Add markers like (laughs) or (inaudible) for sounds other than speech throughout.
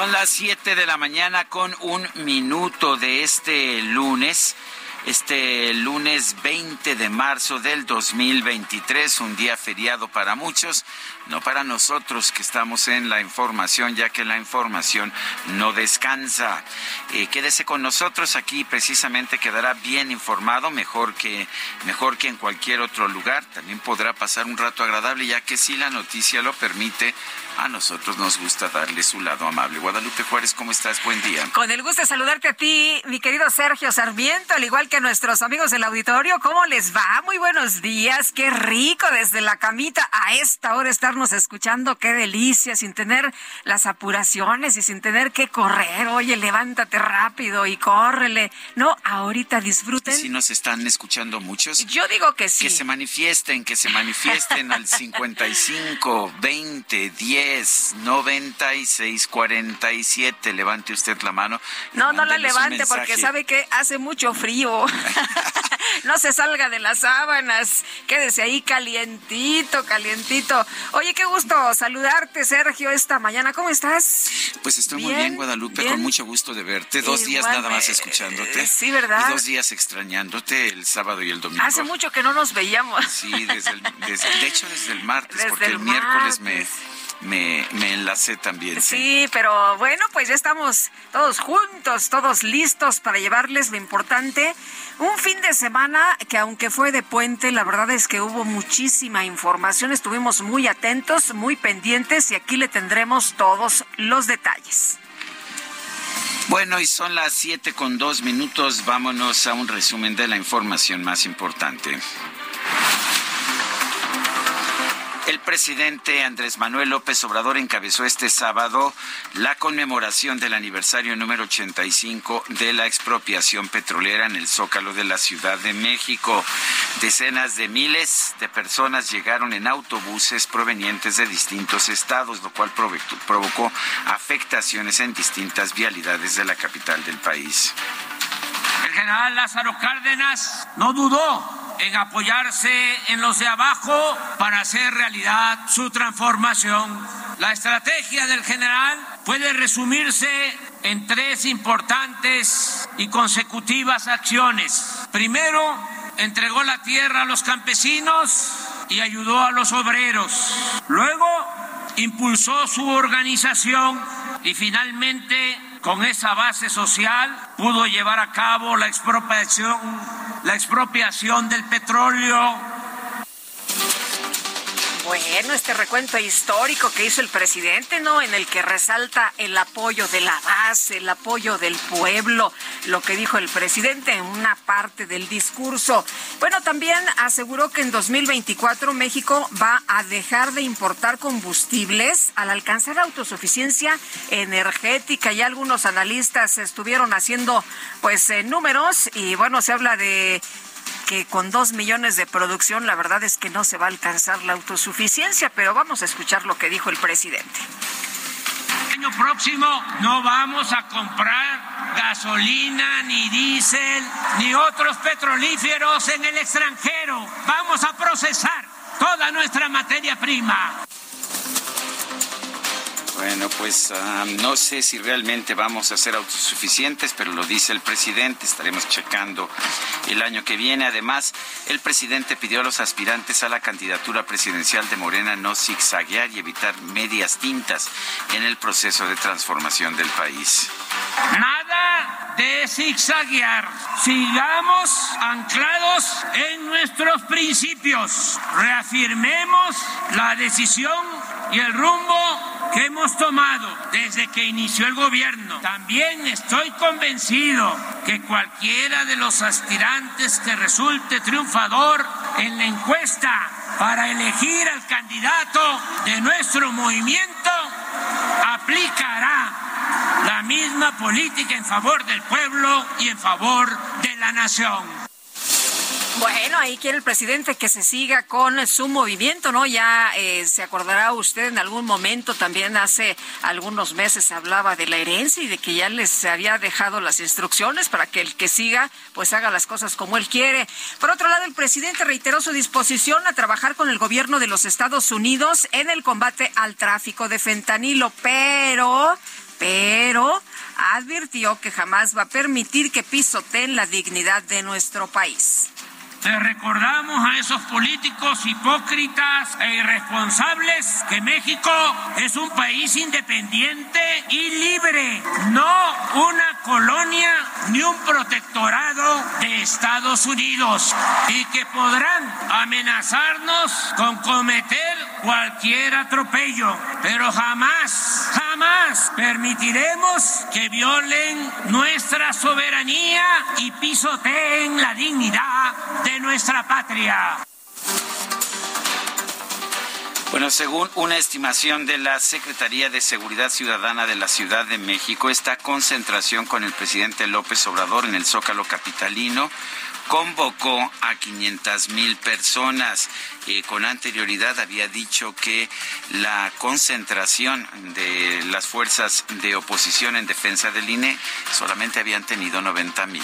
Son las 7 de la mañana con un minuto de este lunes este lunes 20 de marzo del 2023, un día feriado para muchos, no para nosotros que estamos en la información, ya que la información no descansa. Eh, quédese con nosotros aquí, precisamente quedará bien informado, mejor que, mejor que en cualquier otro lugar. También podrá pasar un rato agradable, ya que si la noticia lo permite, a nosotros nos gusta darle su lado amable. Guadalupe Juárez, ¿cómo estás? Buen día. Con el gusto de saludarte a ti, mi querido Sergio Sarmiento, al igual que nuestros amigos del auditorio. ¿Cómo les va? Muy buenos días. Qué rico desde la camita a esta hora estarnos escuchando. Qué delicia, sin tener las apuraciones y sin tener que correr. Oye, levántate rápido y córrele. No, ahorita disfruten. Si nos están escuchando muchos. Yo digo que sí. Que se manifiesten, que se manifiesten al 55 20 10 96 47. Levante usted la mano. No, no la levante porque sabe que hace mucho frío. (laughs) no se salga de las sábanas, quédese ahí calientito, calientito. Oye, qué gusto saludarte, Sergio, esta mañana. ¿Cómo estás? Pues estoy muy bien, Guadalupe, con mucho gusto de verte. Dos días nada más escuchándote. Sí, ¿verdad? Y dos días extrañándote el sábado y el domingo. Hace mucho que no nos veíamos. Sí, desde el, de hecho desde el martes, (laughs) porque el, miércoles me me, me enlacé también. Sí. pero bueno, pues ya estamos todos juntos, todos listos para llevarles lo importante. Un fin de semana que aunque fue de puente, la verdad es que hubo muchísima información, estuvimos muy atentos, muy pendientes y aquí le tendremos todos los detalles. Bueno, y son las siete con dos minutos. Vámonos a un resumen de la información más importante. El presidente Andrés Manuel López Obrador encabezó este sábado la conmemoración del aniversario número 85 de la expropiación petrolera en el Zócalo de la Ciudad de México. Decenas de miles de personas llegaron en autobuses provenientes de distintos estados, lo cual provocó afectaciones en distintas vialidades de la capital del país. El general Lázaro Cárdenas no dudó en apoyarse en los de abajo para hacer realidad su transformación. La estrategia del general puede resumirse en tres importantes y consecutivas acciones. Primero, entregó la tierra a los campesinos y ayudó a los obreros. Luego, impulsó su organización y finalmente con esa base social pudo llevar a cabo la expropiación, la expropiación del petróleo bueno, este recuento histórico que hizo el presidente, ¿no? En el que resalta el apoyo de la base, el apoyo del pueblo, lo que dijo el presidente en una parte del discurso. Bueno, también aseguró que en 2024 México va a dejar de importar combustibles al alcanzar autosuficiencia energética. Y algunos analistas estuvieron haciendo, pues, eh, números y bueno, se habla de que con dos millones de producción la verdad es que no se va a alcanzar la autosuficiencia, pero vamos a escuchar lo que dijo el presidente. El año próximo no vamos a comprar gasolina, ni diésel, ni otros petrolíferos en el extranjero. Vamos a procesar toda nuestra materia prima Bueno, pues ah, no sé si realmente vamos a ser autosuficientes, pero lo dice el presidente, estaremos checando el año que viene. Además, el presidente pidió a los aspirantes a la candidatura presidencial de Morena no zigzaguear y evitar medias tintas en el proceso de transformación del país. Nada de zigzaguear. Sigamos anclados en nuestros principios. Reafirmemos la decisión y el rumbo que hemos tomado desde que inició el gobierno. También estoy convencido que cualquiera de los aspirantes que resulte triunfador en la encuesta para elegir al candidato de nuestro movimiento aplicará la misma política en favor del pueblo y en favor de la nación. Bueno, ahí quiere el presidente que se siga con su movimiento, ¿no? Ya eh, se acordará usted en algún momento, también hace algunos meses hablaba de la herencia y de que ya les había dejado las instrucciones para que el que siga pues haga las cosas como él quiere. Por otro lado, el presidente reiteró su disposición a trabajar con el gobierno de los Estados Unidos en el combate al tráfico de fentanilo, pero, pero advirtió que jamás va a permitir que pisoteen la dignidad de nuestro país. Le recordamos a esos políticos hipócritas e irresponsables que México es un país independiente y libre, no una colonia ni un protectorado de Estados Unidos y que podrán amenazarnos con cometer cualquier atropello, pero jamás, jamás permitiremos que violen nuestra soberanía y pisoteen la dignidad de nuestra patria. Bueno, según una estimación de la Secretaría de Seguridad Ciudadana de la Ciudad de México, esta concentración con el presidente López Obrador en el Zócalo Capitalino convocó a 500 mil personas. Eh, con anterioridad había dicho que la concentración de las fuerzas de oposición en defensa del INE solamente habían tenido 90 mil.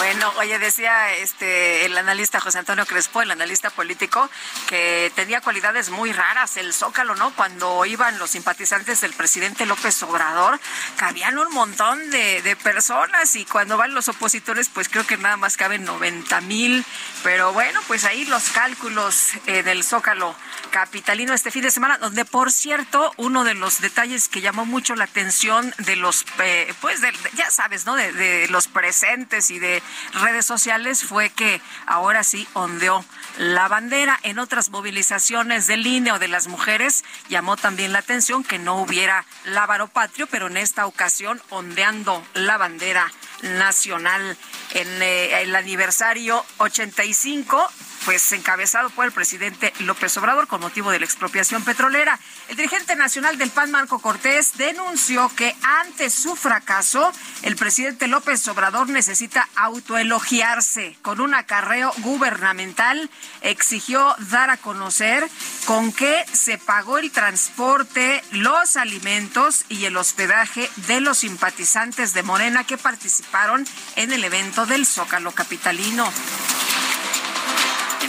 Bueno, oye, decía este el analista José Antonio Crespo, el analista político, que tenía cualidades muy raras el Zócalo, ¿no? Cuando iban los simpatizantes del presidente López Obrador, cabían un montón de, de personas y cuando van los opositores, pues creo que nada más caben 90 mil. Pero bueno, pues ahí los cálculos eh, del Zócalo capitalino este fin de semana, donde por cierto, uno de los detalles que llamó mucho la atención de los, eh, pues ya sabes, ¿no? De, de los presentes y de redes sociales fue que ahora sí ondeó la bandera. En otras movilizaciones del INE o de las mujeres llamó también la atención que no hubiera lábaro patrio, pero en esta ocasión ondeando la bandera nacional en eh, el aniversario 85 pues encabezado por el presidente López Obrador con motivo de la expropiación petrolera. El dirigente nacional del PAN, Marco Cortés, denunció que ante su fracaso, el presidente López Obrador necesita autoelogiarse. Con un acarreo gubernamental, exigió dar a conocer con qué se pagó el transporte, los alimentos y el hospedaje de los simpatizantes de Morena que participaron en el evento del Zócalo Capitalino.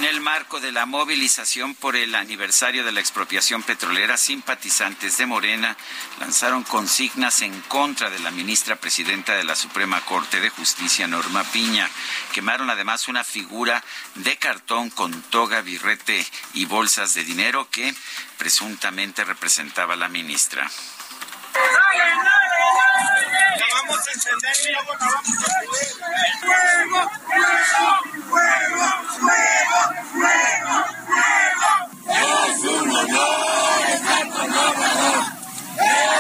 En el marco de la movilización por el aniversario de la expropiación petrolera, simpatizantes de Morena lanzaron consignas en contra de la ministra presidenta de la Suprema Corte de Justicia, Norma Piña. Quemaron además una figura de cartón con toga, birrete y bolsas de dinero que presuntamente representaba a la ministra. Vamos a encender ¡Fuego! ¡Fuego! ¡Fuego! ¡Fuego! ¡Fuego! ¡Fuego! Es un honor estar con Obrador.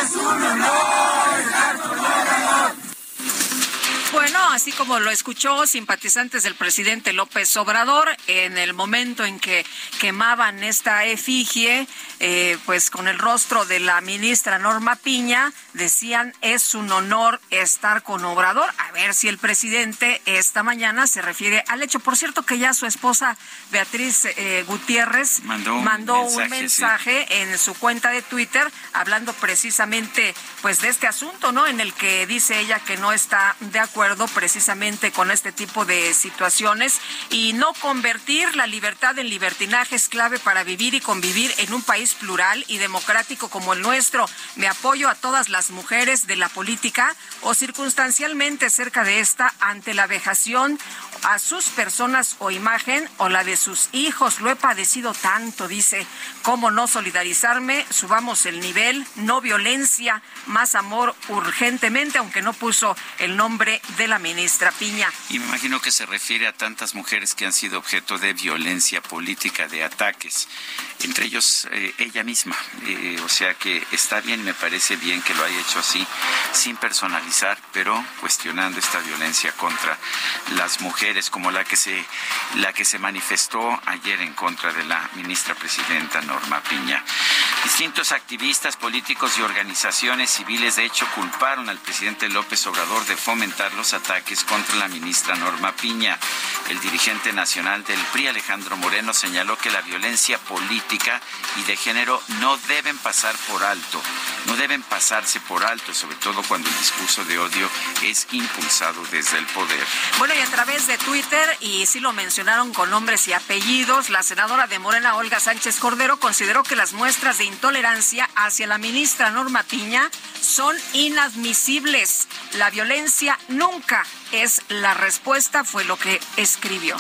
Es un honor estar con Obrador. Bueno, así como lo escuchó, simpatizantes del presidente López Obrador, en el momento en que quemaban esta efigie, eh, pues con el rostro de la ministra Norma Piña, decían es un honor estar con Obrador. A ver si el presidente esta mañana se refiere al hecho. Por cierto que ya su esposa Beatriz eh, Gutiérrez mandó un mensaje, en su cuenta de Twitter hablando precisamente pues de este asunto, ¿no? En el que dice ella que no está de acuerdo precisamente precisamente con este tipo de situaciones y no convertir la libertad en libertinaje es clave para vivir y convivir en un país plural y democrático como el nuestro. Me apoyo a todas las mujeres de la política o circunstancialmente cerca de esta ante la vejación a sus personas o imagen o la de sus hijos. Lo he padecido tanto, dice. ¿Cómo no solidarizarme? Subamos el nivel, no violencia, más amor urgentemente, aunque no puso el nombre de la ministra Piña. Y me imagino que se refiere a tantas mujeres que han sido objeto de violencia política, de ataques, entre ellos eh, ella misma. Eh, o sea que está bien, me parece bien que lo haya hecho así, sin personalizar, pero cuestionando esta violencia contra las mujeres, como la que se, la que se manifestó ayer en contra de la ministra presidenta Norma Piña. Distintos activistas políticos y organizaciones civiles, de hecho, culparon al presidente López Obrador de fomentar los ataques contra la ministra Norma Piña. El dirigente nacional del PRI, Alejandro Moreno, señaló que la violencia política y de género no deben pasar por alto, no deben pasarse por alto, sobre todo cuando el discurso de odio es impulsado desde el poder. Bueno, y a través de Twitter, y sí lo mencionaron con nombres y apellidos, la senadora de Morena, Olga Sánchez Cordero, consideró que las muestras de intolerancia hacia la ministra Norma Piña son inadmisibles. La violencia nunca es la respuesta, fue lo que escribió.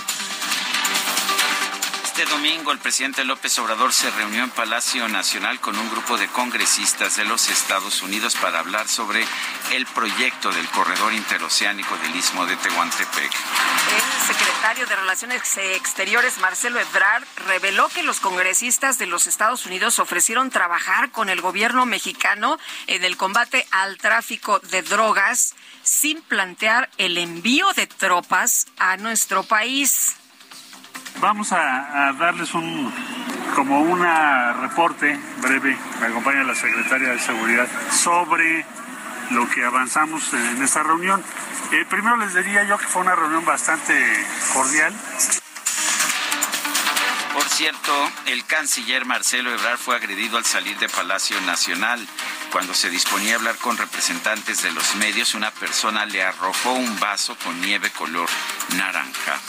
Este domingo el presidente López Obrador se reunió en Palacio Nacional con un grupo de congresistas de los Estados Unidos para hablar sobre el proyecto del corredor interoceánico del Istmo de Tehuantepec. El secretario de Relaciones Exteriores, Marcelo Ebrard, reveló que los congresistas de los Estados Unidos ofrecieron trabajar con el gobierno mexicano en el combate al tráfico de drogas sin plantear el envío de tropas a nuestro país. Vamos a, darles un como un reporte breve, me acompaña la secretaria de Seguridad, sobre lo que avanzamos en esta reunión. Eh, primero les diría yo que fue una reunión bastante cordial. Por cierto, el canciller Marcelo Ebrard fue agredido al salir de Palacio Nacional. Cuando se disponía a hablar con representantes de los medios, una persona le arrojó un vaso con nieve color naranja.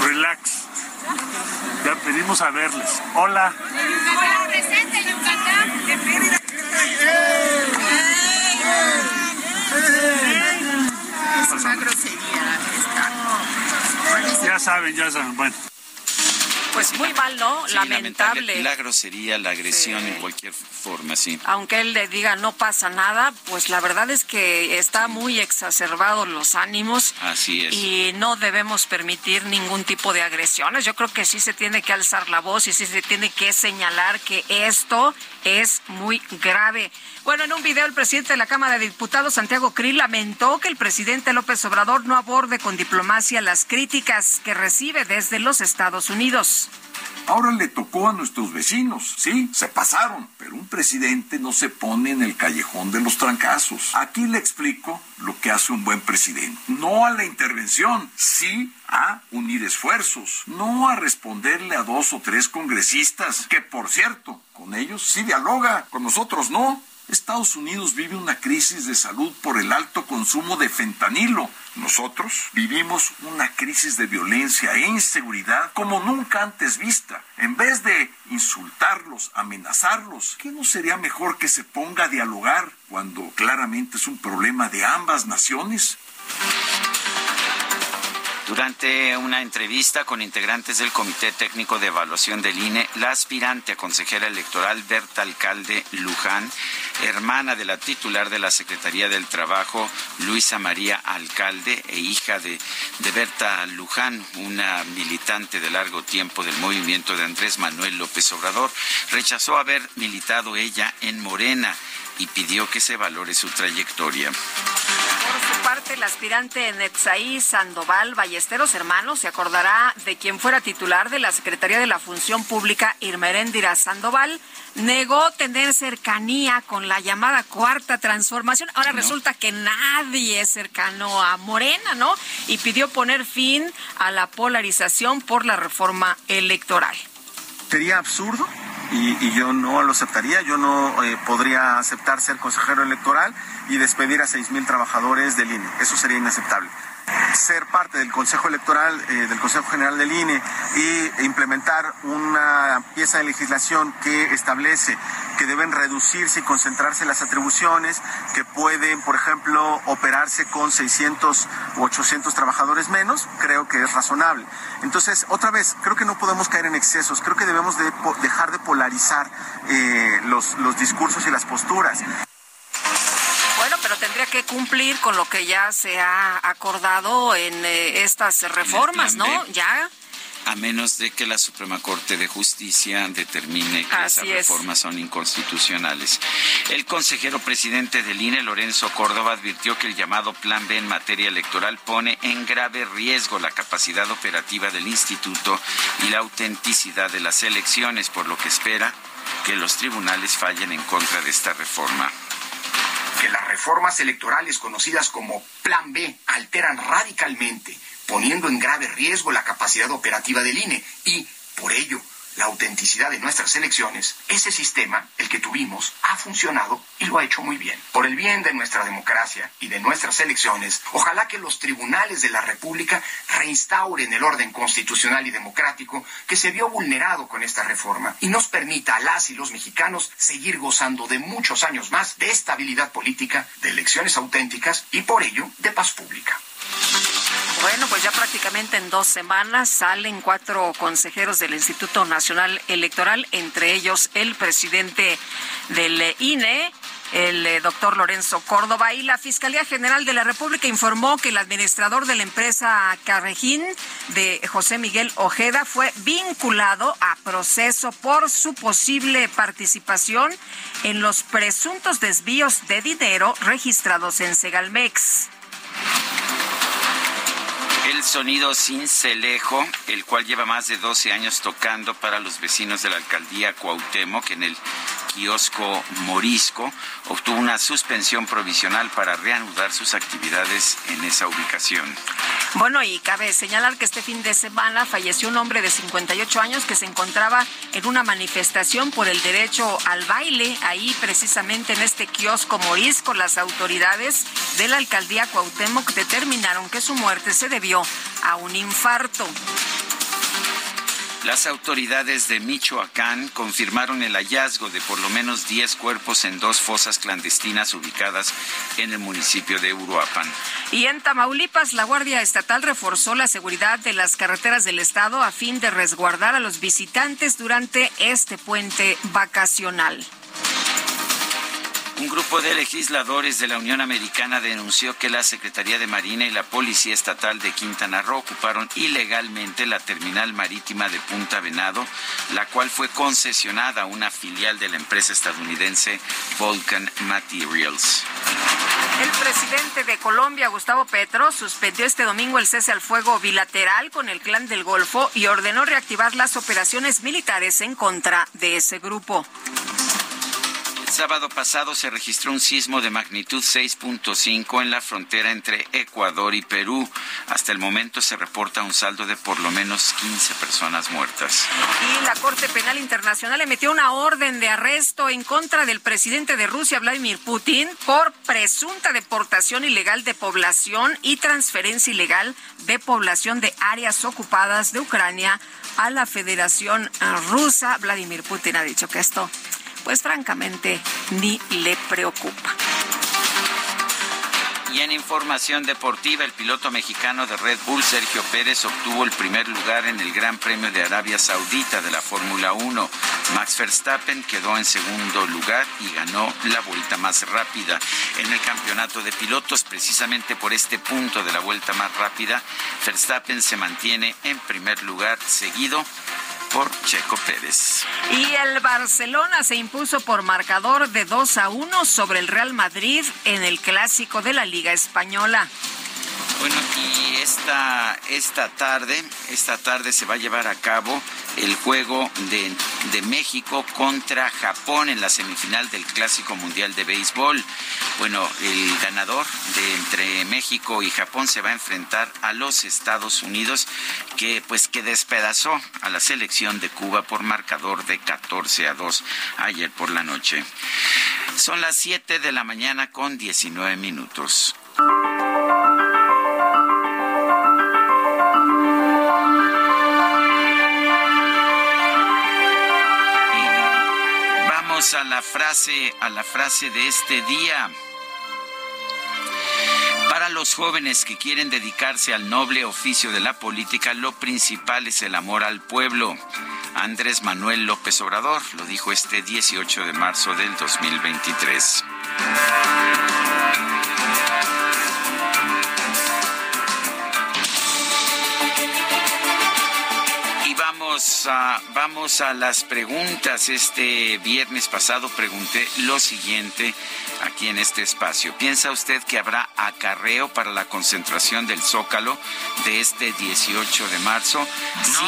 Relax. Ya pedimos a verles. Hola. Hola, presente, Es una grosería Ya saben, ya saben. Bueno. Pues muy mal, ¿no? lamentable. La grosería, la agresión en cualquier forma, sí. Aunque él le diga no pasa nada, pues la verdad es que está muy exacerbado los ánimos. Así es. Y no debemos permitir ningún tipo de agresiones. Yo creo que sí se tiene que alzar la voz y sí se tiene que señalar que esto es muy grave. Bueno, en un video el presidente de la Cámara de Diputados, Santiago Krill, lamentó que el presidente López Obrador no aborde con diplomacia las críticas que recibe desde los Estados Unidos. Ahora le tocó a nuestros vecinos, sí, se pasaron, pero un presidente no se pone en el callejón de los trancazos. Aquí le explico lo que hace un buen presidente. No a la intervención, sí a unir esfuerzos, no a responderle a dos o tres congresistas, que por cierto, con ellos sí dialoga, con nosotros no. Estados Unidos vive una crisis de salud por el alto consumo de fentanilo. Nosotros vivimos una crisis de violencia e inseguridad como nunca antes vista. En vez de insultarlos, amenazarlos, ¿qué no sería mejor que se ponga a dialogar cuando claramente es un problema de ambas naciones? Durante una entrevista con integrantes del Comité Técnico de Evaluación del INE, la aspirante a consejera electoral Berta Alcalde Luján, hermana de la titular de la Secretaría del Trabajo, Luisa María Alcalde, e hija de, Berta Luján, una militante de largo tiempo del movimiento de Andrés Manuel López Obrador, rechazó haber militado ella en Morena y pidió que se valore su trayectoria. Por su parte, el aspirante Netzaí Sandoval Ballesteros Hermanos se acordará de quien fuera titular de la Secretaría de la Función Pública, Irmeréndira Sandoval, negó tener cercanía con la llamada Cuarta Transformación. Ahora resulta que nadie es cercano a Morena, ¿no? Y pidió poner fin a la polarización por la reforma electoral. Sería absurdo y, yo no lo aceptaría. Yo no eh, podría aceptar ser consejero electoral y despedir a 6.000 trabajadores del INE. Eso sería inaceptable ser parte del Consejo Electoral, eh, del Consejo General del INE y implementar una pieza de legislación que establece que deben reducirse y concentrarse las atribuciones, que pueden, por ejemplo, operarse con 600 u 800 trabajadores menos, creo que es razonable. Entonces, otra vez, creo que no podemos caer en excesos, creo que debemos de dejar de polarizar eh, los, los discursos y las posturas pero tendría que cumplir con lo que ya se ha acordado en eh, estas reformas, ¿no? Ya a menos de que la Suprema Corte de Justicia determine que esas reformas son inconstitucionales. El consejero presidente del INE, Lorenzo Córdoba, advirtió que el llamado Plan B en materia electoral pone en grave riesgo la capacidad operativa del instituto y la autenticidad de las elecciones, por lo que espera que los tribunales fallen en contra de esta reforma que las reformas electorales conocidas como Plan B alteran radicalmente, poniendo en grave riesgo la capacidad operativa del INE y, por ello, la autenticidad de nuestras elecciones, ese sistema, el que tuvimos, ha funcionado y lo ha hecho muy bien. Por el bien de nuestra democracia y de nuestras elecciones, ojalá que los tribunales de la República reinstauren el orden constitucional y democrático que se vio vulnerado con esta reforma y nos permita a las y los mexicanos seguir gozando de muchos años más de estabilidad política, de elecciones auténticas y por ello de paz pública. Bueno, pues ya prácticamente en dos semanas salen cuatro consejeros del Instituto Nacional Electoral, entre ellos el presidente del INE, el eh, doctor Lorenzo Córdoba. Y la Fiscalía General de la República informó que el administrador de la empresa Carrejín de José Miguel Ojeda fue vinculado a proceso por su posible participación en los presuntos desvíos de dinero registrados en Segalmex el sonido Cincelejo, el cual lleva más de 12 años tocando para los vecinos de la alcaldía Cuauhtémoc en el kiosco Morisco, obtuvo una suspensión provisional para reanudar sus actividades en esa ubicación. Bueno, y cabe señalar que este fin de semana falleció un hombre de 58 años que se encontraba en una manifestación por el derecho al baile, ahí precisamente en este kiosco Morisco. Las autoridades de la alcaldía Cuauhtémoc determinaron que su muerte se debió a un infarto. Las autoridades de Michoacán confirmaron el hallazgo de por lo menos 10 cuerpos en dos fosas clandestinas ubicadas en el municipio de Uruapan. Y en Tamaulipas, la Guardia Estatal reforzó la seguridad de las carreteras del estado a fin de resguardar a los visitantes durante este puente vacacional. Un grupo de legisladores de la Unión Americana denunció que la Secretaría de Marina y la Policía Estatal de Quintana Roo ocuparon ilegalmente la terminal marítima de Punta Venado, la cual fue concesionada a una filial de la empresa estadounidense Vulcan Materials. El presidente de Colombia, Gustavo Petro, suspendió este domingo el cese al fuego bilateral con el Clan del Golfo y ordenó reactivar las operaciones militares en contra de ese grupo. El sábado pasado se registró un sismo de magnitud 6.5 en la frontera entre Ecuador y Perú. Hasta el momento se reporta un saldo de por lo menos 15 personas muertas. Y la Corte Penal Internacional emitió una orden de arresto en contra del presidente de Rusia, Vladimir Putin, por presunta deportación ilegal de población y transferencia ilegal de población de áreas ocupadas de Ucrania a la Federación Rusa. Vladimir Putin ha dicho que esto pues francamente ni le preocupa. Y en información deportiva, el piloto mexicano de Red Bull, Sergio Pérez, obtuvo el primer lugar en el Gran Premio de Arabia Saudita de la Fórmula 1. Max Verstappen quedó en segundo lugar y ganó la vuelta más rápida en el campeonato de pilotos. Precisamente por este punto de la vuelta más rápida, Verstappen se mantiene en primer lugar seguido por Checo Pérez. Y el Barcelona se impuso por marcador de 2 a 1 sobre el Real Madrid en el clásico de la Liga Española. Bueno, y esta, esta tarde, esta tarde se va a llevar a cabo el juego de, de, México contra Japón en la semifinal del Clásico Mundial de Béisbol. Bueno, el ganador de entre México y Japón se va a enfrentar a los Estados Unidos, que pues que despedazó a la selección de Cuba por marcador de 14 a 2 ayer por la noche. Son las 7 de la mañana con 19 minutos. A la frase, a la frase de este día. Para los jóvenes que quieren dedicarse al noble oficio de la política, lo principal es el amor al pueblo. Andrés Manuel López Obrador lo dijo este 18 de marzo del 2023. Vamos a, las preguntas. Este viernes pasado pregunté lo siguiente aquí en este espacio. ¿Piensa usted que habrá acarreo para la concentración del Zócalo de este 18 de marzo? No. Sí.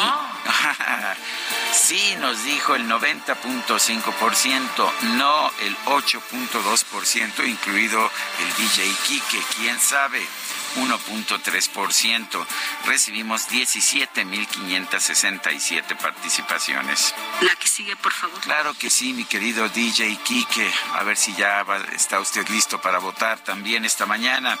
(laughs) sí, nos dijo el 90.5%, no el 8.2%, incluido el DJ Kike, quién sabe. 1.3%. Recibimos 17.567 participaciones. La que sigue, por favor. Claro que sí, mi querido DJ Kike. A ver si ya está usted listo para votar también esta mañana.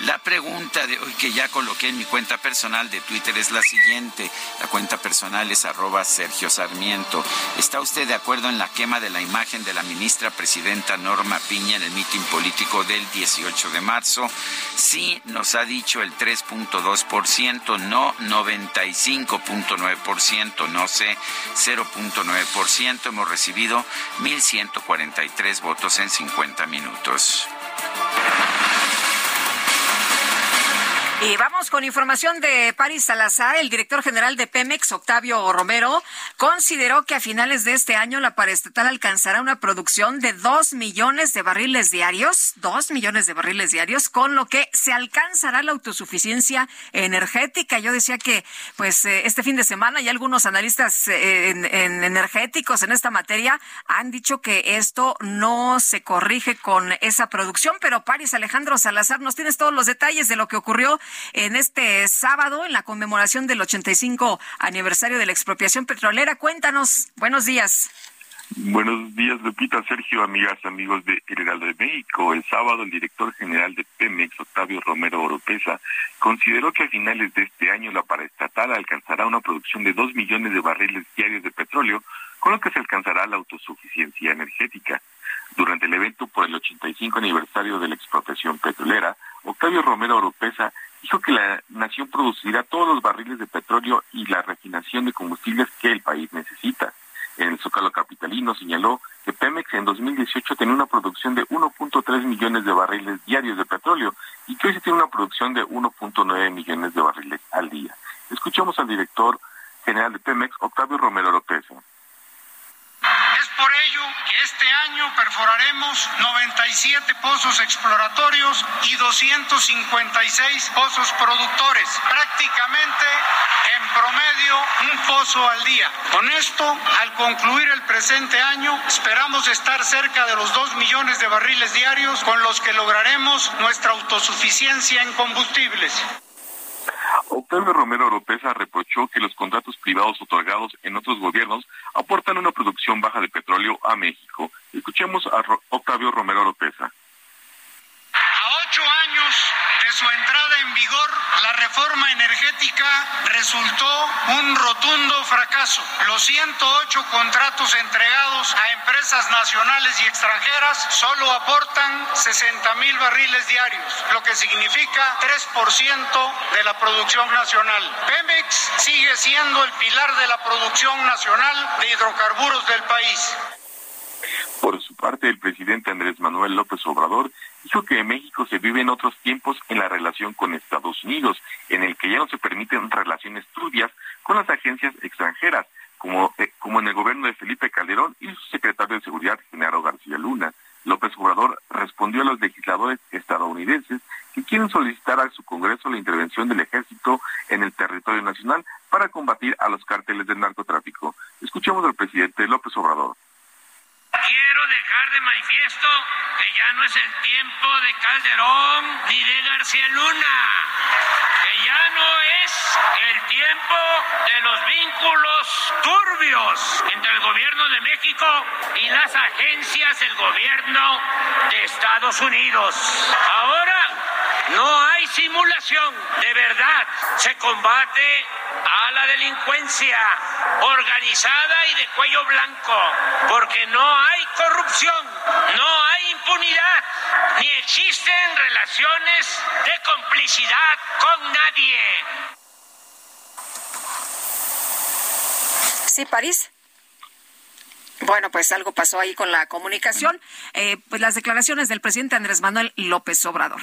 La pregunta de hoy que ya coloqué en mi cuenta personal de Twitter es la siguiente. La cuenta personal es arroba Sergio Sarmiento. ¿Está usted de acuerdo en la quema de la imagen de la ministra presidenta Norma Piña en el mitin político del 18 de marzo? Sí, nos ha dicho el 3.2%, no 95.9%, no sé 0.9%. Hemos recibido 1.143 votos en 50 minutos. Y vamos con información de Paris Salazar. El director general de Pemex, Octavio Romero, consideró que a finales de este año la paraestatal alcanzará una producción de dos millones de barriles diarios, dos millones de barriles diarios, con lo que se alcanzará la autosuficiencia energética. Yo decía que, pues, eh, este fin de semana y algunos analistas eh, en energéticos en esta materia han dicho que esto no se corrige con esa producción, pero Paris Alejandro Salazar, nos tienes todos los detalles de lo que ocurrió en este sábado en la conmemoración del 85 aniversario de la expropiación petrolera. Cuéntanos, buenos días. Buenos días, Lupita, Sergio, amigas, amigos de El de México. El sábado, el director general de Pemex, Octavio Romero Oropesa, consideró que a finales de este año la paraestatal alcanzará una producción de dos millones de barriles diarios de petróleo, con lo que se alcanzará la autosuficiencia energética. Durante el evento por el 85 aniversario de la expropiación petrolera, Octavio Romero Oropesa dijo que la nación producirá todos los barriles de petróleo y la refinación de combustibles que el país necesita. En el Zócalo Capitalino señaló que Pemex en 2018 tenía una producción de 1.3 millones de barriles diarios de petróleo y que hoy se tiene una producción de 1.9 millones de barriles al día. Escuchamos al director general de Pemex, Octavio Romero Oropesa. Por ello que este año perforaremos 97 pozos exploratorios y 256 pozos productores, prácticamente en promedio un pozo al día. Con esto, al concluir el presente año, esperamos estar cerca de los 2 millones de barriles diarios con los que lograremos nuestra autosuficiencia en combustibles. Octavio Romero Oropesa reprochó que los contratos privados otorgados en otros gobiernos aportan una producción baja de petróleo a México. Escuchemos a Octavio Romero Oropesa. A ocho años de su entrada en vigor, la reforma energética resultó un rotundo fracaso. Los 108 contratos entregados a empresas nacionales y extranjeras solo aportan 60 mil barriles diarios, lo que significa 3% de la producción nacional. Pemex sigue siendo el pilar de la producción nacional de hidrocarburos del país. Por su parte, el presidente Andrés Manuel López Obrador dijo que en México se vive en otros tiempos en la relación con Estados Unidos, en el que ya no se permiten relaciones turbias con las agencias extranjeras, como, eh, como en el gobierno de Felipe Calderón y su secretario de Seguridad, Genaro García Luna. López Obrador respondió a los legisladores estadounidenses que quieren solicitar a su Congreso la intervención del ejército en el territorio nacional para combatir a los cárteles del narcotráfico. Escuchemos al presidente López Obrador. Quiero dejar de manifiesto que ya no es el tiempo de Calderón ni de García Luna, que ya no es el tiempo de los vínculos turbios entre el gobierno de México y las agencias del gobierno de Estados Unidos. Ahora no hay simulación, de verdad se combate a la delincuencia organizada y de cuello blanco, porque no hay corrupción, no hay impunidad, ni existen relaciones de complicidad con nadie. Sí, París. Bueno, pues algo pasó ahí con la comunicación. Eh, pues las declaraciones del presidente Andrés Manuel López Obrador.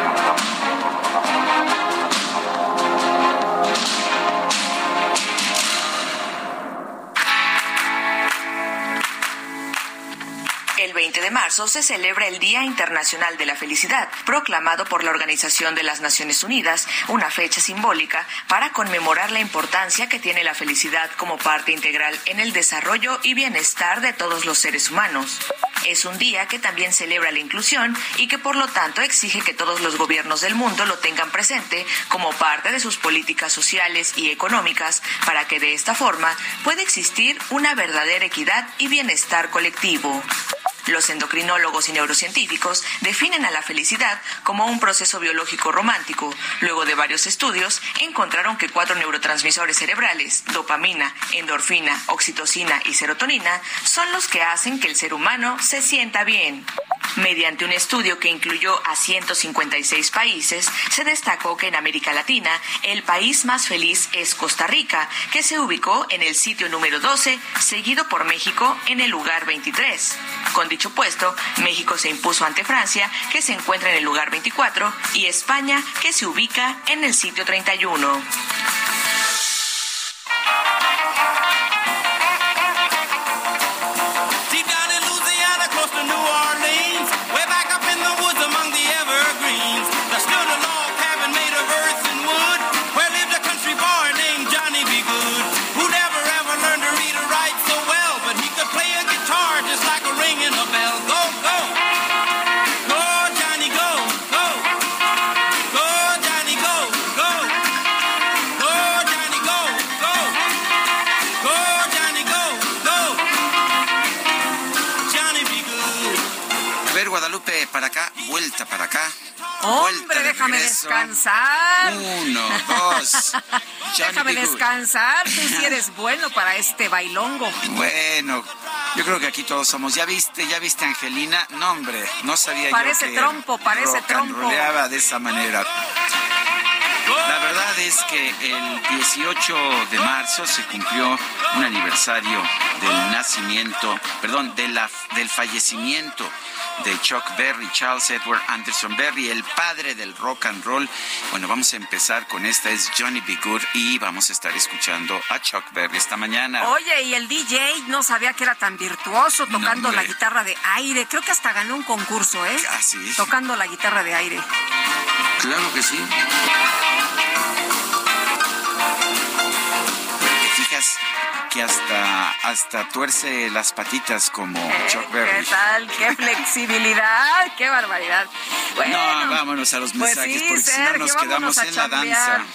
20 de marzo se celebra el Día Internacional de la Felicidad, proclamado por la Organización de las Naciones Unidas, una fecha simbólica para conmemorar la importancia que tiene la felicidad como parte integral en el desarrollo y bienestar de todos los seres humanos. Es un día que también celebra la inclusión y que por lo tanto exige que todos los gobiernos del mundo lo tengan presente como parte de sus políticas sociales y económicas para que de esta forma pueda existir una verdadera equidad y bienestar colectivo. Los endocrinólogos y neurocientíficos definen a la felicidad como un proceso biológico romántico. Luego de varios estudios, encontraron que cuatro neurotransmisores cerebrales, dopamina, endorfina, oxitocina y serotonina, son los que hacen que el ser humano se sienta bien. Mediante un estudio que incluyó a 156 países, se destacó que en América Latina el país más feliz es Costa Rica, que se ubicó en el sitio número 12, seguido por México en el lugar 23. Con dicho puesto, México se impuso ante Francia, que se encuentra en el lugar 24, y España, que se ubica en el sitio 31. Hombre, déjame descansar. Uno, dos. (laughs) Déjame descansar. Tú sí eres (laughs) bueno para este bailongo. Bueno, yo creo que aquí todos somos. ¿Ya viste, ya viste Angelina? No, hombre, no sabía Parece yo que trompo, parece trompo. de esa manera. La verdad es que el 18 de marzo se cumplió un aniversario del nacimiento, perdón, de la, del fallecimiento de Chuck Berry, Charles Edward Anderson Berry, el padre del rock and roll. Bueno, vamos a empezar con esta, es Johnny B. Good y vamos a estar escuchando a Chuck Berry esta mañana. Oye, y el DJ no sabía que era tan virtuoso tocando la guitarra de aire. Creo que hasta ganó un concurso, ¿eh? Ah, sí. Tocando la guitarra de aire. Claro que sí. Te fijas que hasta, hasta tuerce las patitas como Chuck ¿Qué Berry. tal? ¡Qué (laughs) flexibilidad! ¡Qué barbaridad! Bueno, no, vámonos a los pues mensajes, sí, porque si no nos quedamos en la danza.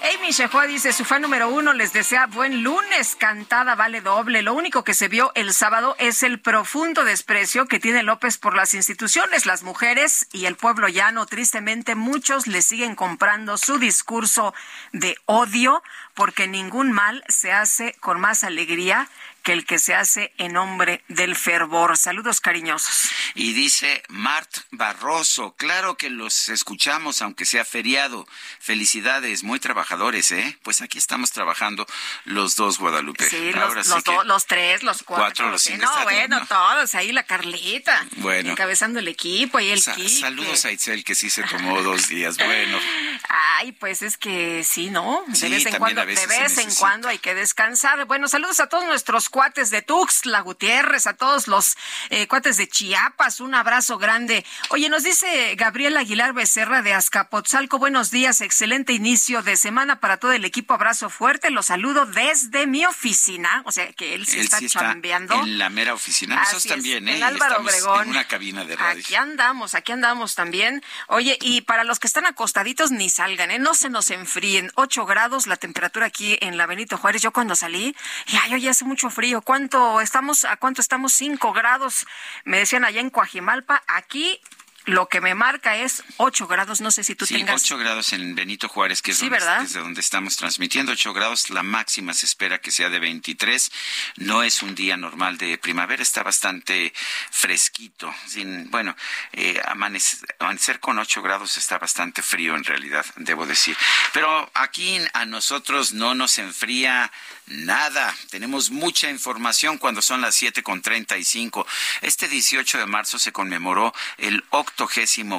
Amy Shehoa dice, su fan número uno les desea buen lunes, cantada vale doble. Lo único que se vio el sábado es el profundo desprecio que tiene López por las instituciones, las mujeres y el pueblo llano. Tristemente, muchos le siguen comprando su discurso de odio porque ningún mal se hace con más alegría que el que se hace en nombre del fervor. Saludos cariñosos. Y dice Mart Barroso, claro que los escuchamos, aunque sea feriado. Felicidades, muy trabajadores, ¿eh? Pues aquí estamos trabajando los dos, Guadalupe. Sí, los, los, tres, los cuatro. los no, bueno, todos, ahí la Carlita. Bueno. Encabezando el equipo y el Saludos a Itzel, que sí se tomó dos días. Bueno. (laughs) Ay, pues es que sí, ¿no? De vez en cuando, de vez en cuando hay que descansar. Bueno, saludos a todos nuestros cuates de Tuxtla Gutiérrez, a todos los eh, cuates de Chiapas, un abrazo grande. Oye, nos dice Gabriel Aguilar Becerra de Azcapotzalco, buenos días, excelente inicio de semana para todo el equipo, abrazo fuerte, los saludo desde mi oficina, o sea que él sí está chambeando. En la mera oficina, nosotros también, ¿eh? En Álvaro Obregón. En una cabina de radio. Aquí andamos, aquí andamos también. Oye, y para los que están acostaditos, ni salgan, ¿eh? No se nos enfríen. 8 grados la temperatura aquí en la Benito Juárez. Yo cuando salí, y ay, oye, hace mucho frío ¿Cuánto estamos? ¿A cuánto estamos? Cinco grados. Me decían allá en Coajimalpa. Aquí lo que me marca es 8 grados, no sé si tú sí, tengas. 8 grados en Benito Juárez, que es sí, donde, ¿verdad? desde donde estamos transmitiendo. 8 grados, la máxima se espera que sea de 23. No es un día normal de primavera, está bastante fresquito. Sin, bueno, eh, amanecer, amanecer con 8 grados está bastante frío en realidad, debo decir. Pero aquí a nosotros no nos enfría nada. Tenemos mucha información cuando son las 7 con 35. Este 18 de marzo se conmemoró el octubre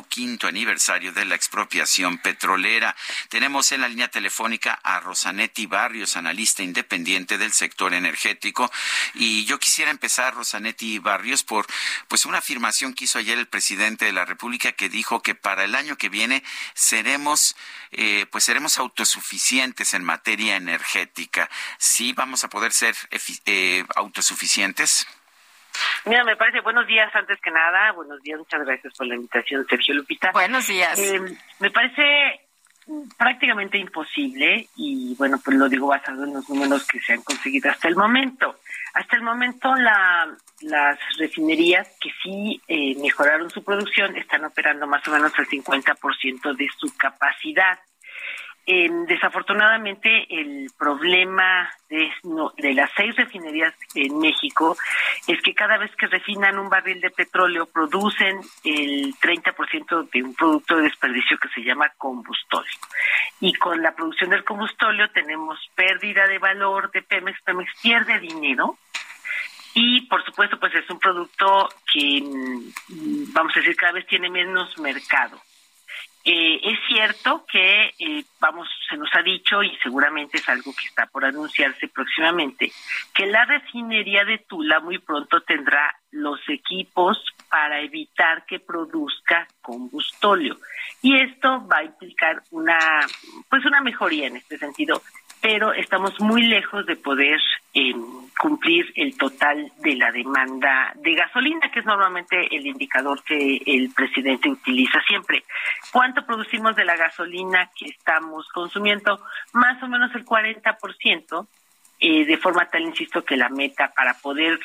quinto aniversario de la expropiación petrolera. Tenemos en la línea telefónica a Rosanetti Barrios, analista independiente del sector energético. Y yo quisiera empezar, Rosanetti Barrios, por pues una afirmación que hizo ayer el presidente de la República que dijo que para el año que viene seremos eh, pues seremos autosuficientes en materia energética. ¿Sí vamos a poder ser eh, autosuficientes? Mira, me parece, buenos días antes que nada, buenos días, muchas gracias por la invitación, Sergio Lupita. Buenos días. Eh, me parece prácticamente imposible y bueno, pues lo digo basado en los números que se han conseguido hasta el momento. Hasta el momento la, las refinerías que sí eh, mejoraron su producción están operando más o menos al 50% de su capacidad desafortunadamente, el problema de, de las seis refinerías en México es que cada vez que refinan un barril de petróleo producen el 30% de un producto de desperdicio que se llama combustóleo. Y con la producción del combustóleo tenemos pérdida de valor de Pemex. Pemex pierde dinero y por supuesto pues es un producto que mm, vamos a decir cada vez tiene menos mercado eh, es cierto que, eh, vamos, se nos ha dicho, y seguramente es algo que está por anunciarse próximamente, que la refinería de Tula muy pronto tendrá los equipos para evitar que produzca combustóleo. Y esto va a implicar una, pues una mejoría en este sentido pero estamos muy lejos de poder eh, cumplir el total de la demanda de gasolina, que es normalmente el indicador que el presidente utiliza siempre. ¿Cuánto producimos de la gasolina que estamos consumiendo? Más o menos el 40%, eh, de forma tal, insisto, que la meta para poder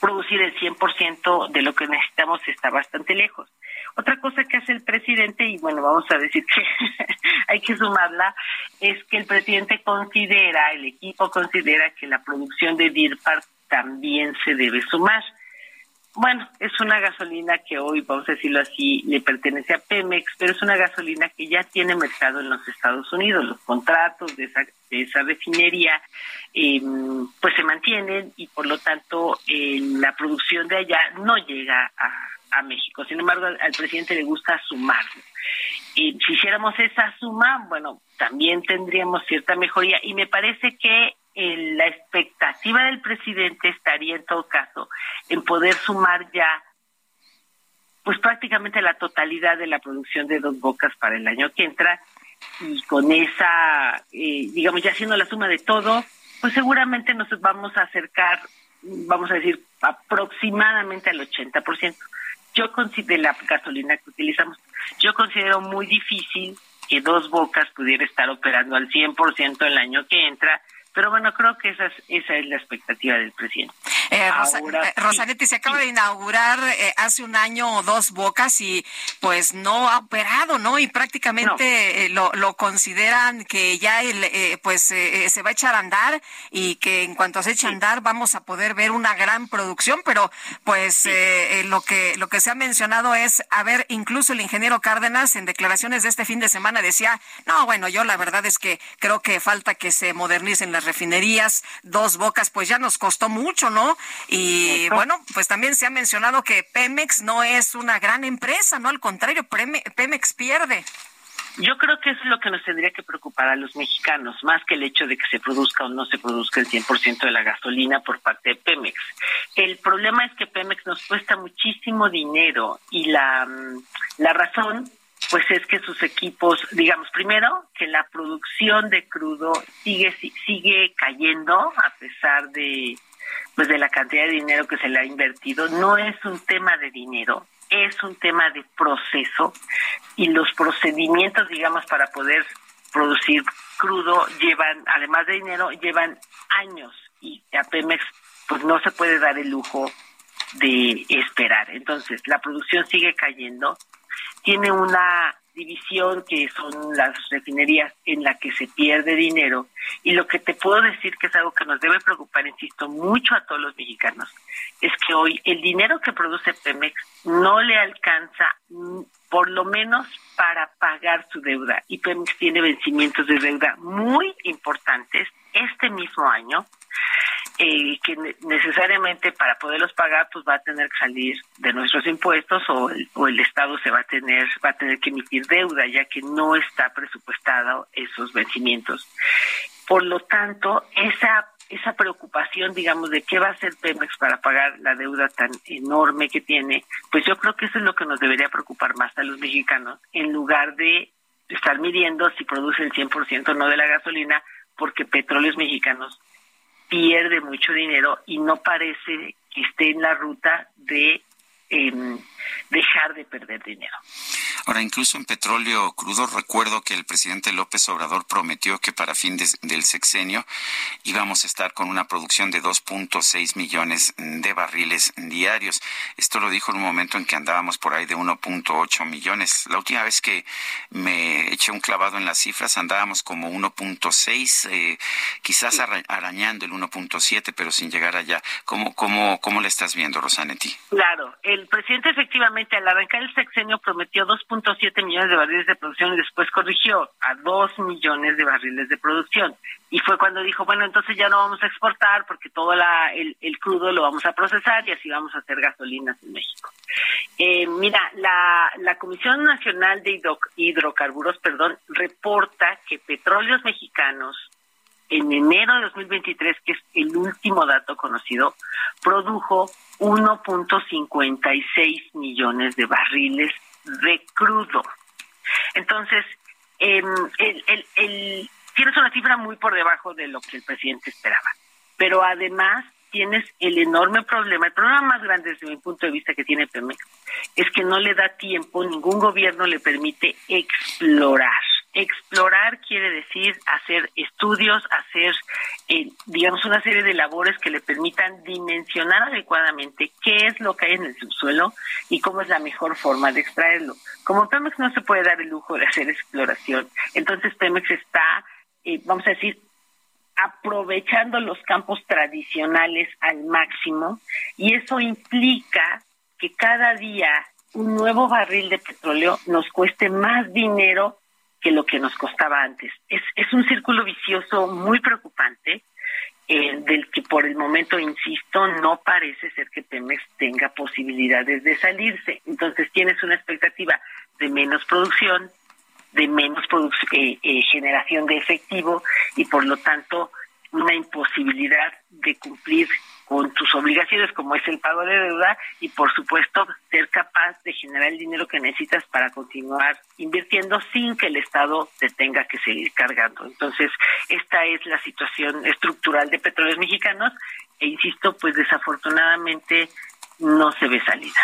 producir el 100% de lo que necesitamos está bastante lejos. Otra cosa que hace el presidente, y bueno, vamos a decir que (laughs) hay que sumarla, es que el presidente considera, el equipo considera que la producción de Deer también se debe sumar. Bueno, es una gasolina que hoy, vamos a decirlo así, le pertenece a Pemex, pero es una gasolina que ya tiene mercado en los Estados Unidos. Los contratos de esa, de esa refinería em, pues se mantienen y por lo tanto eh, la producción de allá no llega a, a México. Sin embargo, al, presidente le gusta sumar. Y si hiciéramos esa suma, bueno, también tendríamos cierta mejoría y me parece que eh, la expectativa del presidente estaría en todo caso en poder sumar ya pues prácticamente la totalidad de la producción de dos bocas para el año que entra. Y con esa, eh, digamos, ya haciendo la suma de todo, pues seguramente nos vamos a acercar, vamos a decir, aproximadamente al 80% yo considero la gasolina que utilizamos, yo considero muy difícil que dos bocas pudiera estar operando al 100% el año que entra, Pero bueno, creo que esa es, esa es la expectativa del presidente. Eh, eh se acaba de inaugurar eh, hace un año o dos bocas y pues no ha operado, ¿no? Y prácticamente eh, lo, lo, consideran que ya el, pues se va a echar a andar y que en cuanto se eche a andar vamos a poder ver una gran producción, pero pues lo que lo que se ha mencionado es, a ver, incluso el ingeniero Cárdenas en declaraciones de este fin de semana decía, no, bueno, yo la verdad es que creo que falta que se modernicen las refinerías, dos bocas, pues ya nos costó mucho, ¿no? Y bueno, pues también se ha mencionado que Pemex no es una gran empresa, ¿no? Al contrario, Pemex pierde. Yo creo que eso es lo que nos tendría que preocupar a los mexicanos, más que el hecho de que se produzca o no se produzca el 100% de la gasolina por parte de Pemex. El problema es que Pemex nos cuesta muchísimo dinero y la, mm, la razón pues es que sus equipos, digamos, primero que la producción de crudo sigue sigue cayendo a pesar de pues de la cantidad de dinero que se le ha invertido, no es un tema de dinero, es un tema de proceso y los procedimientos, digamos, para poder producir crudo llevan, además de dinero, llevan años y a Pemex pues no se puede dar el lujo de esperar. Entonces, la producción sigue cayendo, tiene una división que son las refinerías en la que se pierde dinero. Y lo que te puedo decir que es algo que nos debe preocupar, insisto, mucho a todos los mexicanos, es que hoy el dinero que produce Pemex no le alcanza por lo menos para pagar su deuda. Y Pemex tiene vencimientos de deuda muy importantes este mismo año eh, que necesariamente para poderlos pagar pues va a tener que salir de nuestros impuestos o el, o el Estado se va a tener va a tener que emitir deuda ya que no está presupuestado esos vencimientos. Por lo tanto, esa esa preocupación, digamos, de qué va a hacer Pemex para pagar la deuda tan enorme que tiene, pues yo creo que eso es lo que nos debería preocupar más a los mexicanos, en lugar de estar midiendo si produce el 100% o no de la gasolina, porque petróleos mexicanos pierde mucho dinero y no parece que esté en la ruta de eh, dejar de perder dinero. Ahora, incluso en petróleo crudo, recuerdo que el presidente López Obrador prometió que para fin del sexenio íbamos a estar con una producción de 2.6 millones de barriles diarios. Esto lo dijo en un momento en que andábamos por ahí de 1.8 millones. La última vez que me eché un clavado en las cifras andábamos como 1.6, eh, quizás arañando el 1.7, pero sin llegar allá. ¿Cómo, cómo, ¿Cómo le estás viendo, Rosanetti? Claro, el presidente efectivamente al arrancar el sexenio prometió 2.7 millones de barriles de producción y después corrigió a 2 millones de barriles de producción. Y fue cuando dijo, bueno, entonces ya no vamos a exportar porque todo la, el, crudo lo vamos a procesar y así vamos a hacer gasolinas en México. Eh, mira, la, la Comisión Nacional de Hidrocarburos, perdón, reporta que petróleos mexicanos en enero de 2023, que es el último dato conocido, produjo 1.56 millones de barriles de crudo. Entonces, eh, el, el, el, tienes una cifra muy por debajo de lo que el presidente esperaba. Pero además tienes el enorme problema, el problema más grande desde mi punto de vista que tiene Pemex, es que no le da tiempo, ningún gobierno le permite explorar. Explorar quiere decir hacer estudios, hacer, eh, digamos, una serie de labores que le permitan dimensionar adecuadamente qué es lo que hay en el subsuelo y cómo es la mejor forma de extraerlo. Como Pemex no se puede dar el lujo de hacer exploración, entonces Pemex está, eh, vamos a decir, aprovechando los campos tradicionales al máximo y eso implica que cada día un nuevo barril de petróleo nos cueste más dinero que lo que nos costaba antes. Es, es un círculo vicioso muy preocupante, eh, del que por el momento, insisto, no parece ser que Pemex tenga posibilidades de salirse. Entonces tienes una expectativa de menos producción, de menos eh, eh, generación de efectivo y por lo tanto una imposibilidad de cumplir con tus obligaciones como es el pago de deuda y por supuesto ser capaz de generar el dinero que necesitas para continuar invirtiendo sin que el Estado te tenga que seguir cargando. Entonces, esta es la situación estructural de petróleos mexicanos e insisto, pues desafortunadamente no se ve salida.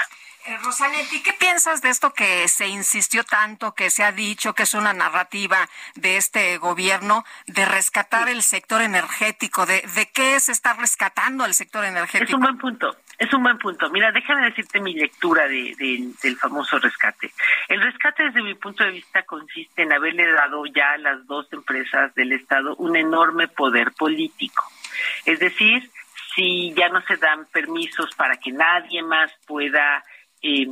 Eh, Rosanetti, ¿qué piensas de esto que se insistió tanto, que se ha dicho que es una narrativa de este gobierno de rescatar el sector energético? ¿De, de qué se está rescatando el sector energético? Es un buen punto. Es un buen punto. Mira, déjame decirte mi lectura de, de, del famoso rescate. El rescate, desde mi punto de vista, consiste en haberle dado ya a las dos empresas del Estado un enorme poder político. Es decir, si ya no se dan permisos para que nadie más pueda eh,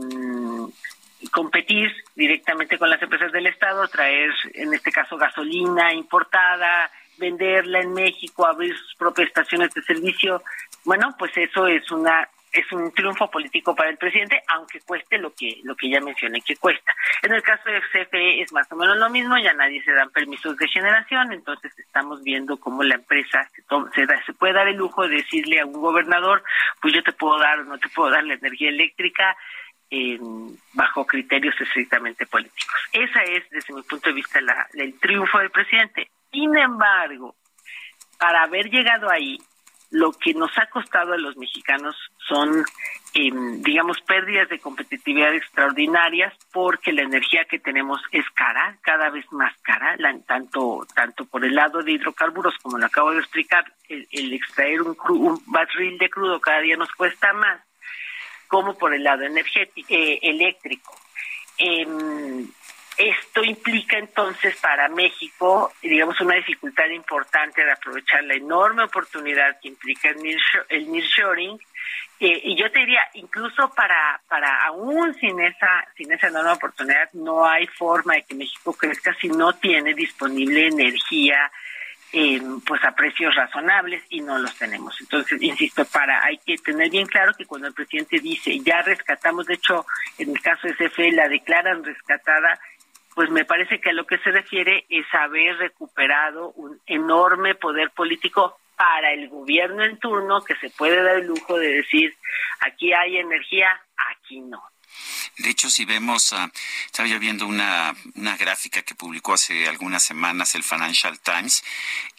competir directamente con las empresas del Estado, traer, en este caso, gasolina importada, venderla en México, abrir sus propias estaciones de servicio. Bueno, pues eso es una es un triunfo político para el presidente, aunque cueste lo que lo que ya mencioné que cuesta. En el caso de CFE es más o menos lo mismo, ya nadie se dan permisos de generación, entonces estamos viendo cómo la empresa se, se, da, se puede dar el lujo de decirle a un gobernador, pues yo te puedo dar o no te puedo dar la energía eléctrica, eh, bajo criterios estrictamente políticos. Esa es, desde mi punto de vista, la, el triunfo del presidente. Sin embargo, para haber llegado ahí, lo que nos ha costado a los mexicanos son, eh, digamos, pérdidas de competitividad extraordinarias porque la energía que tenemos es cara, cada vez más cara, la, tanto tanto por el lado de hidrocarburos, como lo acabo de explicar, el, el extraer un, cru, un barril de crudo cada día nos cuesta más, como por el lado energético, eh, eléctrico. Eh, esto implica entonces para México, digamos, una dificultad importante de aprovechar la enorme oportunidad que implica el nearshoring. Eh, y yo te diría, incluso para, para aún sin esa, sin esa enorme oportunidad, no hay forma de que México crezca si no tiene disponible energía eh, pues a precios razonables y no los tenemos. Entonces, insisto, para hay que tener bien claro que cuando el presidente dice ya rescatamos, de hecho, en el caso de CFE la declaran rescatada, pues me parece que a lo que se refiere es haber recuperado un enorme poder político para el gobierno en turno que se puede dar el lujo de decir aquí hay energía, aquí no. De hecho, si vemos, uh, estaba yo viendo una, una, gráfica que publicó hace algunas semanas el Financial Times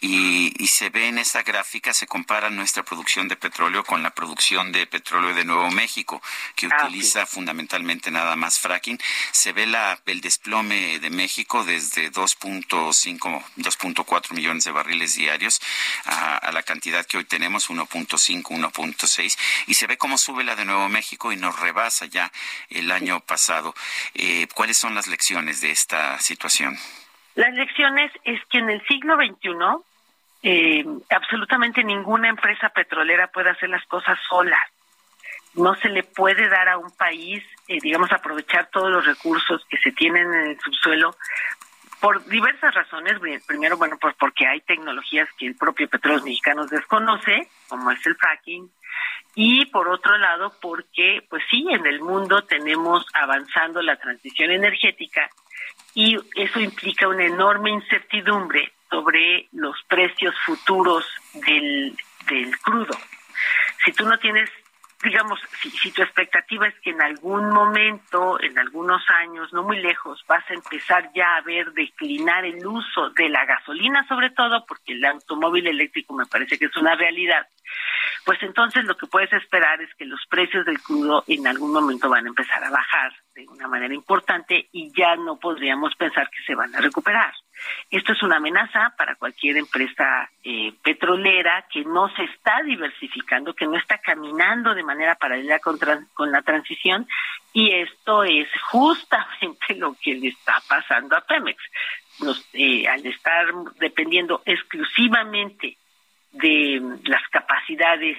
y, y, se ve en esa gráfica, se compara nuestra producción de petróleo con la producción de petróleo de Nuevo México, que ah, utiliza sí. fundamentalmente nada más fracking. Se ve la, el desplome de México desde 2.5, 2.4 millones de barriles diarios a, a la cantidad que hoy tenemos, 1.5, 1.6, y se ve cómo sube la de Nuevo México y nos rebasa ya el año pasado. Eh, ¿Cuáles son las lecciones de esta situación? Las lecciones es que en el siglo XXI eh, absolutamente ninguna empresa petrolera puede hacer las cosas sola. No se le puede dar a un país, eh, digamos, aprovechar todos los recursos que se tienen en el subsuelo por diversas razones. Primero, bueno, pues porque hay tecnologías que el propio Petróleos Mexicanos desconoce, como es el fracking, y por otro lado porque pues sí en el mundo tenemos avanzando la transición energética y eso implica una enorme incertidumbre sobre los precios futuros del, del crudo. Si tú no tienes digamos, si, tu expectativa es que en algún momento, en algunos años, no muy lejos, vas a empezar ya a ver declinar el uso de la gasolina, sobre todo, porque el automóvil eléctrico me parece que es una realidad, pues entonces lo que puedes esperar es que los precios del crudo en algún momento van a empezar a bajar de una manera importante y ya no podríamos pensar que se van a recuperar. Esto es una amenaza para cualquier empresa eh, petrolera que no se está diversificando, que no está caminando de manera paralela con, con la transición y esto es justamente lo que le está pasando a Pemex. Nos, eh, al estar dependiendo exclusivamente de las capacidades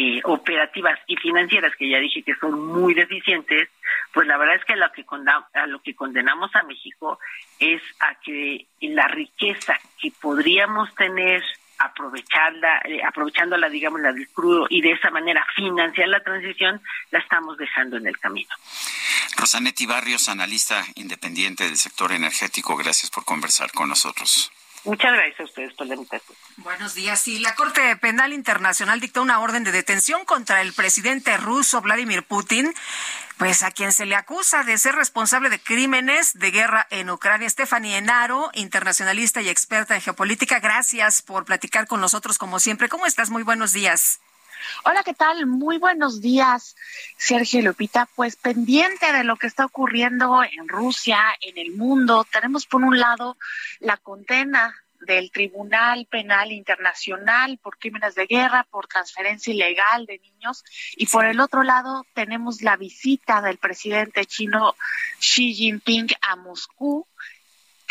eh, operativas y financieras que ya dije que son muy deficientes, pues la verdad es que lo que, a lo que condenamos a México es a que la riqueza que podríamos tener aprovecharla, eh, aprovechándola, digamos, la del crudo y de esa manera financiar la transición, la estamos dejando en el camino. Rosanetti Barrios, analista independiente del sector energético, gracias por conversar con nosotros. Muchas gracias a ustedes por la. Buenos días. Sí, la Corte Penal Internacional dictó una orden de detención contra el presidente ruso Vladimir Putin, pues a quien se le acusa de ser responsable de crímenes de guerra en Ucrania. Stephanie Enaro, internacionalista y experta en geopolítica, gracias por platicar con nosotros como siempre. ¿Cómo estás? Muy buenos días. Hola, ¿qué tal? Muy buenos días, Sergio Lupita. Pues pendiente de lo que está ocurriendo en Rusia, en el mundo, tenemos por un lado la condena del Tribunal Penal Internacional por crímenes de guerra, por transferencia ilegal de niños, y por el otro lado tenemos la visita del presidente chino Xi Jinping a Moscú,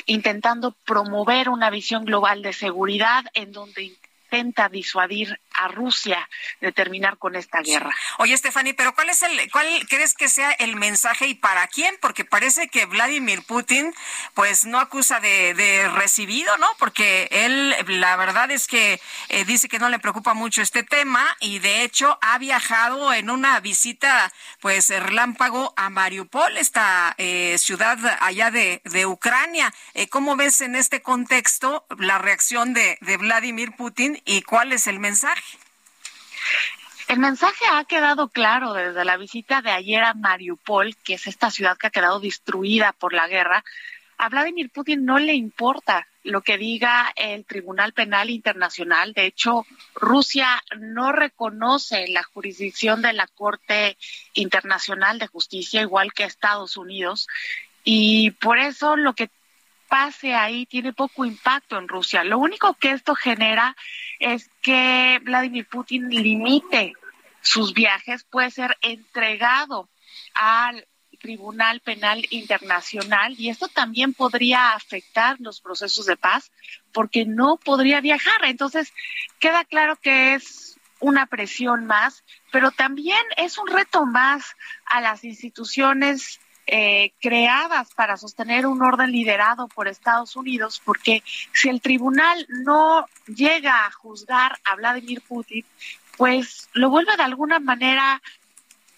intentando promover una visión global de seguridad en donde intenta disuadir a Rusia de terminar con esta guerra. Oye, Stephanie, pero ¿cuál es el, cuál crees que sea el mensaje y para quién? Porque parece que Vladimir Putin, pues no acusa de, de recibido, ¿no? Porque él, la verdad es que eh, dice que no le preocupa mucho este tema y de hecho ha viajado en una visita, pues relámpago a Mariupol, esta eh, ciudad allá de, de Ucrania. Eh, ¿Cómo ves en este contexto la reacción de, de Vladimir Putin y cuál es el mensaje? El mensaje ha quedado claro desde la visita de ayer a Mariupol, que es esta ciudad que ha quedado destruida por la guerra. A Vladimir Putin no le importa lo que diga el Tribunal Penal Internacional. De hecho, Rusia no reconoce la jurisdicción de la Corte Internacional de Justicia, igual que Estados Unidos. Y por eso lo que pase ahí tiene poco impacto en Rusia. Lo único que esto genera es que Vladimir Putin limite sus viajes, puede ser entregado al Tribunal Penal Internacional y esto también podría afectar los procesos de paz porque no podría viajar. Entonces, queda claro que es una presión más, pero también es un reto más a las instituciones eh, creadas para sostener un orden liderado por Estados Unidos, porque si el tribunal no llega a juzgar a Vladimir Putin, pues lo vuelve de alguna manera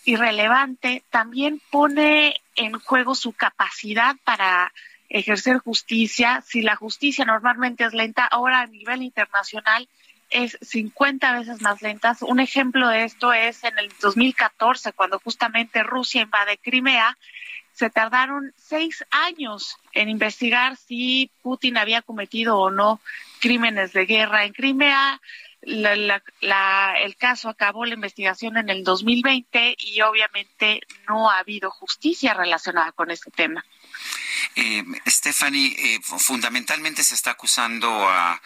irrelevante, también pone en juego su capacidad para ejercer justicia. Si la justicia normalmente es lenta, ahora a nivel internacional es 50 veces más lenta. Un ejemplo de esto es en el 2014, cuando justamente Rusia invade Crimea se tardaron seis años en investigar si Putin había cometido o no crímenes de guerra en Crimea. El caso acabó la investigación en el 2020 y obviamente no ha habido justicia relacionada con este tema. Eh, Stephanie, eh, fundamentalmente se está acusando a,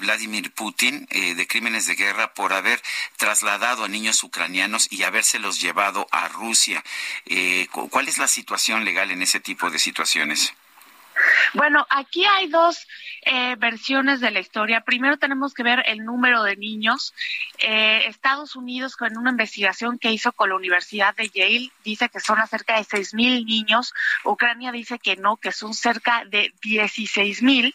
Vladimir Putin eh, de crímenes de guerra por haber trasladado a niños ucranianos y habérselos llevado a Rusia. Eh, ¿Cuál es la situación legal en ese tipo de situaciones? Bueno, aquí hay dos eh, versiones de la historia. Primero tenemos que ver el número de niños. Eh, Estados Unidos, con una investigación que hizo con la Universidad de Yale, dice que son cerca de seis mil niños. Ucrania dice que no, que son cerca de dieciséis mil.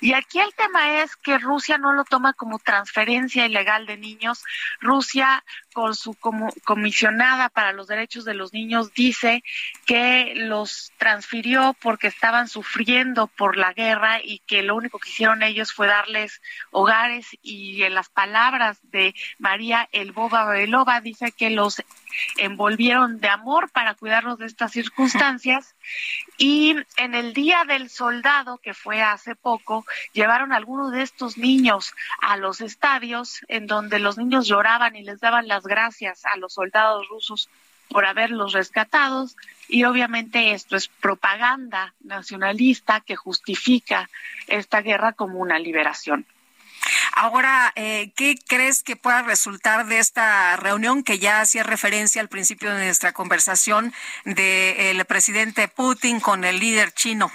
Y aquí el tema es que Rusia no lo toma como transferencia ilegal de niños. Rusia, con su comisionada para los derechos de los niños, dice que los transfirió porque estaban sufriendo por la guerra y que lo único que hicieron ellos fue darles hogares. Y en las palabras de María Elbova Belova dice que los envolvieron de amor para cuidarnos de estas circunstancias. (laughs) Y en el Día del Soldado, que fue hace poco, llevaron a algunos de estos niños a los estadios en donde los niños lloraban y les daban las gracias a los soldados rusos por haberlos rescatados y obviamente esto es propaganda nacionalista que justifica esta guerra como una liberación. Ahora, eh, ¿qué crees que pueda resultar de esta reunión que ya hacía referencia al principio de nuestra conversación del presidente Putin con el líder chino?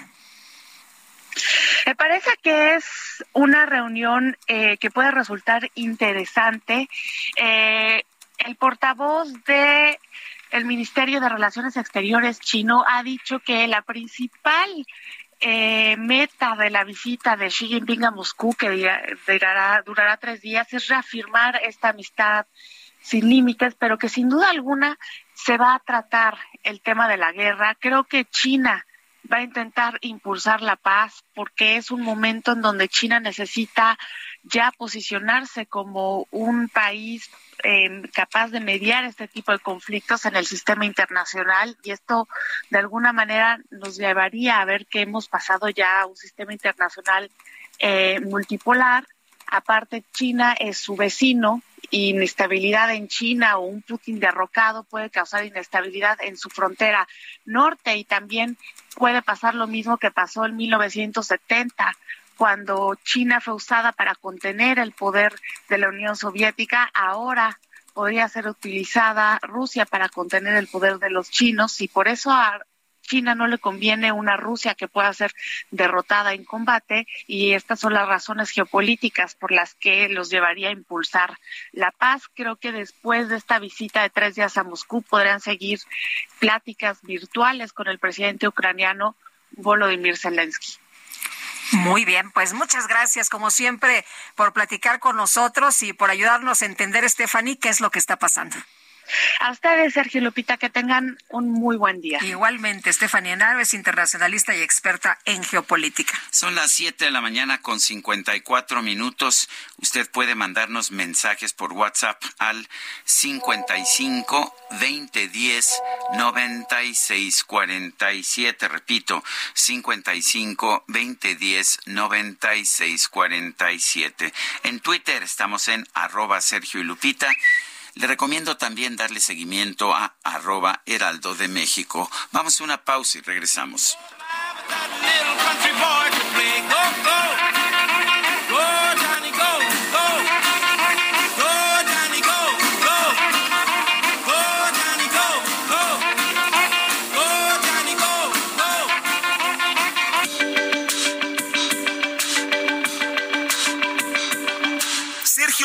Me parece que es una reunión eh, que puede resultar interesante. Eh, el portavoz de el Ministerio de Relaciones Exteriores chino ha dicho que la principal eh, meta de la visita de Xi Jinping a Moscú, que durará, durará tres días, es reafirmar esta amistad sin límites, pero que sin duda alguna se va a tratar el tema de la guerra. Creo que China va a intentar impulsar la paz porque es un momento en donde China necesita ya posicionarse como un país eh, capaz de mediar este tipo de conflictos en el sistema internacional y esto de alguna manera nos llevaría a ver que hemos pasado ya a un sistema internacional eh, multipolar. Aparte, China es su vecino inestabilidad en China o un Putin derrocado puede causar inestabilidad en su frontera norte y también puede pasar lo mismo que pasó en 1970 cuando China fue usada para contener el poder de la Unión Soviética, ahora podría ser utilizada Rusia para contener el poder de los chinos y por eso a China no le conviene una Rusia que pueda ser derrotada en combate y estas son las razones geopolíticas por las que los llevaría a impulsar la paz. Creo que después de esta visita de tres días a Moscú podrán seguir pláticas virtuales con el presidente ucraniano Volodymyr Zelensky. Muy bien, pues muchas gracias como siempre por platicar con nosotros y por ayudarnos a entender, Stephanie, qué es lo que está pasando. A ustedes, Sergio Lupita, que tengan un muy buen día. Igualmente, Estefanía Naves, internacionalista y experta en geopolítica. Son las 7 de la mañana con 54 minutos. Usted puede mandarnos mensajes por WhatsApp al 55 2010 96 47. Repito, 55 2010 96 47. En Twitter estamos en arroba Sergio y Lupita. Le recomiendo también darle seguimiento a arroba Heraldo de México. Vamos a una pausa y regresamos.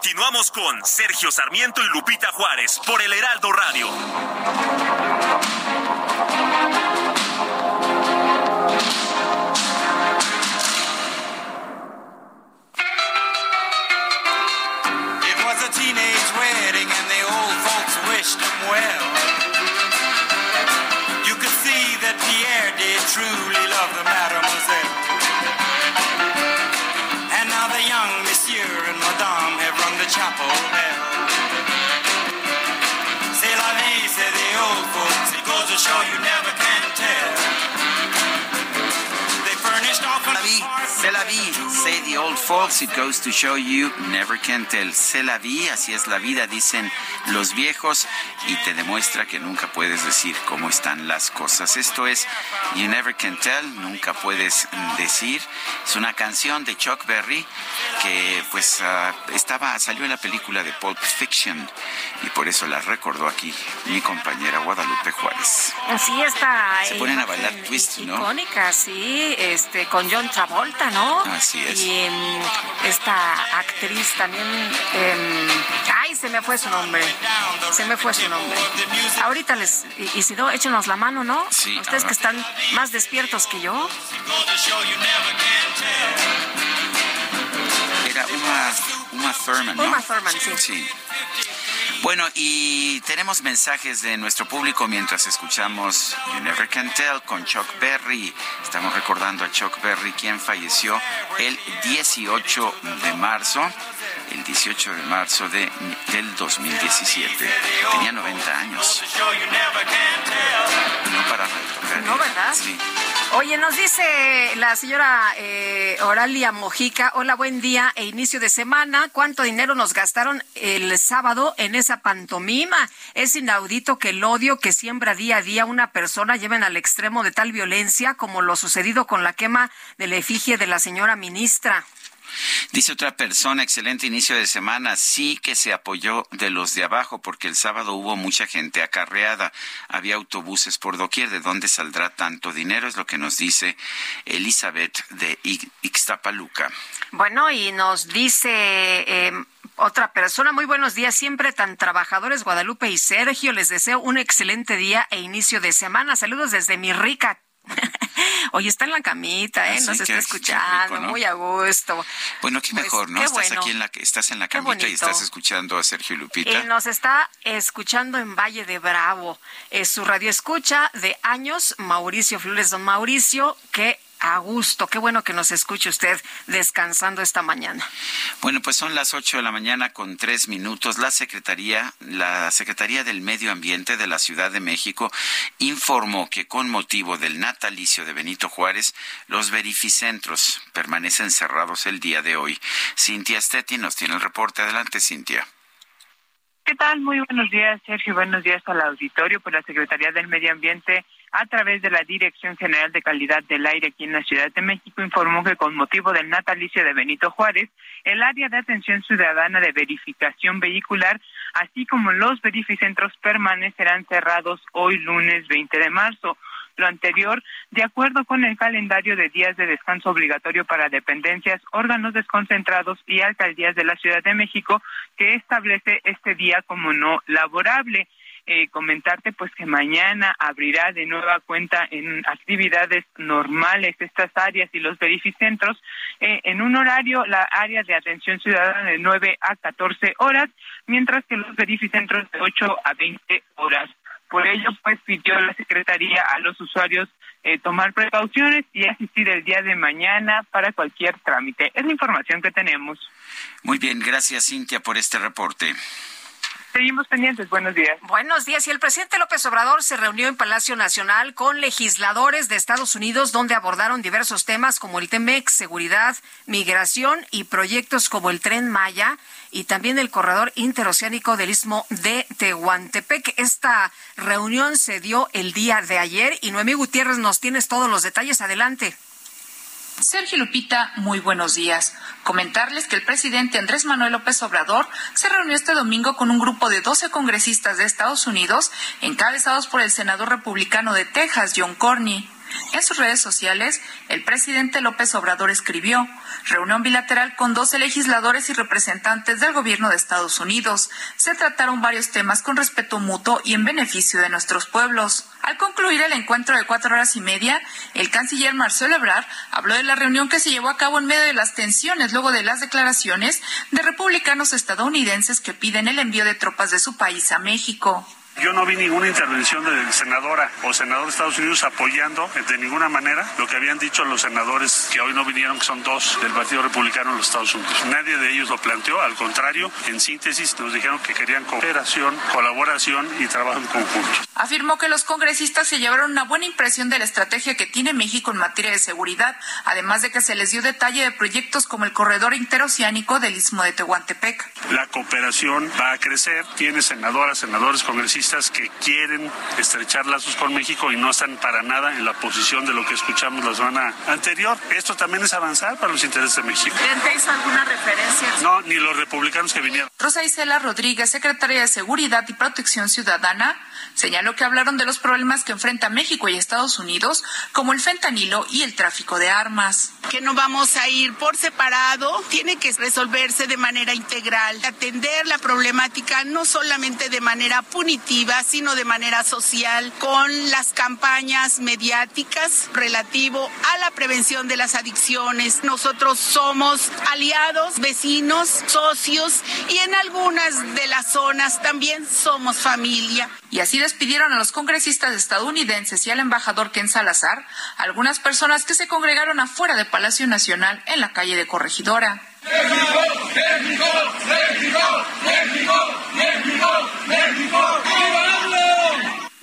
Continuamos con Sergio Sarmiento y Lupita Juárez por el Heraldo Radio. Well. You could see that Pierre did truly love the mademoiselle. Chapel bell. C'est la vie, say the old folks. It goes to show you never can tell. La vi, say the old folks, it goes to show you, never can tell. Se la vi, así es la vida, dicen los viejos, y te demuestra que nunca puedes decir cómo están las cosas. Esto es You Never Can Tell, nunca puedes decir. Es una canción de Chuck Berry que pues ah, estaba, salió en la película de Pulp Fiction y por eso la recordó aquí mi compañera Guadalupe Juárez. Sí, está. Se ponen a bailar twist, ¿no? Icónica, sí, este, con John Travolta, ¿no? Así es. Y em, esta actriz también, em, ay, se me fue su nombre, se me fue su nombre. Ahorita les, y, y si no, échenos la mano, ¿no? Sí, Ustedes ahora. que están más despiertos que yo. Era Uma, Uma Thurman, ¿no? Uma Thurman, sí. Sí. Bueno, y tenemos mensajes de nuestro público mientras escuchamos You Never Can Tell con Chuck Berry. Estamos recordando a Chuck Berry, quien falleció el 18 de marzo, el 18 de marzo de, del 2017. Tenía 90 años. No tocar. No, ¿verdad? Sí. Oye, nos dice la señora eh, Oralia Mojica, hola, buen día e inicio de semana. ¿Cuánto dinero nos gastaron el sábado en esa pantomima? Es inaudito que el odio que siembra día a día una persona lleven al extremo de tal violencia como lo sucedido con la quema de la efigie de la señora ministra. Dice otra persona, excelente inicio de semana. Sí que se apoyó de los de abajo porque el sábado hubo mucha gente acarreada. Había autobuses por doquier. ¿De dónde saldrá tanto dinero? Es lo que nos dice Elizabeth de Ix- Ixtapaluca. Bueno, y nos dice eh, otra persona, muy buenos días, siempre tan trabajadores Guadalupe y Sergio, les deseo un excelente día e inicio de semana. Saludos desde mi rica (laughs) Oye, está en la camita, ¿eh? Ah, Nos sí, está escuchando, qué rico, ¿no? muy a gusto. Bueno, qué Pues, mejor, ¿no? qué Estás bueno. aquí en la estás en la camita y estás escuchando a Sergio Lupita. Y nos está escuchando en Valle de Bravo. Es su radio escucha de años, Mauricio Flores. Don Mauricio, qué a gusto, qué bueno que nos escuche usted descansando esta mañana. Bueno, pues son las 8 de la mañana con tres minutos. La Secretaría, la Secretaría del Medio Ambiente de la Ciudad de México informó que con motivo del natalicio de Benito Juárez, los verificentros permanecen cerrados el día de hoy. Cintia Stetti nos tiene el reporte. Adelante, Cintia. ¿Qué tal? Muy buenos días, Sergio. Buenos días al auditorio. Pues la Secretaría del Medio Ambiente, a través de la Dirección General de Calidad del Aire aquí en la Ciudad de México, informó que con motivo del natalicio de Benito Juárez, el área de atención ciudadana de verificación vehicular, así como los verificentros permanecerán cerrados hoy lunes 20 de marzo. Lo anterior, de acuerdo con el calendario de días de descanso obligatorio para dependencias, órganos desconcentrados y alcaldías de la Ciudad de México, que establece este día como no laborable. Eh, comentarte pues que mañana abrirá de nueva cuenta en actividades normales estas áreas y los verificentros eh, en un horario la área de atención ciudadana de 9 a 14 horas mientras que los verificentros de 8 a 20 horas por ello, pues pidió la Secretaría a los usuarios eh, tomar precauciones y asistir el día de mañana para cualquier trámite. Es la información que tenemos. Muy bien, gracias, Cintia, por este reporte. Seguimos pendientes. Buenos días. Buenos días. Y el presidente López Obrador se reunió en Palacio Nacional con legisladores de Estados Unidos donde abordaron diversos temas como el TEMEX, seguridad, migración y proyectos como el Tren Maya y también el corredor interoceánico del Istmo de Tehuantepec. Esta reunión se dio el día de ayer y Noemí Gutiérrez nos tienes todos los detalles. Adelante. Sergio Lupita, muy buenos días. Comentarles que el presidente Andrés Manuel López Obrador se reunió este domingo con un grupo de 12 congresistas de Estados Unidos, encabezados por el senador republicano de Texas, John Cornyn. En sus redes sociales, el presidente López Obrador escribió reunión bilateral con 12 legisladores y representantes del gobierno de Estados Unidos. Se trataron varios temas con respeto mutuo y en beneficio de nuestros pueblos. Al concluir el encuentro de cuatro horas y media, el canciller Marcelo Ebrard habló de la reunión que se llevó a cabo en medio de las tensiones luego de las declaraciones de republicanos estadounidenses que piden el envío de tropas de su país a México. Yo no vi ninguna intervención de senadora o senador de Estados Unidos apoyando de ninguna manera lo que habían dicho los senadores que hoy no vinieron, que son dos del Partido Republicano en los Estados Unidos. Nadie de ellos lo planteó, al contrario, en síntesis nos dijeron que querían cooperación, colaboración y trabajo en conjunto. Afirmó que los congresistas se llevaron una buena impresión de la estrategia que tiene México en materia de seguridad, además de que se les dio detalle de proyectos como el corredor interoceánico del Istmo de Tehuantepec. La cooperación va a crecer, tiene senadoras, senadores, congresistas que quieren estrechar lazos con México y no están para nada en la posición de lo que escuchamos la semana anterior. Esto también es avanzar para los intereses de México. ¿Te hizo alguna referencia? No, ni los republicanos que vinieron. Rosa Isela Rodríguez, secretaria de Seguridad y Protección Ciudadana, señaló que hablaron de los problemas que enfrenta México y Estados Unidos, como el fentanilo y el tráfico de armas. Que no vamos a ir por separado, tiene que resolverse de manera integral, atender la problemática no solamente de manera punitiva, sino de manera social, con las campañas mediáticas relativo a la prevención de las adicciones. Nosotros somos aliados, vecinos, socios y en algunas de las zonas también somos familia. Y así despidieron a los congresistas estadounidenses y al embajador Ken Salazar, algunas personas que se congregaron afuera de Palacio Nacional en la calle de Corregidora. México, México, México, México, México, México,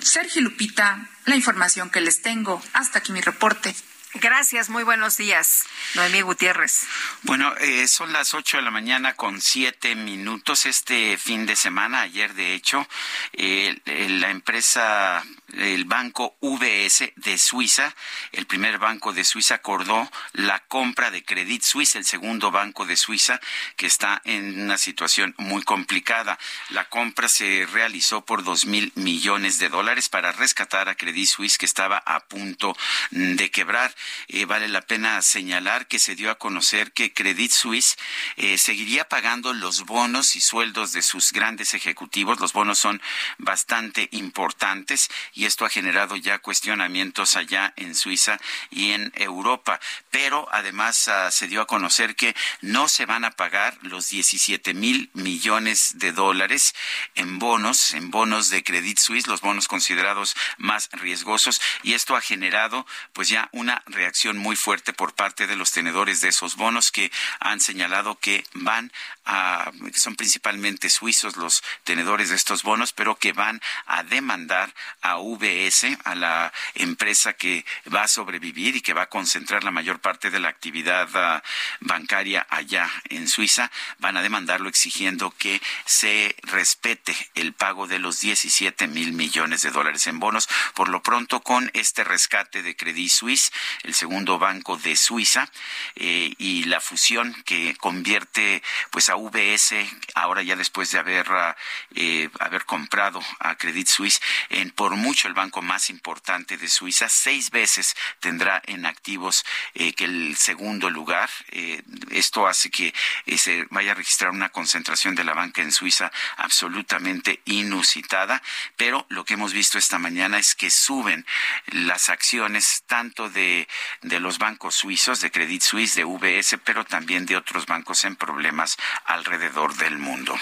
Sergio Lupita, la información que les tengo. Hasta aquí mi reporte. Gracias, muy buenos días. Noemí Gutiérrez. Bueno, eh, son las 8 de la mañana con siete minutos. Este fin de semana, ayer de hecho, eh, la empresa, el banco VS de Suiza, el primer banco de Suiza, acordó la compra de Credit Suisse, el segundo banco de Suiza, que está en una situación muy complicada. La compra se realizó por dos mil millones de dólares para rescatar a Credit Suisse, que estaba a punto de quebrar. Eh, vale la pena señalar que se dio a conocer que Credit Suisse eh, seguiría pagando los bonos y sueldos de sus grandes ejecutivos. Los bonos son bastante importantes y esto ha generado ya cuestionamientos allá en Suiza y en Europa. Pero además ah, se dio a conocer que no se van a pagar los 17 mil millones de dólares en bonos, en bonos de Credit Suisse, los bonos considerados más riesgosos, y esto ha generado pues ya una reacción muy fuerte por parte de los tenedores de esos bonos que han señalado que van a, son principalmente suizos los tenedores de estos bonos, pero que van a demandar a VS, a la empresa que va a sobrevivir y que va a concentrar la mayor parte de la actividad ah, bancaria allá en Suiza, van a demandarlo exigiendo que se respete el pago de los 17 mil millones de dólares en bonos. Por lo pronto, con este rescate de Credit Suisse, el segundo banco de Suiza, eh, y la fusión que convierte pues a VS, ahora ya después de haber, ah, eh, haber comprado a Credit Suisse, en por mucho el banco más importante de Suiza, seis veces tendrá en activos eh, que el segundo lugar. Eh, esto hace que se vaya a registrar una concentración de la banca en Suiza absolutamente inusitada, pero lo que hemos visto esta mañana es que suben las acciones tanto de, de los bancos suizos, de Credit Suisse, de VS, pero también de otros bancos en problemas alrededor del mundo.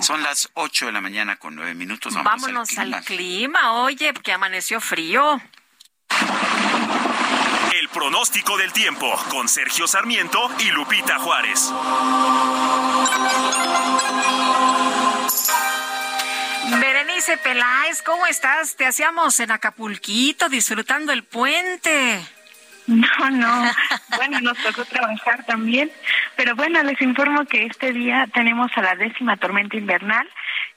Son las 8 de la mañana con nueve minutos. Vámonos al clima. Oye, que amaneció frío. El pronóstico del tiempo con Sergio Sarmiento y Lupita Juárez. Berenice Peláez, ¿cómo estás? Te hacíamos en Acapulquito disfrutando el puente. No, no. Bueno, nos tocó trabajar también. Pero bueno, les informo que este día tenemos a la décima tormenta invernal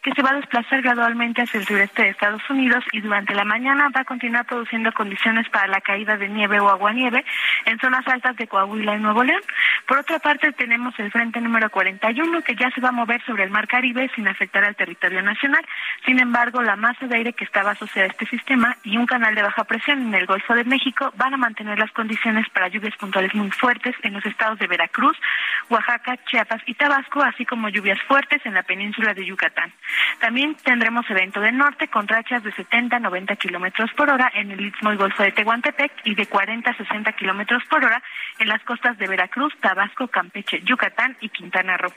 que se va a desplazar gradualmente hacia el sureste de Estados Unidos y durante la mañana va a continuar produciendo condiciones para la caída de nieve o aguanieve en zonas altas de Coahuila y Nuevo León. Por otra parte, tenemos el frente número 41 que ya se va a mover sobre el mar Caribe sin afectar al territorio nacional. Sin embargo, la masa de aire que estaba asociada a este sistema y un canal de baja presión en el Golfo de México van a mantener las condiciones para lluvias puntuales muy fuertes en los estados de Veracruz, Oaxaca, Chiapas y Tabasco, así como lluvias fuertes en la península de Yucatán. También tendremos evento del norte con rachas de 70 a 90 kilómetros por hora en el Istmo y Golfo de Tehuantepec y de 40 a 60 kilómetros por hora en las costas de Veracruz, Tabasco, Campeche, Yucatán y Quintana Roo.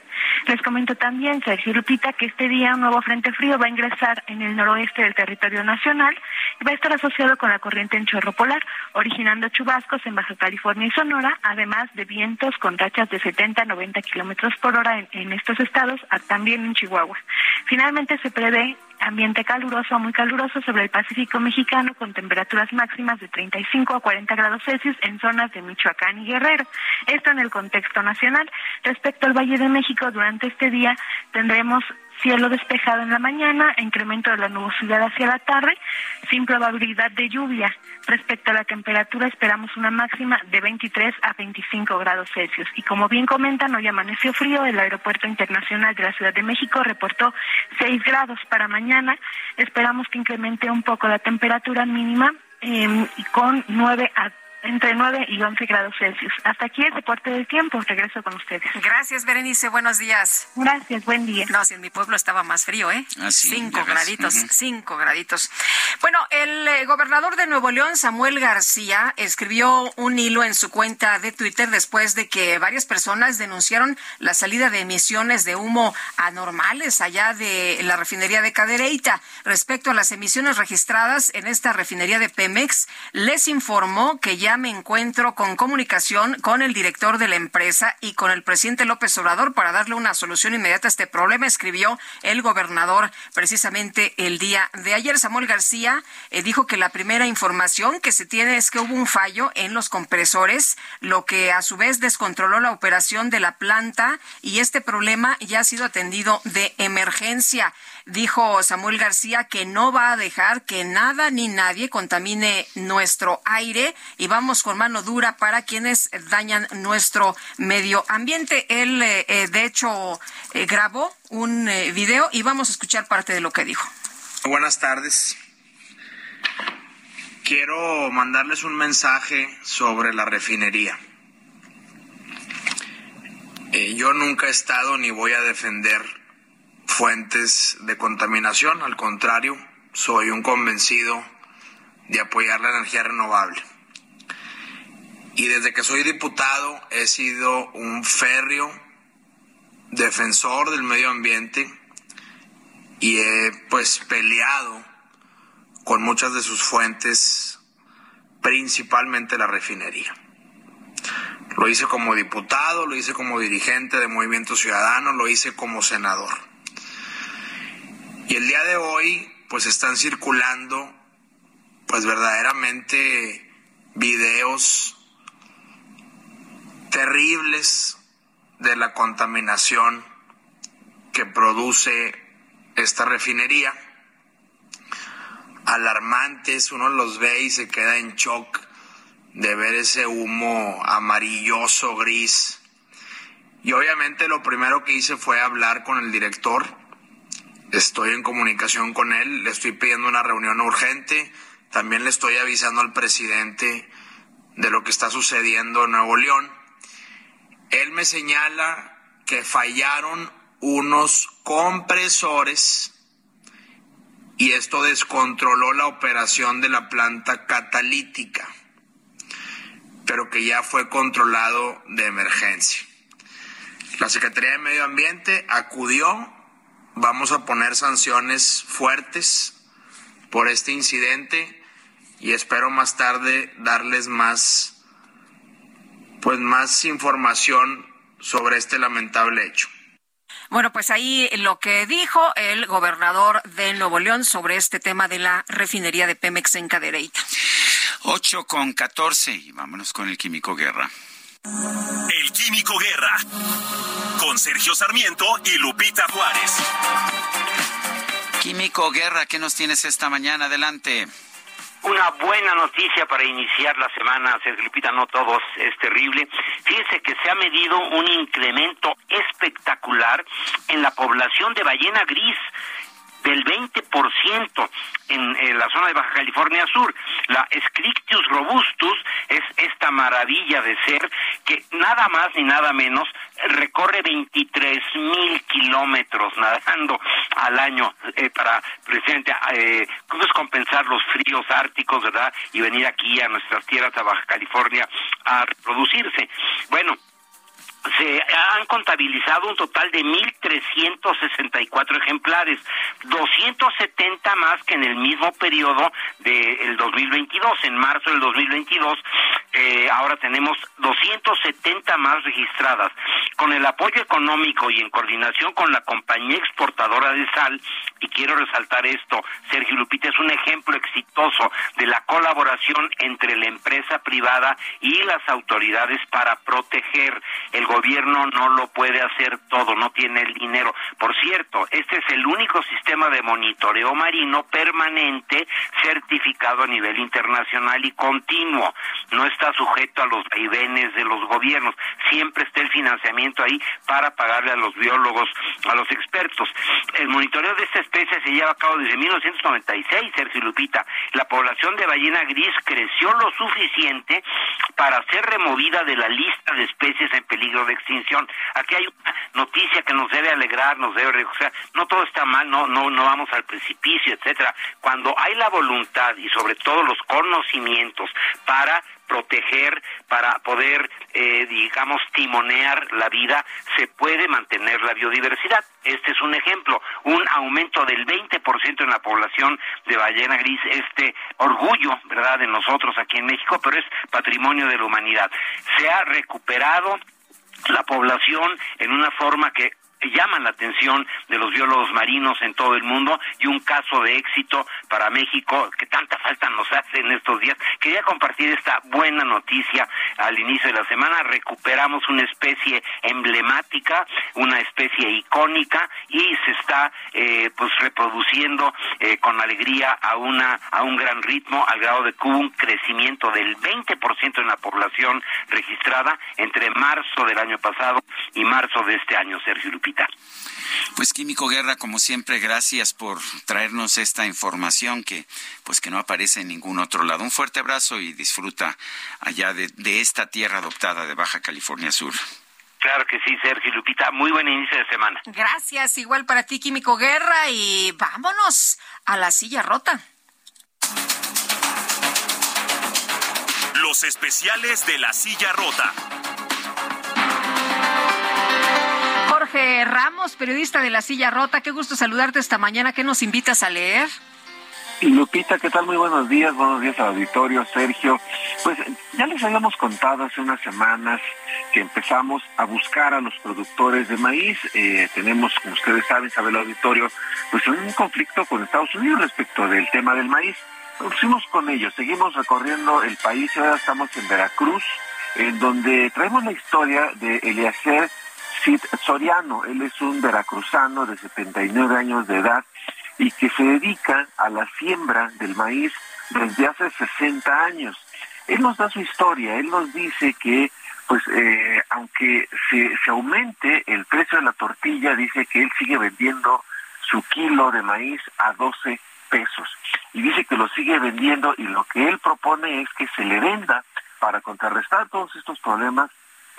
Les comento también, Sergio Lupita, que este día un nuevo frente frío va a ingresar en el noroeste del territorio nacional y va a estar asociado con la corriente en chorro polar, originando chubascos en Baja California y Sonora, además de vientos con rachas de 70 a 90 kilómetros por hora en, estos estados, también en Chihuahua. Se prevé ambiente caluroso a muy caluroso sobre el Pacífico mexicano con temperaturas máximas de 35 a 40 grados Celsius en zonas de Michoacán y Guerrero. Esto en el contexto nacional. Respecto al Valle de México, durante este día tendremos cielo despejado en la mañana, incremento de la nubosidad hacia la tarde, sin probabilidad de lluvia. Respecto a la temperatura, esperamos una máxima de 23 a 25 grados Celsius. Y como bien comentan, hoy amaneció frío, el Aeropuerto Internacional de la Ciudad de México reportó 6 grados para mañana. Esperamos que incremente un poco la temperatura mínima eh, con 9 a entre 9 y 11 grados Celsius. Hasta aquí el reporte del tiempo. Regreso con ustedes. Gracias, Berenice. Buenos días. Gracias, buen día. No, si en mi pueblo estaba más frío, ¿eh? Ah, sí, cinco graditos, cinco graditos. Bueno, el eh, gobernador de Nuevo León, Samuel García, escribió un hilo en su cuenta de Twitter después de que varias personas denunciaron la salida de emisiones de humo anormales allá de la refinería de Cadereyta. Respecto a las emisiones registradas en esta refinería de Pemex, les informó que ya me encuentro con comunicación con el director de la empresa y con el presidente López Obrador para darle una solución inmediata a este problema, escribió el gobernador precisamente el día de ayer. Samuel García eh, dijo que la primera información que se tiene es que hubo un fallo en los compresores, lo que a su vez descontroló la operación de la planta y este problema ya ha sido atendido de emergencia. Dijo Samuel García que no va a dejar que nada ni nadie contamine nuestro aire y vamos con mano dura para quienes dañan nuestro medio ambiente. Él, eh, eh, de hecho, eh, grabó un eh, video y vamos a escuchar parte de lo que dijo. Buenas tardes. Quiero mandarles un mensaje sobre la refinería. Yo nunca he estado ni voy a defender fuentes de contaminación, al contrario, soy un convencido de apoyar la energía renovable. Y desde que soy diputado he sido un férreo defensor del medio ambiente y he pues peleado con muchas de sus fuentes, principalmente la refinería. Lo hice como diputado, lo hice como dirigente de Movimiento Ciudadano, lo hice como senador. Y el día de hoy, pues están circulando, pues verdaderamente videos terribles de la contaminación que produce esta refinería. Alarmantes, uno los ve y se queda en shock de ver ese humo amarilloso, gris. Y obviamente lo primero que hice fue hablar con el director. Estoy en comunicación con él, le estoy pidiendo una reunión urgente. También le estoy avisando al presidente de lo que está sucediendo en Nuevo León. Él me señala que fallaron unos compresores y esto descontroló la operación de la planta catalítica, pero que ya fue controlado de emergencia. La Secretaría de Medio Ambiente acudió, vamos a poner sanciones fuertes por este incidente y espero más tarde darles más pues más información sobre este lamentable hecho. Bueno, pues ahí lo que dijo el gobernador de Nuevo León sobre este tema de la refinería de Pemex en Cadereyta. 8 con 14 y vámonos con el Químico Guerra. El Químico Guerra con Sergio Sarmiento y Lupita Juárez. Químico Guerra, ¿qué nos tienes esta mañana? Adelante. Una buena noticia para iniciar la semana, Sergio Lupita, no todos es terrible. Fíjense que se ha medido un incremento espectacular en la población de ballena gris del 20% en, la zona de Baja California Sur. La Scriptius robustus es esta maravilla de ser que nada más ni nada menos recorre 23 mil kilómetros nadando al año eh, para precisamente eh, pues compensar los fríos árticos, ¿verdad? Y venir aquí a nuestras tierras, a Baja California, a reproducirse. Bueno, se han contabilizado un total de 1.364 ejemplares, 270 más que en el mismo periodo del 2022. En marzo del 2022, eh, ahora tenemos 270 más registradas. Con el apoyo económico y en coordinación con la compañía exportadora de sal, y quiero resaltar esto, Sergio Lupita es un ejemplo exitoso de la colaboración entre la empresa privada y las autoridades para proteger el gobierno no lo puede hacer todo, no tiene el dinero. Por cierto, este es el único sistema de monitoreo marino permanente certificado a nivel internacional y continuo. No está sujeto a los vaivenes de los gobiernos. Siempre está el financiamiento ahí para pagarle a los biólogos, a los expertos. El monitoreo de esta especie se lleva a cabo desde 1996, Sergio Lupita. La población de ballena gris creció lo suficiente para ser removida de la lista de especies en peligro de extinción. Aquí hay una noticia que nos debe alegrar, nos debe, sea, no todo está mal, no, no, no vamos al precipicio, etcétera. Cuando hay la voluntad y sobre todo los conocimientos para proteger, para poder, eh, digamos, timonear la vida, se puede mantener la biodiversidad. Este es un ejemplo, un aumento del 20% en la población de ballena gris, este orgullo, ¿verdad?, de nosotros aquí en México, pero es patrimonio de la humanidad. Se ha recuperado la población en una forma que llaman la atención de los biólogos marinos en todo el mundo y un caso de éxito para México que tanta falta nos hace en estos días. Quería compartir esta buena noticia al inicio de la semana. Recuperamos una especie emblemática, una especie icónica y se está eh, pues reproduciendo eh, con alegría a una a un gran ritmo al grado de que hubo un crecimiento del 20% en la población registrada entre marzo del año pasado y marzo de este año, Sergio Pues Químico Guerra, como siempre, gracias por traernos esta información que pues que no aparece en ningún otro lado. Un fuerte abrazo y disfruta allá de, de esta tierra adoptada de Baja California Sur. Claro que sí, Sergio Lupita. Muy buen inicio de semana. Gracias, igual para ti, Químico Guerra, y vámonos a la silla rota. Los especiales de la silla rota. Ramos, periodista de La Silla Rota, qué gusto saludarte esta mañana. ¿Qué nos invitas a leer? Lupita, ¿qué tal? Muy buenos días, buenos días al auditorio, Sergio. Pues ya les habíamos contado hace unas semanas que empezamos a buscar a los productores de maíz. Eh, tenemos, como ustedes saben, sabe el auditorio, pues un conflicto con Estados Unidos respecto del tema del maíz. Fuimos con ellos, seguimos recorriendo el país y ahora estamos en Veracruz, en donde traemos la historia de Eliezer Soriano. Él es un veracruzano de 79 años de edad y que se dedica a la siembra del maíz desde hace 60 años. Él nos da su historia, él nos dice que pues eh, aunque se aumente el precio de la tortilla, dice que él sigue vendiendo su kilo de maíz a 12 pesos. Y dice que lo sigue vendiendo y lo que él propone es que se le venda para contrarrestar todos estos problemas,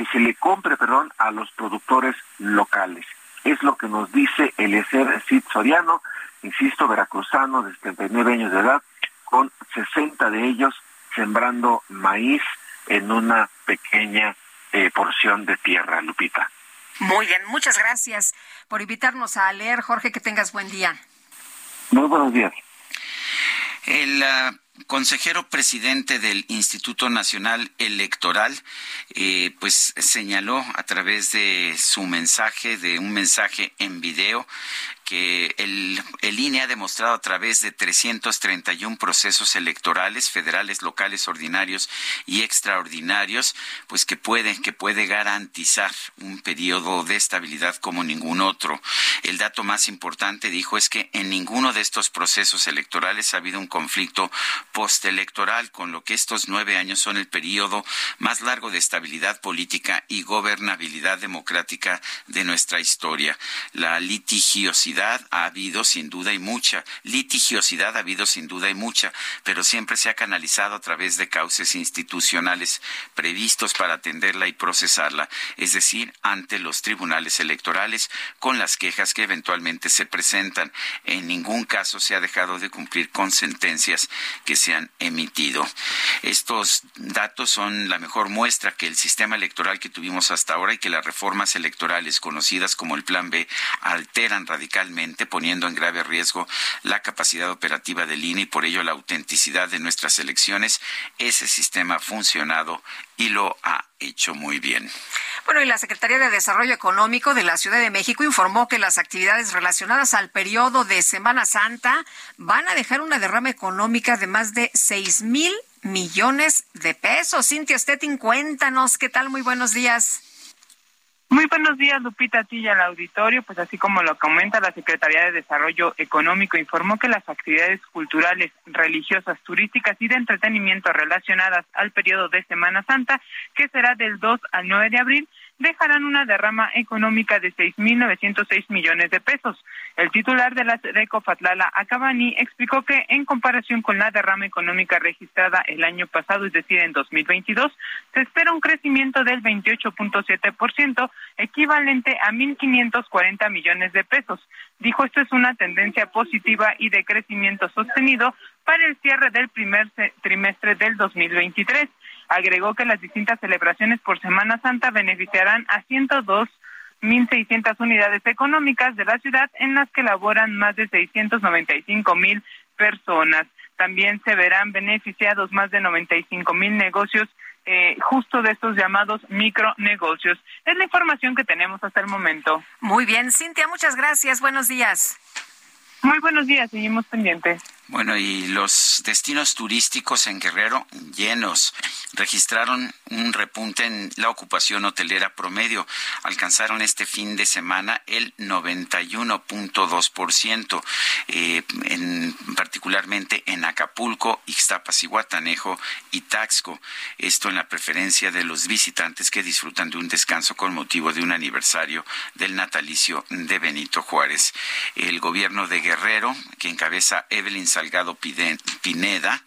que se le compre, perdón, a los productores locales. Es lo que nos dice Eliezer Cid Soriano, insisto, veracruzano de 79 años de edad, con 60 de ellos sembrando maíz en una pequeña eh, porción de tierra, Lupita. Muy bien, muchas gracias por invitarnos a leer, Jorge, que tengas buen día. Muy buenos días. El uh, consejero presidente del Instituto Nacional Electoral, eh, pues señaló a través de su mensaje, de un mensaje en video, que el, el INE ha demostrado a través de 331 procesos electorales federales, locales, ordinarios y extraordinarios, pues que puede, que puede garantizar un periodo de estabilidad como ningún otro. El dato más importante, dijo, es que en ninguno de estos procesos electorales ha habido un conflicto postelectoral, con lo que estos nueve años son el periodo más largo de estabilidad política y gobernabilidad democrática de nuestra historia. La litigiosidad ha habido sin duda y mucha, litigiosidad ha habido sin duda y mucha, pero siempre se ha canalizado a través de cauces institucionales previstos para atenderla y procesarla, es decir, ante los tribunales electorales con las quejas que eventualmente se presentan. En ningún caso se ha dejado de cumplir con sentencias que se han emitido. Estos datos son la mejor muestra que el sistema electoral que tuvimos hasta ahora y que las reformas electorales conocidas como el Plan B alteran radicalmente poniendo en grave riesgo la capacidad operativa del INE y por ello la autenticidad de nuestras elecciones. Ese sistema ha funcionado y lo ha hecho muy bien. Bueno, y la Secretaría de Desarrollo Económico de la Ciudad de México informó que las actividades relacionadas al periodo de Semana Santa van a dejar una derrama económica de más de seis mil millones de pesos. Cintia Stettin, cuéntanos, ¿qué tal? Muy buenos días. Muy buenos días, Lupita, a ti y al auditorio. Pues así como lo comenta la Secretaría de Desarrollo Económico, informó que las actividades culturales, religiosas, turísticas y de entretenimiento relacionadas al periodo de Semana Santa, que será del 2 al 9 de abril, dejarán una derrama económica de 6.906 millones de pesos. El titular de la SEDECO, Fatlala Acabani, explicó que en comparación con la derrama económica registrada el año pasado, es decir, en 2022, se espera un crecimiento del 28.7%, equivalente a 1.540 millones de pesos. Dijo esto es una tendencia positiva y de crecimiento sostenido para el cierre del primer trimestre del 2023. Agregó que las distintas celebraciones por Semana Santa beneficiarán a 102.600 unidades económicas de la ciudad en las que laboran más de 695.000 personas. También se verán beneficiados más de 95.000 negocios eh, justo de estos llamados micronegocios. Es la información que tenemos hasta el momento. Muy bien, Cintia, muchas gracias. Buenos días. Muy buenos días, seguimos pendientes. Bueno, y los destinos turísticos en Guerrero llenos registraron un repunte en la ocupación hotelera promedio. Alcanzaron este fin de semana el 91.2%, eh, en, particularmente en Acapulco, Ixtapas y Guatanejo y Taxco. Esto en la preferencia de los visitantes que disfrutan de un descanso con motivo de un aniversario del natalicio de Benito Juárez. El gobierno de Guerrero, que encabeza Evelyn Salgado Pineda,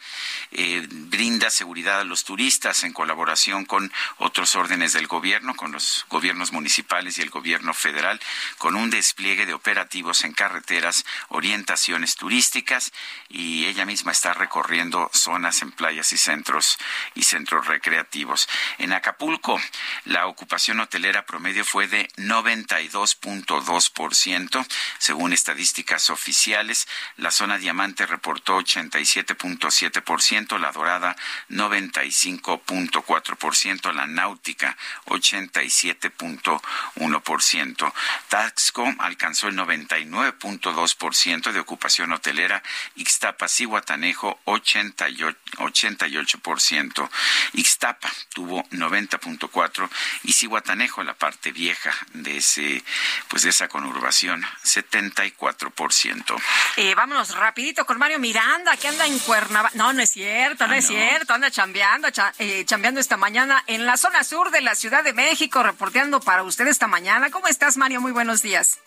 eh, brinda seguridad a los turistas en colaboración con otros órdenes del gobierno, con los gobiernos municipales y el gobierno federal, con un despliegue de operativos en carreteras, orientaciones turísticas y ella misma está recorriendo zonas en playas y centros y centros recreativos. En Acapulco, la ocupación hotelera promedio fue de 92.2%, según estadísticas oficiales. La zona diamante reportó 87.7%, la dorada 95.4%, la náutica 87.1%. Taxco alcanzó el 99.2% de ocupación hotelera, Ixtapas y Guatanejo 88%. Ixtapa tuvo 90.4 y Cihuatanejo, la parte vieja de ese pues de esa conurbación, 74%. Eh, vámonos rapidito con Mario Miranda, que anda en Cuernavaca. No, no es cierto, no Ah, es no. cierto, anda chambeando, cha- eh, chambeando esta mañana en la zona sur de la Ciudad de México, reporteando para usted esta mañana. ¿Cómo estás, Mario? Muy buenos días.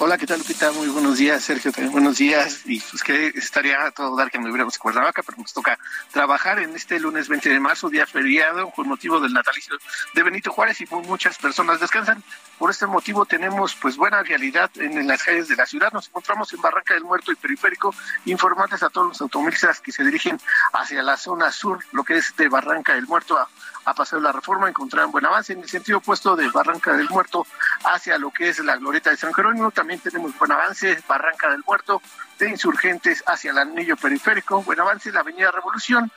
Hola, ¿qué tal, Lupita? Muy buenos días, Sergio. También buenos días. Y pues que estaría todo dar que nos hubiéramos Cuernavaca, pero nos toca trabajar en este lunes 20 de marzo, día feriado, con motivo del natalicio de Benito Juárez y mu- muchas personas descansan. Por este motivo tenemos pues buena realidad en, en las calles de la ciudad. Nos encontramos en Barranca del Muerto y Periférico, informantes a todos los automovilistas que se dirigen hacia la zona sur, lo que es de Barranca del Muerto a, a Paseo la Reforma, encontrarán buen avance. En el sentido opuesto de Barranca del Muerto hacia lo que es la Glorieta de San Jerónimo, también tenemos buen avance, Barranca del Muerto, de Insurgentes hacia el anillo periférico, buen avance, la Avenida Revolución,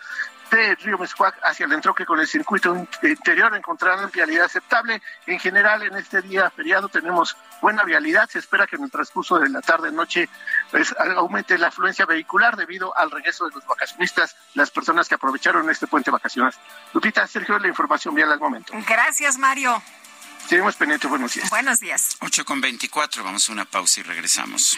de Río Mezcuac hacia el entronque con el circuito in- interior encontrarán vialidad aceptable. En general, en este día feriado tenemos buena vialidad. Se espera que en el transcurso de la tarde-noche pues, aumente la afluencia vehicular debido al regreso de los vacacionistas, las personas que aprovecharon este puente vacacional. Lupita, Sergio, la información vial al momento. Gracias, Mario. Seguimos pendientes, buenos días. Buenos días. 8 con 24, vamos a una pausa y regresamos.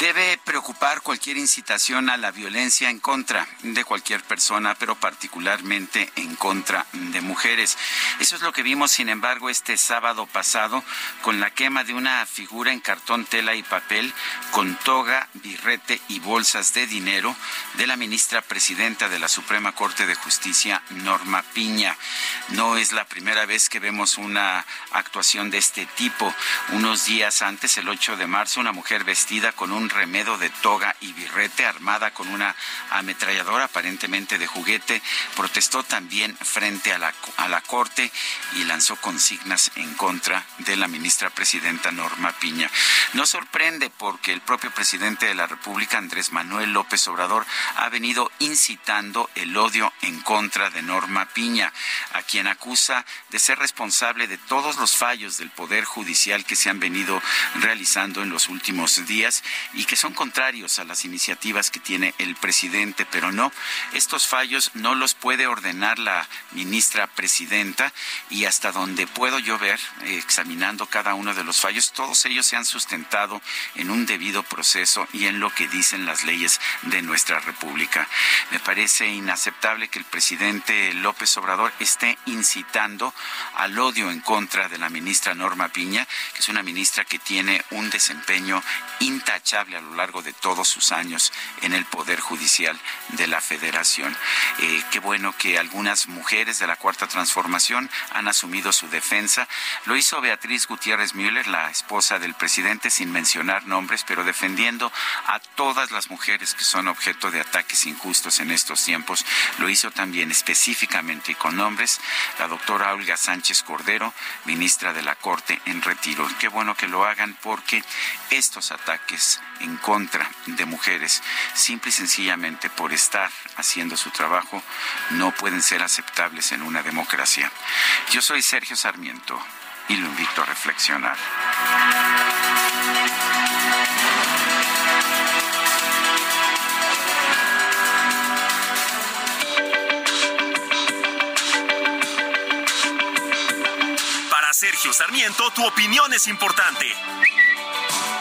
Debe preocupar cualquier incitación a la violencia en contra de cualquier persona, pero particularmente en contra de mujeres. Eso es lo que vimos, sin embargo, este sábado pasado con la quema de una figura en cartón, tela y papel con toga, birrete y bolsas de dinero de la ministra presidenta de la Suprema Corte de Justicia, Norma Piña. No es la primera vez que vemos una actuación de este tipo. Unos días antes, el 8 de marzo, una mujer vestida con un remedo de toga y birrete armada con una ametralladora aparentemente de juguete protestó también frente a la, a la corte y lanzó consignas en contra de la ministra presidenta Norma Piña. No sorprende porque el propio presidente de la República, Andrés Manuel López Obrador, ha venido incitando el odio en contra de Norma Piña, a quien acusa de ser responsable de todos los fallos del Poder Judicial que se han venido realizando en los últimos días y que son contrarios a las iniciativas que tiene el presidente, pero no, estos fallos no los puede ordenar la ministra presidenta y hasta donde puedo yo ver, examinando cada uno de los fallos, todos ellos se han sustentado en un debido proceso y en lo que dicen las leyes de nuestra República. Me parece inaceptable que el presidente López Obrador esté incitando al odio en contra de la ministra Norma Piña, que es una ministra que tiene un desempeño intachable a lo largo de todos sus años en el Poder Judicial de la Federación. Eh, qué bueno que algunas mujeres de la Cuarta Transformación han asumido su defensa. Lo hizo Beatriz Gutiérrez Müller, la esposa del presidente, sin mencionar nombres, pero defendiendo a todas las mujeres que son objeto de ataques injustos en estos tiempos. Lo hizo también específicamente y con nombres la doctora Olga Sánchez Cordero, ministra de la Corte en retiro. Qué bueno que lo hagan porque estos ataques en contra de mujeres, simple y sencillamente por estar haciendo su trabajo, no pueden ser aceptables en una democracia. Yo soy Sergio Sarmiento y lo invito a reflexionar. Para Sergio Sarmiento, tu opinión es importante.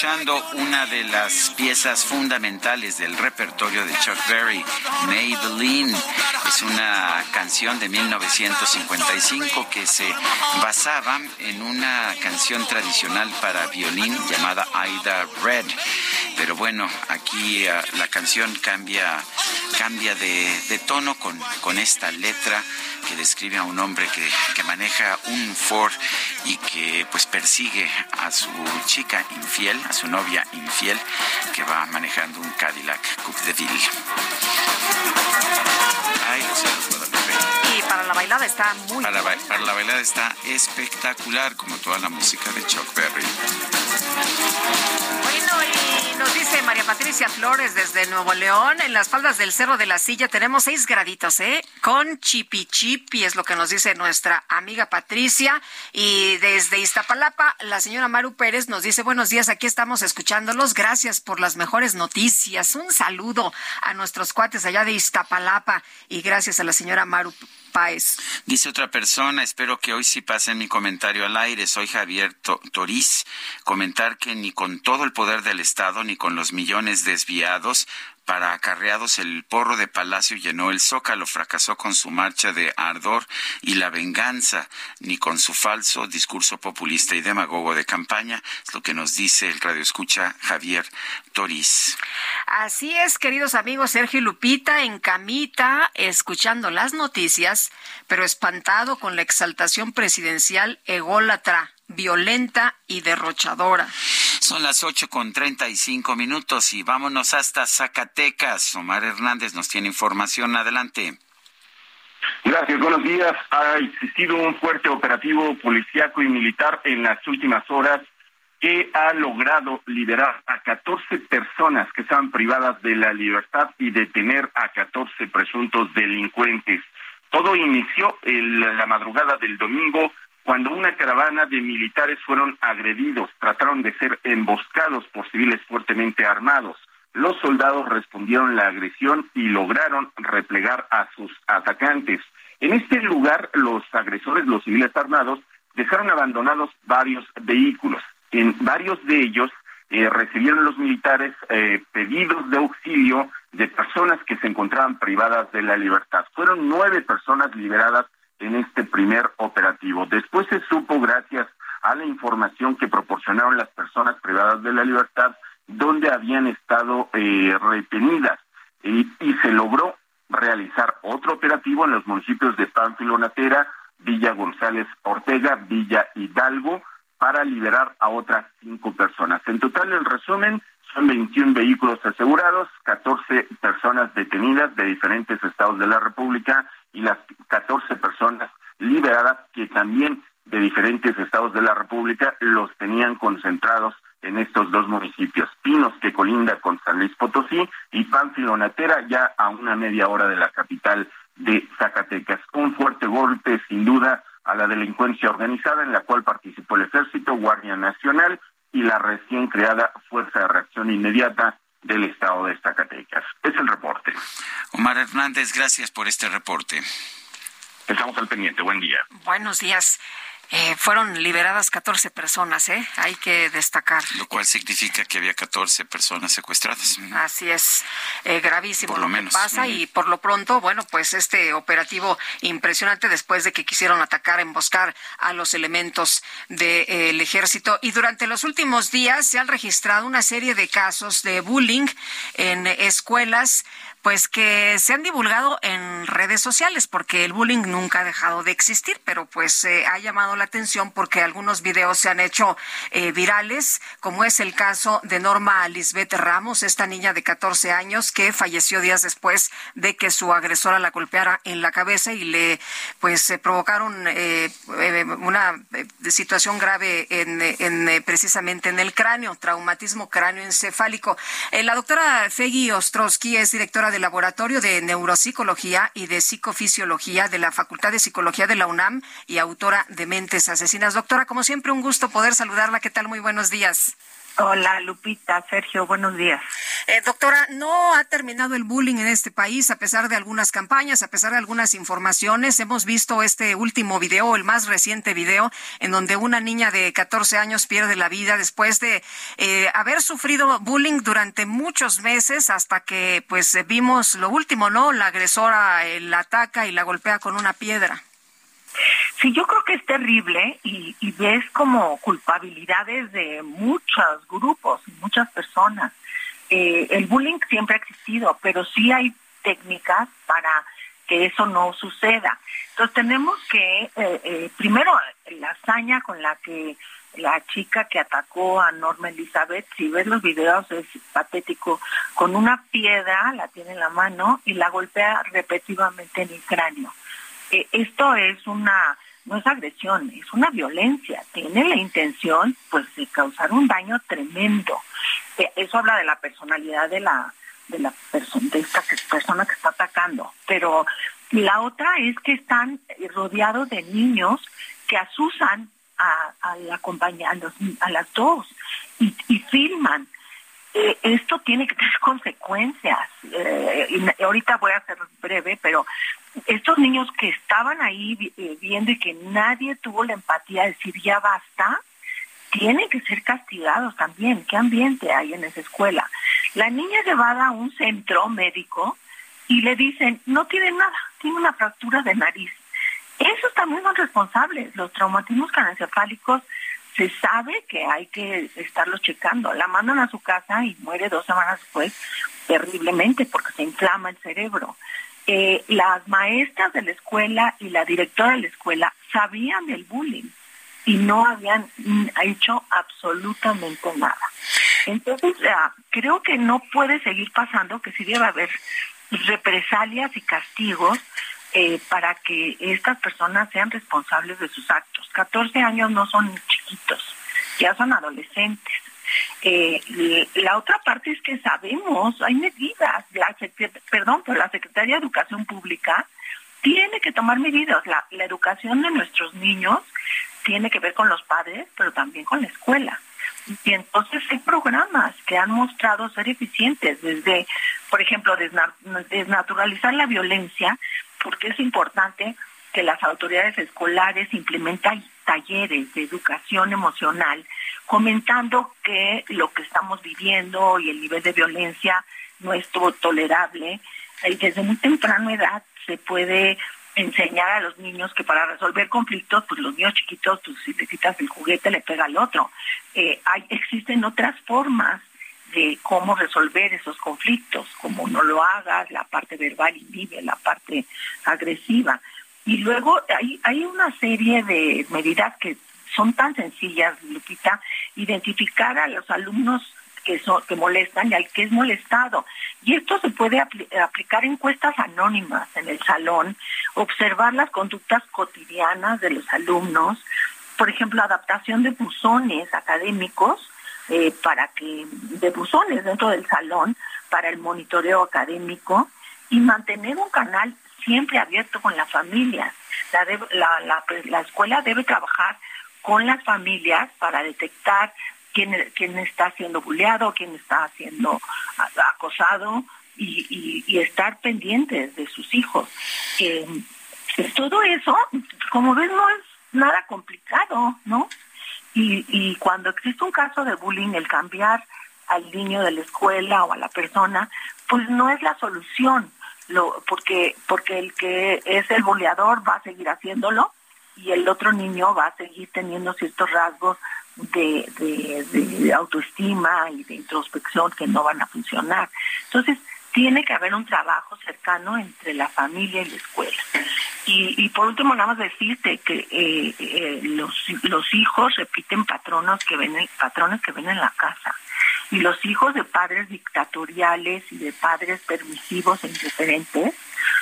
Escuchando una de las piezas fundamentales del repertorio de Chuck Berry, Maybelline. Es una canción de 1955 que se basaba en una canción tradicional para violín llamada Ida Red. Pero bueno, aquí eh, la canción cambia, cambia de, tono con, con esta letra que describe a un hombre que, que maneja un Ford y que pues persigue a su chica infiel, a su novia infiel, que va manejando un Cadillac Coupe de Ville. Ay, Guadalupe. Para la bailada está muy Para, para la bailada está espectacular, como toda la música de Chuck Berry. Bueno, y nos dice María Patricia Flores desde Nuevo León, en las faldas del Cerro de la Silla tenemos seis graditos, ¿eh? Con chipi chipi, es lo que nos dice nuestra amiga Patricia. Y desde Iztapalapa, la señora Maru Pérez nos dice, buenos días, aquí estamos escuchándolos, gracias por las mejores noticias. Un saludo a nuestros cuates allá de Iztapalapa y gracias a la señora Maru Dice otra persona, espero que hoy sí pasen mi comentario al aire. Soy Javier To- Toriz. Comentar que ni con todo el poder del Estado, ni con los millones desviados para acarreados, el porro de Palacio llenó el zócalo, fracasó con su marcha de ardor y la venganza, ni con su falso discurso populista y demagogo de campaña. Es lo que nos dice el radioescucha Javier Toriz. Así es, queridos amigos, Sergio Lupita en camita, escuchando las noticias, pero espantado con la exaltación presidencial ególatra, violenta y derrochadora. Son las ocho con treinta y cinco minutos y vámonos hasta Zacatecas. Omar Hernández nos tiene información. Adelante. Gracias, buenos días. Ha existido un fuerte operativo policíaco y militar en las últimas horas que ha logrado liberar a 14 personas que estaban privadas de la libertad y detener a 14 presuntos delincuentes. Todo inició en la madrugada del domingo cuando una caravana de militares fueron agredidos, trataron de ser emboscados por civiles fuertemente armados. Los soldados respondieron la agresión y lograron replegar a sus atacantes. En este lugar, los agresores, los civiles armados, dejaron abandonados varios vehículos. En varios de ellos eh, recibieron los militares eh, pedidos de auxilio de personas que se encontraban privadas de la libertad. Fueron nueve personas liberadas en este primer operativo. Después se supo, gracias a la información que proporcionaron las personas privadas de la libertad, donde habían estado eh, retenidas y, se logró realizar otro operativo en los municipios de Pánfilo Natera, Villa González Ortega, Villa Hidalgo, para liberar a otras cinco personas. En total, el resumen, son 21 vehículos asegurados, 14 personas detenidas de diferentes estados de la República y las 14 personas liberadas que también de diferentes estados de la República los tenían concentrados en estos dos municipios, Pinos, que colinda con San Luis Potosí, y Pánfilo Natera, ya a una media hora de la capital de Zacatecas. Un fuerte golpe, sin duda, a la delincuencia organizada, en la cual participó el Ejército, Guardia Nacional y la recién creada Fuerza de Reacción Inmediata del Estado de Zacatecas. Es el reporte. Omar Hernández, gracias por este reporte. Estamos al pendiente. Buen día. Buenos días. Eh, fueron liberadas 14 personas, ¿eh? Hay que destacar. Lo cual significa que había 14 personas secuestradas. Así es, eh, gravísimo Por lo menos. pasa y por lo pronto, bueno, pues este operativo impresionante después de que quisieron atacar, emboscar a los elementos del ejército y durante los últimos días se han registrado una serie de casos de bullying en escuelas pues que se han divulgado en redes sociales porque el bullying nunca ha dejado de existir, pero pues eh, ha llamado la atención porque algunos videos se han hecho eh, virales, como es el caso de Norma Lisbeth Ramos, esta niña de 14 años que falleció días después de que su agresora la golpeara en la cabeza y le pues eh, provocaron eh, una eh, situación grave en, en, precisamente en el cráneo, traumatismo cráneoencefálico. Eh, la doctora Ostrowski es directora del Laboratorio de Neuropsicología y de Psicofisiología de la Facultad de Psicología de la UNAM y autora de Mentes Asesinas. Doctora, como siempre, un gusto poder saludarla. ¿Qué tal? Muy buenos días. Hola, Lupita, Sergio, buenos días. Eh, doctora, no ha terminado el bullying en este país a pesar de algunas campañas, a pesar de algunas informaciones. Hemos visto este último video, el más reciente video, en donde una niña de 14 años pierde la vida después de eh, haber sufrido bullying durante muchos meses hasta que pues vimos lo último, ¿no? La agresora eh, la ataca y la golpea con una piedra. Sí, yo creo que es terrible y, y ves como culpabilidades de muchos grupos, muchas personas. Eh, el bullying siempre ha existido, pero sí hay técnicas para que eso no suceda. Entonces tenemos que, eh, eh, primero, la hazaña con la que la chica que atacó a Norma Elizabeth, si ves los videos es patético, con una piedra, la tiene en la mano y la golpea repetitivamente en el cráneo. Esto es una, no es agresión, es una violencia. Tiene la intención, pues, de causar un daño tremendo. Eh, eso habla de la personalidad de la de la persona de esta persona que está atacando. Pero la otra es que están rodeados de niños que asusan a, a la a, las dos y, filman. Eh, esto tiene que tener (laughs) consecuencias. Eh, ahorita voy a ser breve, pero estos niños que estaban ahí eh, viendo y que nadie tuvo la empatía de decir ya basta, tienen que ser castigados también. ¿Qué ambiente hay en esa escuela? La niña llevada a un centro médico y le dicen, no tiene nada, tiene una fractura de nariz. Esos también son responsables. Los traumatismos craneoencefálicos se sabe que hay que estarlos checando. La mandan a su casa y muere dos semanas después terriblemente porque se inflama el cerebro. Eh, las maestras de la escuela y la directora de la escuela sabían del bullying y no habían hecho absolutamente nada. Entonces, creo que no puede seguir pasando, que sí debe haber represalias y castigos eh, para que estas personas sean responsables de sus actos. 14 años no son chiquitos, ya son adolescentes. Eh, la otra parte es que sabemos, hay medidas, la perdón, pero la Secretaría de Educación Pública tiene que tomar medidas. La, educación de nuestros niños tiene que ver con los padres, pero también con la escuela. Y entonces hay programas que han mostrado ser eficientes, desde, por ejemplo, desna- desnaturalizar la violencia, porque es importante que las autoridades escolares implementan talleres de educación emocional, comentando que lo que estamos viviendo y el nivel de violencia no es to- tolerable. Y desde muy temprana edad se puede enseñar a los niños que para resolver conflictos, pues los niños chiquitos, pues si le quitas el juguete le pega al otro. Eh, hay, existen otras formas de cómo resolver esos conflictos, como no lo hagas, la parte verbal inhibe, la parte agresiva. Y luego hay, hay una serie de medidas que son tan sencillas, Lupita, identificar a los alumnos que, son, que molestan y al que es molestado. Y esto se puede aplicar encuestas anónimas en el salón, observar las conductas cotidianas de los alumnos, por ejemplo, adaptación de buzones académicos eh, para que de buzones dentro del salón para el monitoreo académico y mantener un canal siempre abierto con las familias. La, la, la, escuela debe trabajar con las familias para detectar quién, quién está siendo bulleado, quién está siendo acosado y, y, estar pendientes de sus hijos. Eh, todo eso, como ves, no es nada complicado, ¿no? Y, y cuando existe un caso de bullying, el cambiar al niño de la escuela o a la persona, pues no es la solución, lo, porque, porque el que es el bulleador va a seguir haciéndolo y el otro niño va a seguir teniendo ciertos rasgos de, de, autoestima y de introspección que no van a funcionar. Entonces, tiene que haber un trabajo cercano entre la familia y la escuela. Y, por último, nada más decirte que eh, eh, los, hijos repiten patronos que ven, patrones que ven en la casa. Y los hijos de padres dictatoriales y de padres permisivos e indiferentes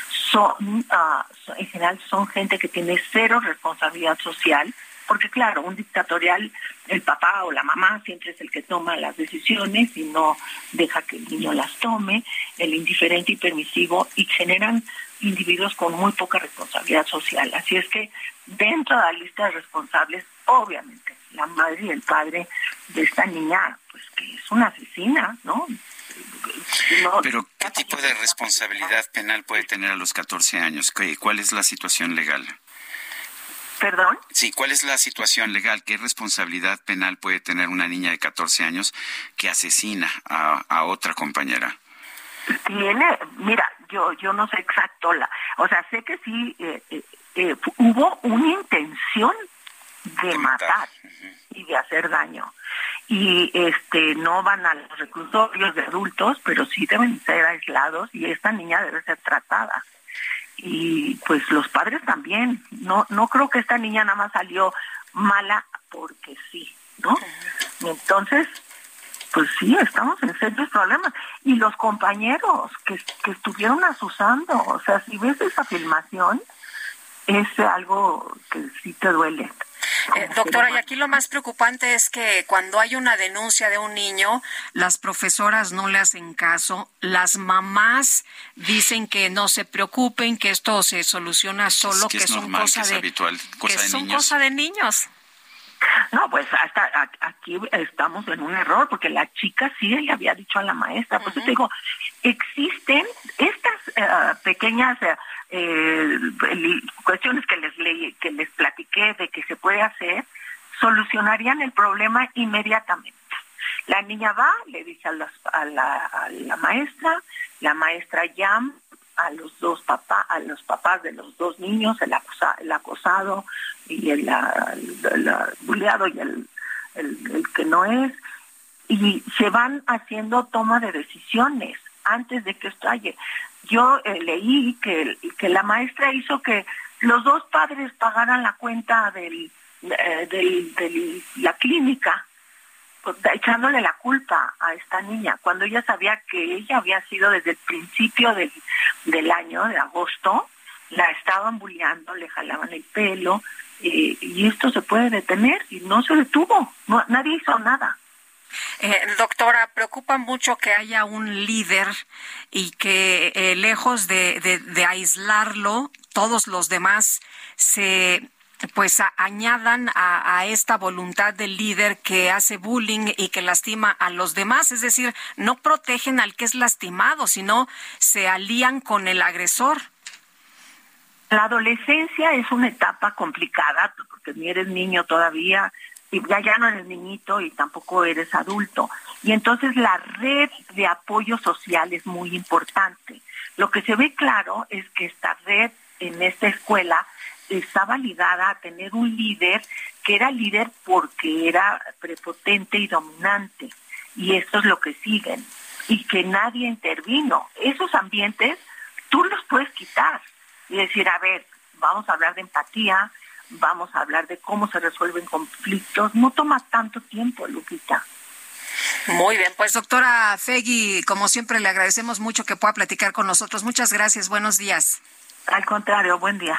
son, ah, en general, son gente que tiene cero responsabilidad social, porque claro, un dictatorial, el papá o la mamá siempre es el que toma las decisiones y no deja que el niño las tome, el indiferente y permisivo, y generan individuos con muy poca responsabilidad social. Así es que dentro de la lista de responsables, obviamente, la madre y el padre de esta niña, pues que es una asesina, ¿no? Pero, ¿qué tipo de responsabilidad penal puede tener a los 14 años? ¿Cuál es la situación legal? ¿Perdón? Sí, ¿cuál es la situación legal? ¿Qué responsabilidad penal puede tener una niña de 14 años que asesina a otra compañera? tiene, mira, yo yo no sé exacto la, o sea, sé que sí eh, eh, eh, hubo una intención de matar y de hacer daño y este no van a los reclusorios de adultos, pero sí deben ser aislados y esta niña debe ser tratada y pues los padres también. No no creo que esta niña nada más salió mala porque sí, ¿no? Entonces pues sí, estamos en serios problemas. Y los compañeros que, que estuvieron asusando, o sea, si ves esa filmación, es algo que sí te duele. Eh, doctora, y aquí lo más preocupante es que cuando hay una denuncia de un niño, las profesoras no le hacen caso, las mamás dicen que no se preocupen, que esto se soluciona solo, que, son cosa de, habitual, cosa que de son niños. cosa de niños. No, pues hasta aquí estamos en un error, porque la chica sí le había dicho a la maestra, pues te digo, existen estas eh, pequeñas eh, eh, cuestiones que les que les platiqué de que se puede hacer, solucionarían el problema inmediatamente. La niña va, le dice a, la, a la maestra, la maestra llama a los dos papás, a los papás de los dos niños, el, el acosado y el, el, bulleado y el, el, que no es, y se van haciendo toma de decisiones antes de que estalle. Yo eh, leí que, que la maestra hizo que los dos padres pagaran la cuenta del, eh, la clínica echándole la culpa a esta niña, cuando ella sabía que ella había sido desde el principio del, del año, de agosto, la estaban bulleando, le jalaban el pelo, eh, y esto se puede detener, y no se detuvo, no, nadie hizo nada. Eh, doctora, preocupa mucho que haya un líder y que eh, lejos de, aislarlo, todos los demás se pues añadan a, esta voluntad del líder que hace bullying y que lastima a los demás, es decir, no protegen al que es lastimado, sino se alían con el agresor. La adolescencia es una etapa complicada porque ni eres niño todavía y ya ya no eres niñito y tampoco eres adulto. Y entonces la red de apoyo social es muy importante. Lo que se ve claro es que esta red en esta escuela estaba ligada a tener un líder que era líder porque era prepotente y dominante. y esto es lo que siguen y que nadie intervino. Esos ambientes tú los puedes quitar y decir, a ver, vamos a hablar de empatía, vamos a hablar de cómo se resuelven conflictos. No toma tanto tiempo, Lupita. Muy bien, pues doctora Fegui, como siempre le agradecemos mucho que pueda platicar con nosotros. Muchas gracias, buenos días. Al contrario, buen día.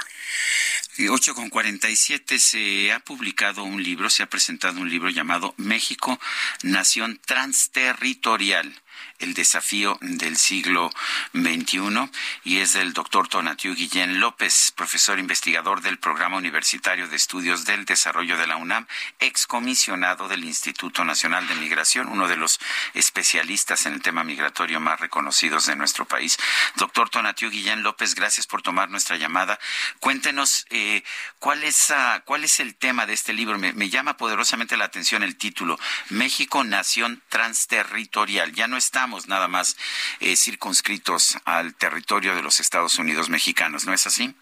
8 con 47 se ha publicado un libro, se ha presentado un libro llamado México, Nación Transterritorial el desafío del siglo XXI y es del doctor Tonatiu Guillén López, profesor investigador del Programa Universitario de Estudios del Desarrollo de la UNAM, excomisionado del Instituto Nacional de Migración, uno de los especialistas en el tema migratorio más reconocidos de nuestro país. Doctor Tonatiu Guillén López, gracias por tomar nuestra llamada. Cuéntenos eh, cuál, es, ah, cuál es el tema de este libro. Me, me llama poderosamente la atención el título, México, Nación Transterritorial. Ya no estamos nada más eh, circunscritos al territorio de los Estados Unidos mexicanos, ¿no es así?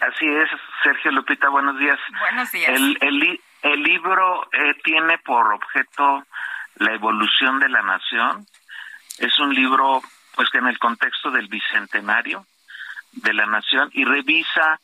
Así es, Sergio Lupita, buenos días. Buenos días. El, el, el libro eh, tiene por objeto la evolución de la nación. Es un libro, pues, que en el contexto del bicentenario de la nación y revisa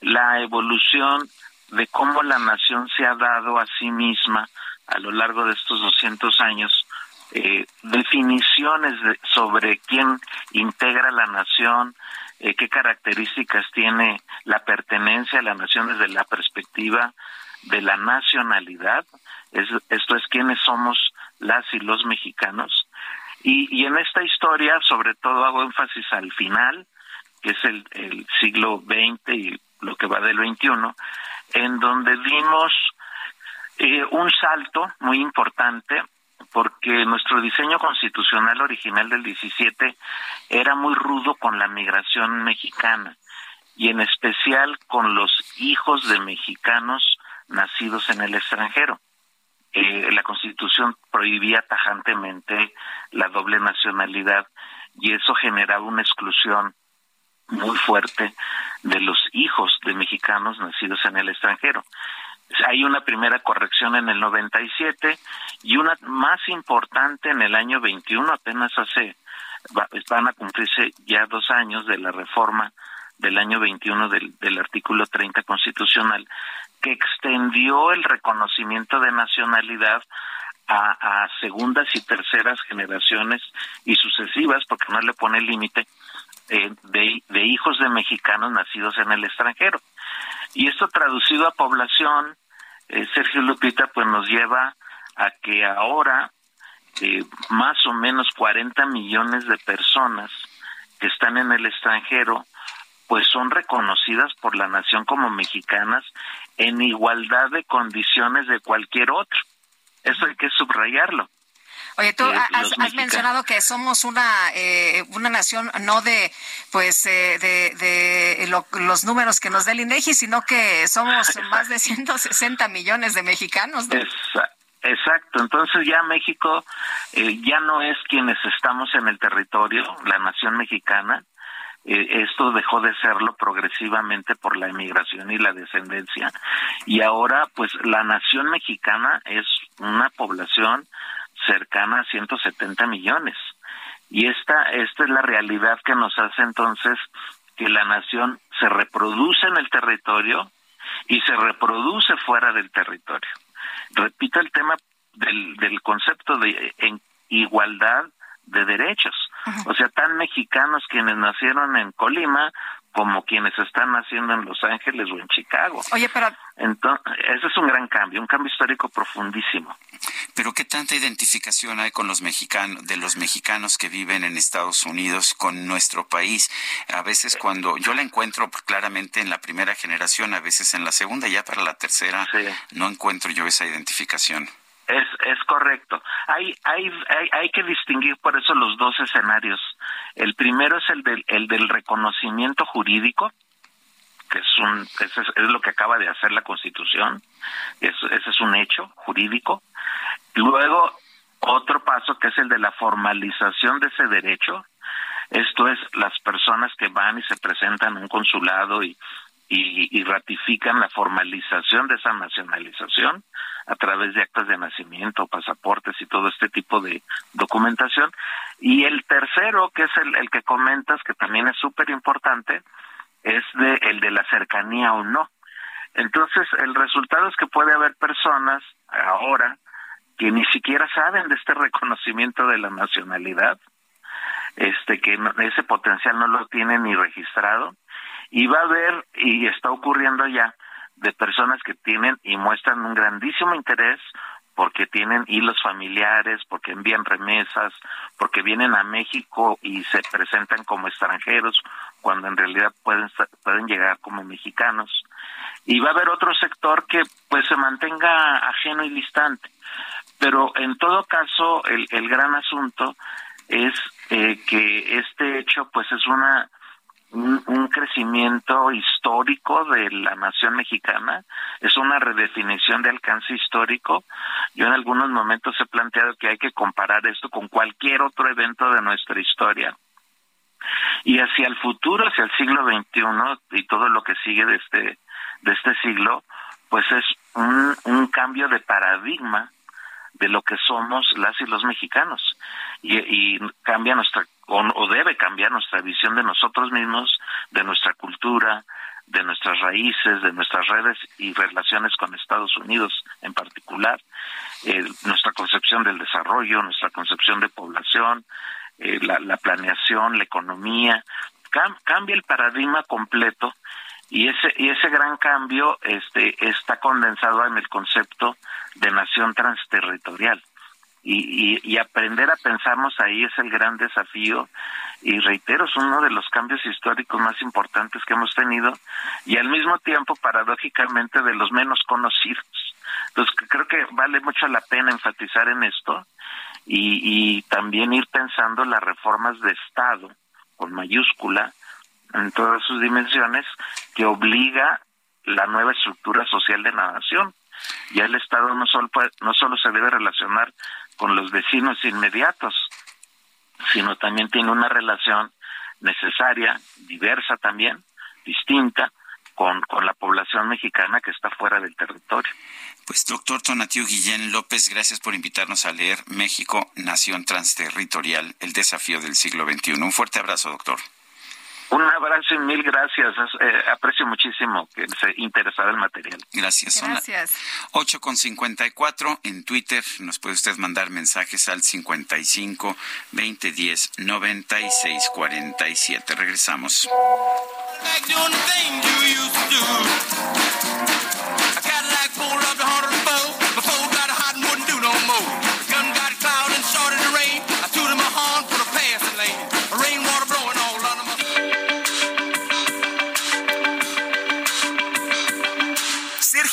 la evolución de cómo la nación se ha dado a sí misma a lo largo de estos 200 años eh, definiciones sobre quién integra la nación, eh, qué características tiene la pertenencia a la nación desde la perspectiva de la nacionalidad, esto es quiénes somos las y los mexicanos. Y, y en esta historia, sobre todo, hago énfasis al final, que es el, el siglo XX y lo que va del XXI, en donde dimos eh, un salto muy importante porque nuestro diseño constitucional original del 17 era muy rudo con la migración mexicana y en especial con los hijos de mexicanos nacidos en el extranjero. Eh, la Constitución prohibía tajantemente la doble nacionalidad y eso generaba una exclusión muy fuerte de los hijos de mexicanos nacidos en el extranjero. Hay una primera corrección en el 97 y una más importante en el año 21, apenas hace, van a cumplirse ya dos años de la reforma del año 21 del, artículo 30 constitucional, que extendió el reconocimiento de nacionalidad a, a, segundas y terceras generaciones y sucesivas, porque no le pone límite, eh, de, de, hijos de mexicanos nacidos en el extranjero. Y esto traducido a población, eh, Sergio Lupita, pues nos lleva a que ahora eh, más o menos 40 millones de personas que están en el extranjero, pues son reconocidas por la nación como mexicanas en igualdad de condiciones de cualquier otro. Eso hay que subrayarlo. Oye, tú has, mencionado que somos una eh, una nación no de pues eh, de, de los números que nos da el INEGI, sino que somos (laughs) más de 160 millones de mexicanos. Exacto, entonces ya México eh, ya no es quienes estamos en el territorio, la nación mexicana, eh, esto dejó de serlo progresivamente por la emigración y la descendencia. Y ahora pues la nación mexicana es una población cercana a 170 millones. Y esta, esta es la realidad que nos hace entonces que la nación se reproduce en el territorio y se reproduce fuera del territorio. Repito el tema del, del concepto de en igualdad de derechos. O sea, tan mexicanos quienes nacieron en Colima como quienes están naciendo en Los Ángeles o en Chicago. Oye, pero... Entonces, ese es un gran cambio, un cambio histórico profundísimo. Pero ¿qué tanta identificación hay con los mexicanos, de los mexicanos que viven en Estados Unidos con nuestro país? A veces cuando yo la encuentro claramente en la primera generación, a veces en la segunda, ya para la tercera no encuentro yo esa identificación. Es, es correcto. Hay, hay, hay, hay, que distinguir por eso los dos escenarios. El primero es el del, el del reconocimiento jurídico, que es, un, es, es lo que acaba de hacer la Constitución. ese es un hecho jurídico. Luego, otro paso que es el de la formalización de ese derecho. Esto es las personas que van y se presentan en un consulado y y, ratifican la formalización de esa nacionalización a través de actas de nacimiento, pasaportes y todo este tipo de documentación. Y el tercero, que es el, el que comentas, que también es súper importante, es de, el de la cercanía o no. Entonces, el resultado es que puede haber personas ahora que ni siquiera saben de este (laughs) reconocimiento de la nacionalidad, este que ese potencial no lo tienen ni registrado y va a haber y está ocurriendo ya de personas que tienen y muestran un grandísimo interés porque tienen hilos familiares, porque envían remesas, porque vienen a México y se presentan como extranjeros cuando en realidad pueden pueden llegar como mexicanos. Y va a haber otro sector que pues se mantenga ajeno y distante. Pero en todo caso el, el gran asunto es eh, que este hecho pues es una un, crecimiento histórico de la nación mexicana, es una redefinición de alcance histórico. Yo en algunos momentos he planteado que hay que comparar esto con cualquier otro evento de nuestra historia. Y hacia el futuro, hacia el siglo XXI y todo lo que sigue de este, de este siglo, pues es un, un cambio de paradigma de lo que somos las y los mexicanos. Y, y cambia nuestra o, debe cambiar nuestra visión de nosotros mismos, de nuestra cultura, de nuestras raíces, de nuestras redes y relaciones con Estados Unidos en particular, nuestra concepción del desarrollo, nuestra concepción de población, eh, la, planeación, la economía, cambia el paradigma completo y ese y ese gran cambio este está condensado en el concepto de nación transterritorial. Y, y, aprender a pensarnos ahí es el gran desafío. Y reitero es uno de los cambios históricos más importantes que hemos tenido y al mismo tiempo paradójicamente de los menos conocidos. Entonces creo que vale mucho la pena enfatizar en esto y, y también ir pensando las reformas de estado con mayúscula en todas sus dimensiones que obliga la nueva estructura social de la nación ya el Estado no solo, no solo se debe relacionar con los vecinos inmediatos, sino también tiene una relación necesaria, diversa también, distinta, con, con la población mexicana que está fuera del territorio. Pues doctor Tonatiu Guillén López, gracias por invitarnos a leer México, Nación Transterritorial, el desafío del siglo XXI. Un fuerte abrazo, doctor. Un abrazo y mil gracias. Eh, aprecio muchísimo que se interesara el material. Gracias. Gracias. 8 con 54 en Twitter. Nos puede usted mandar mensajes al 55 2010 96 47. Regresamos.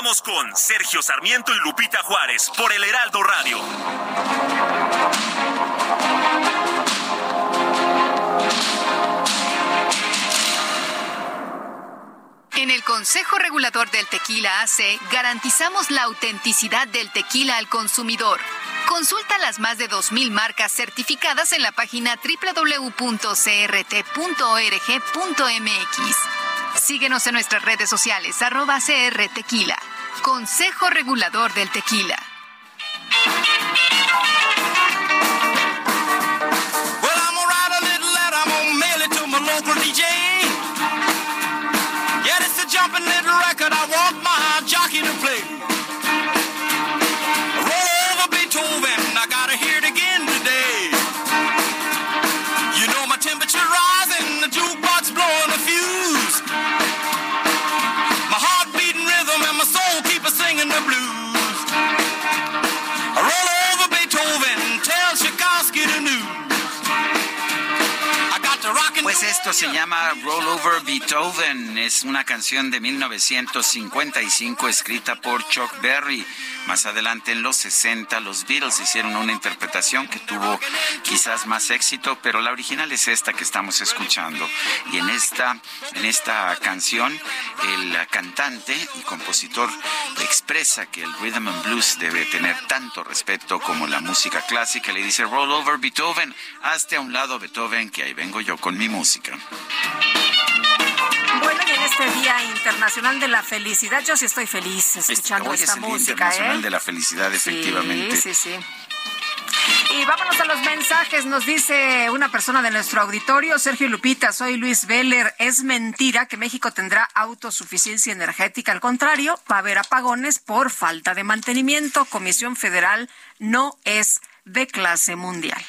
Continuamos con Sergio Sarmiento y Lupita Juárez por el Heraldo Radio. En el Consejo Regulador del Tequila AC garantizamos la autenticidad del tequila al consumidor. Consulta las más de 2.000 marcas certificadas en la página www.crt.org.mx. Síguenos en nuestras redes sociales, arroba CR Tequila. Consejo Regulador del Tequila. Esto se llama Roll Over Beethoven. Es una canción de 1955 escrita por Chuck Berry. Más adelante en los 60 los Beatles hicieron una interpretación que tuvo quizás más éxito, pero la original es esta que estamos escuchando. Y en esta, en esta canción el cantante y compositor expresa que el rhythm and blues debe tener tanto respeto como la música clásica. Le dice Roll Over Beethoven, hazte a un lado Beethoven, que ahí vengo yo con mi música. Bueno, y en este Día Internacional de la Felicidad, yo sí estoy feliz escuchando Hoy es esta el Día música, Internacional ¿eh? de la Felicidad, efectivamente. Sí, sí, sí. Y vámonos a los mensajes. Nos dice una persona de nuestro auditorio, Sergio Lupita, soy Luis Veller. Es mentira que México tendrá autosuficiencia energética. Al contrario, va a haber apagones por falta de mantenimiento. Comisión Federal no es de clase mundial.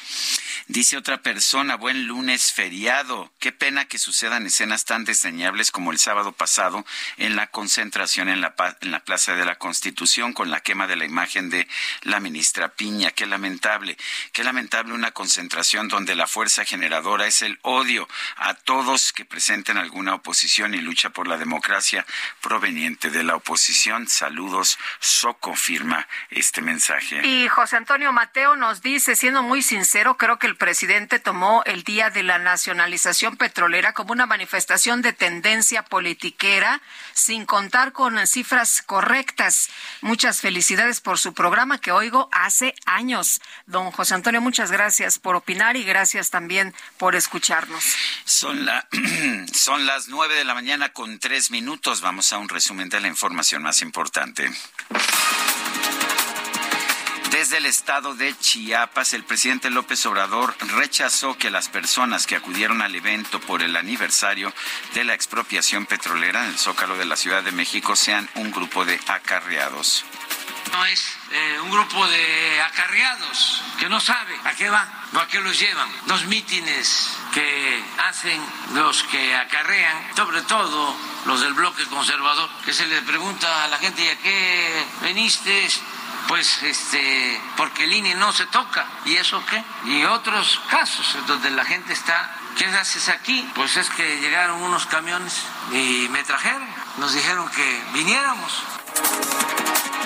Dice otra persona, buen lunes feriado. Qué pena que sucedan escenas tan desdeñables como el sábado pasado en la concentración en la, en la Plaza de la Constitución con la quema de la imagen de la ministra Piña. Qué lamentable. Qué lamentable una concentración donde la fuerza generadora es el odio a todos que presenten alguna oposición y lucha por la democracia proveniente de la oposición. Saludos. Soco firma este mensaje. Y José Antonio Mateo nos dice, siendo muy sincero, creo que el presidente tomó el día de la nacionalización petrolera como una manifestación de tendencia politiquera, sin contar con cifras correctas. Muchas felicidades por su programa que oigo hace años. Don José Antonio, muchas gracias por opinar y gracias también por escucharnos. Son, (clears throat) son las nueve de la mañana con tres minutos. Vamos a un resumen de la información más importante. Desde el estado de Chiapas, el presidente López Obrador rechazó que las personas que acudieron al evento por el aniversario de la expropiación petrolera en el Zócalo de la Ciudad de México sean un grupo de acarreados. No es eh, un grupo de acarreados que no sabe a qué va o a qué los llevan. Los mítines que hacen los que acarrean, sobre todo los del bloque conservador, que se le pregunta a la gente, ¿y a qué veniste? Pues este, porque el no se toca. ¿Y eso qué? Y otros casos donde la gente está, ¿qué haces aquí? Pues es que llegaron unos camiones y me trajeron. Nos dijeron que viniéramos.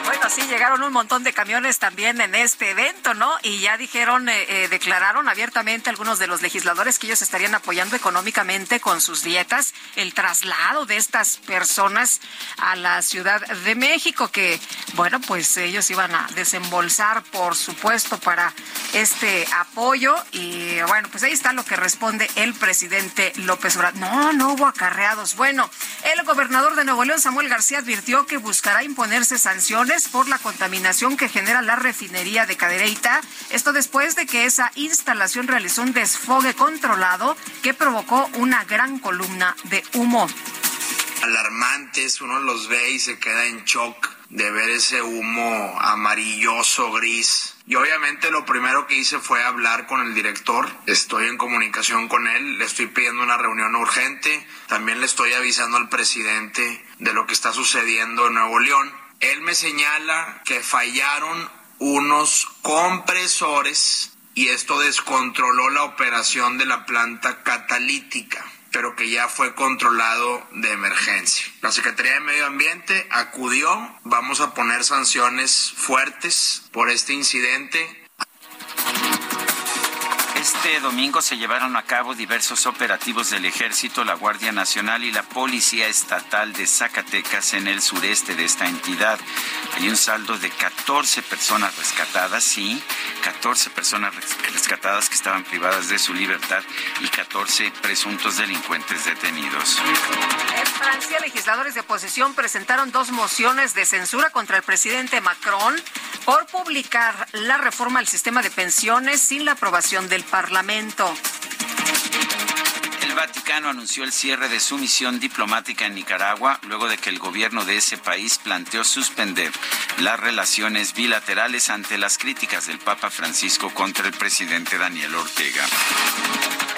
Bueno, sí, llegaron un montón de camiones también en este evento, ¿no? Y ya dijeron, eh, eh, declararon abiertamente algunos de los legisladores que ellos estarían apoyando económicamente con sus dietas el traslado de estas personas a la Ciudad de México, que, bueno, pues ellos iban a desembolsar, por supuesto, para este apoyo. Y bueno, pues ahí está lo que responde el presidente López Obrador. No, no hubo acarreados. Bueno, el gobernador de Nuevo León, Samuel García, advirtió que buscará imponerse sanciones por la contaminación que genera la refinería de Cadereyta. Esto después de que esa instalación realizó un desfogue controlado que provocó una gran columna de humo. alarmantes, uno los ve y se queda en shock de ver ese humo amarilloso, gris. Y obviamente lo primero que hice fue hablar con el director, estoy en comunicación con él, le estoy pidiendo una reunión urgente, también le estoy avisando al presidente de lo que está sucediendo en Nuevo León. Él me señala que fallaron unos compresores y esto descontroló la operación de la planta catalítica pero que ya fue controlado de emergencia. La Secretaría de Medio Ambiente acudió, vamos a poner sanciones fuertes por este incidente. Este domingo se llevaron a cabo diversos operativos del Ejército, la Guardia Nacional y la Policía Estatal de Zacatecas en el sureste de esta entidad. Hay un saldo de 14 personas rescatadas, sí, 14 personas res- rescatadas que estaban privadas de su libertad y 14 presuntos delincuentes detenidos. En Francia, legisladores de oposición presentaron dos mociones de censura contra el presidente Macron por publicar la reforma al sistema de pensiones sin la aprobación del Parlamento. El Vaticano anunció el cierre de su misión diplomática en Nicaragua luego de que el gobierno de ese país planteó suspender las relaciones bilaterales ante las críticas del Papa Francisco contra el presidente Daniel Ortega.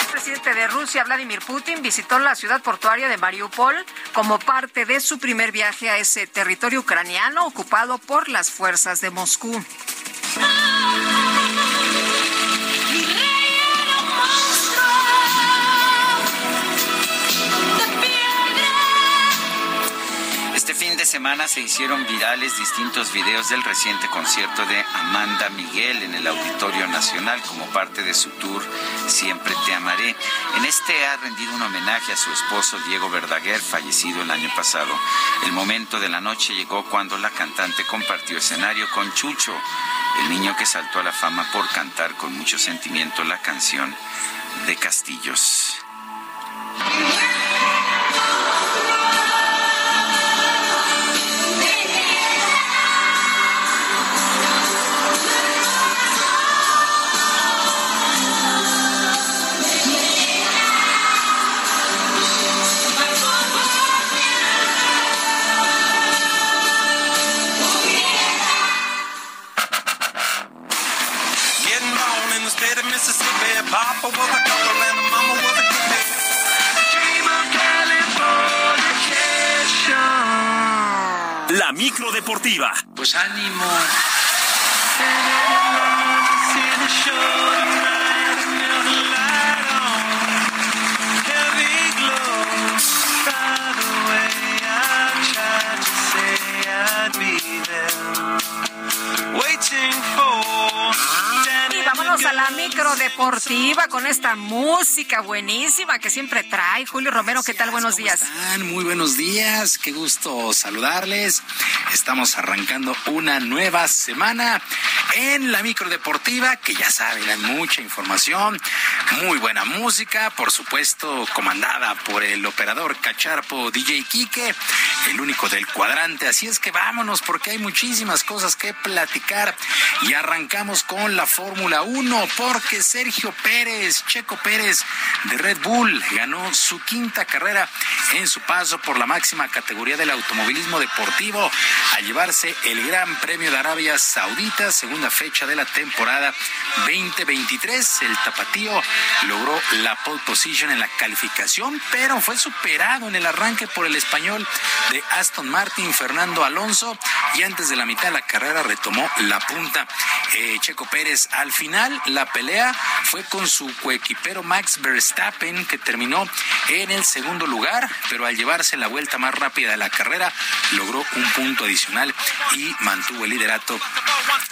El presidente de Rusia, Vladimir Putin, visitó la ciudad portuaria de Mariupol como parte de su primer viaje a ese territorio ucraniano ocupado por las fuerzas de Moscú. Semana se hicieron virales distintos videos del reciente concierto de Amanda Miguel en el Auditorio Nacional como parte de su tour Siempre te amaré. En este ha rendido un homenaje a su esposo Diego Verdaguer, fallecido el año pasado. El momento de la noche llegó cuando la cantante compartió escenario con Chucho, el niño que saltó a la fama por cantar con mucho sentimiento la canción de Castillos. Papa was a couple and mama was a hippie. Dream of Californication. La micro deportiva. Pues ánimo. Waiting for vámonos a la micro deportiva con esta música buenísima que siempre trae. Julio Romero, ¿qué tal? Buenos días. están? Muy buenos días, qué gusto saludarles. Estamos arrancando una nueva semana en la micro deportiva, que ya saben, hay mucha información, muy buena música, por supuesto, comandada por el operador cacharpo DJ Quique, el único del cuadrante. Así es que vámonos, porque hay muchísimas cosas que platicar. Y arrancamos con la Fórmula 1, porque Sergio Pérez, Checo Pérez de Red Bull, ganó su quinta carrera en su paso por la máxima categoría del automovilismo deportivo al llevarse el Gran Premio de Arabia Saudita, segunda fecha de la temporada 2023. El tapatío logró la pole position en la calificación, pero fue superado en el arranque por el español de Aston Martin, Fernando Alonso, y antes de la mitad de la carrera retomó la punta. Eh, Checo Pérez al final la pelea fue con su coequipero Max Verstappen, que terminó en el segundo lugar, pero al llevarse la vuelta más rápida de la carrera, logró un punto adicional y mantuvo el liderato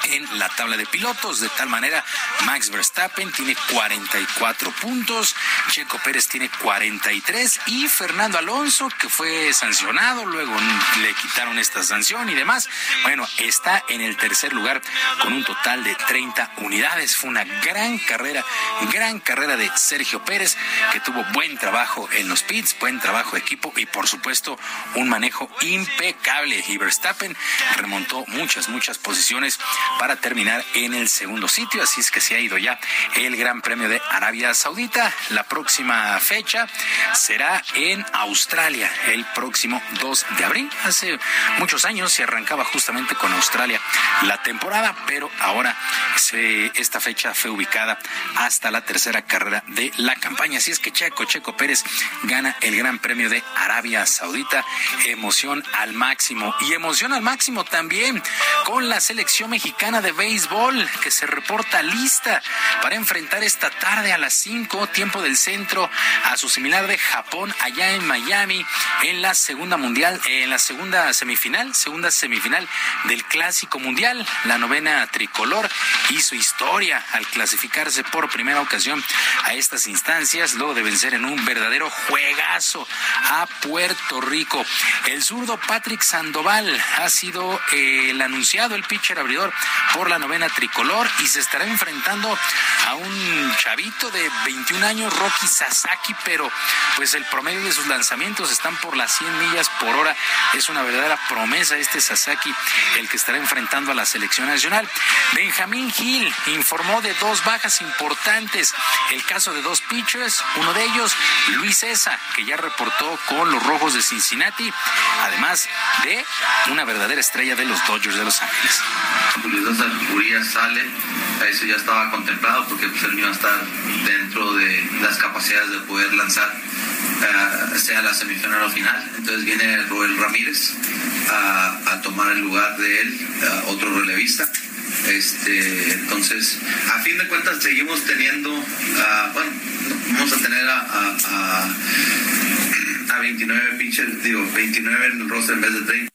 en la tabla de pilotos. De tal manera, Max Verstappen tiene 44 puntos, Checo Pérez tiene 43 y Fernando Alonso, que fue sancionado, luego le quitaron esta sanción y demás, bueno, está en el tercer lugar con un total de 30 unidades. Una gran carrera, gran carrera de Sergio Pérez, que tuvo buen trabajo en los pits, buen trabajo de equipo y por supuesto un manejo impecable. Y Verstappen remontó muchas, muchas posiciones para terminar en el segundo sitio. Así es que se ha ido ya el Gran Premio de Arabia Saudita. La próxima fecha será en Australia, el próximo 2 de abril. Hace muchos años se arrancaba justamente con Australia la temporada, pero ahora se- esta fecha fue ubicada hasta la tercera carrera de la campaña. Así es que Checo, Checo Pérez gana el Gran Premio de Arabia Saudita. Emoción al máximo. Y emoción al máximo también con la selección mexicana de béisbol que se reporta lista para enfrentar esta tarde a las 5, tiempo del centro, a su similar de Japón allá en Miami en la segunda mundial, en la segunda semifinal, segunda semifinal del Clásico Mundial. La novena tricolor hizo historia al clasificarse por primera ocasión a estas instancias, luego de vencer en un verdadero juegazo a Puerto Rico. El zurdo Patrick Sandoval ha sido eh, el anunciado, el pitcher abridor por la novena tricolor y se estará enfrentando a un chavito de 21 años, Rocky Sasaki, pero pues el promedio de sus lanzamientos están por las 100 millas por hora. Es una verdadera promesa este Sasaki, el que estará enfrentando a la selección nacional. Benjamín Gil informó de dos bajas importantes. El caso de dos pitchers, uno de ellos, Luis Esa, que ya reportó con los Rojos de Cincinnati, además de una verdadera estrella de los Dodgers de Los Ángeles. César Urias sale, eso ya estaba contemplado porque pues, él iba a estar dentro de las capacidades de poder lanzar eh, sea la semifinal o final. Entonces viene Roel Ramírez a, a tomar el lugar de él, eh, otro relevista. Este, entonces, a fin de cuentas seguimos teniendo, ah, bueno, vamos a tener a, a- a- a 29 pitchers, digo, 29 en el roster en vez de 30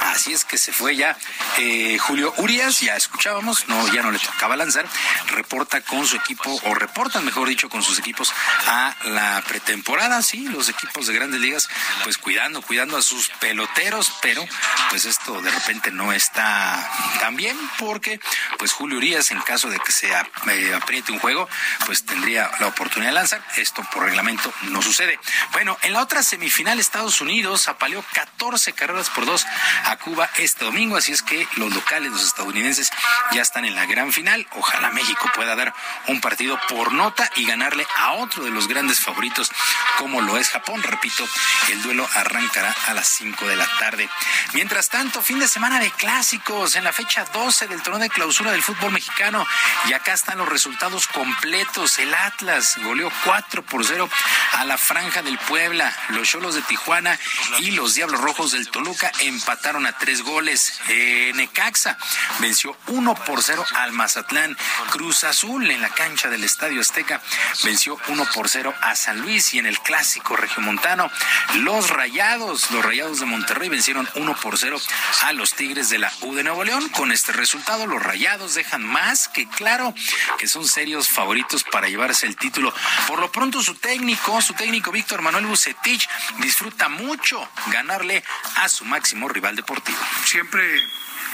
Así es que se fue ya eh, Julio Urias, ya escuchábamos, no, ya no le tocaba lanzar, reporta con su equipo, o reportan, mejor dicho, con sus equipos a la pretemporada, sí, los equipos de grandes ligas, pues cuidando, cuidando a sus peloteros, pero pues esto de repente no está tan bien, porque pues Julio Urias, en caso de que se eh, apriete un juego, pues tendría la oportunidad de lanzar, esto por reglamento no sucede. Bueno, en la otra semifinal Estados Unidos apaleó 14 carreras por dos a Cuba este domingo, así es que los locales, los estadounidenses, ya están en la gran final. Ojalá México pueda dar un partido por nota y ganarle a otro de los grandes favoritos, como lo es Japón. Repito, el duelo arrancará a las 5 de la tarde. Mientras tanto, fin de semana de clásicos en la fecha 12 del torneo de clausura del fútbol mexicano. Y acá están los resultados completos. El Atlas goleó 4 por 0 a la Franja del Puebla. Los Cholos de Tijuana y los Diablos Rojos del Toluca empataron a tres goles. Eh, Necaxa venció 1 por 0 al Mazatlán. Cruz Azul en la cancha del Estadio Azteca venció 1 por 0 a San Luis y en el clásico regiomontano los Rayados, los Rayados de Monterrey vencieron 1 por 0 a los Tigres de la U de Nuevo León. Con este resultado los Rayados dejan más que claro que son serios favoritos para llevarse el título. Por lo pronto su técnico, su técnico Víctor Manuel Bucetich disfruta mucho ganarle a su máximo rival deportivo. Siempre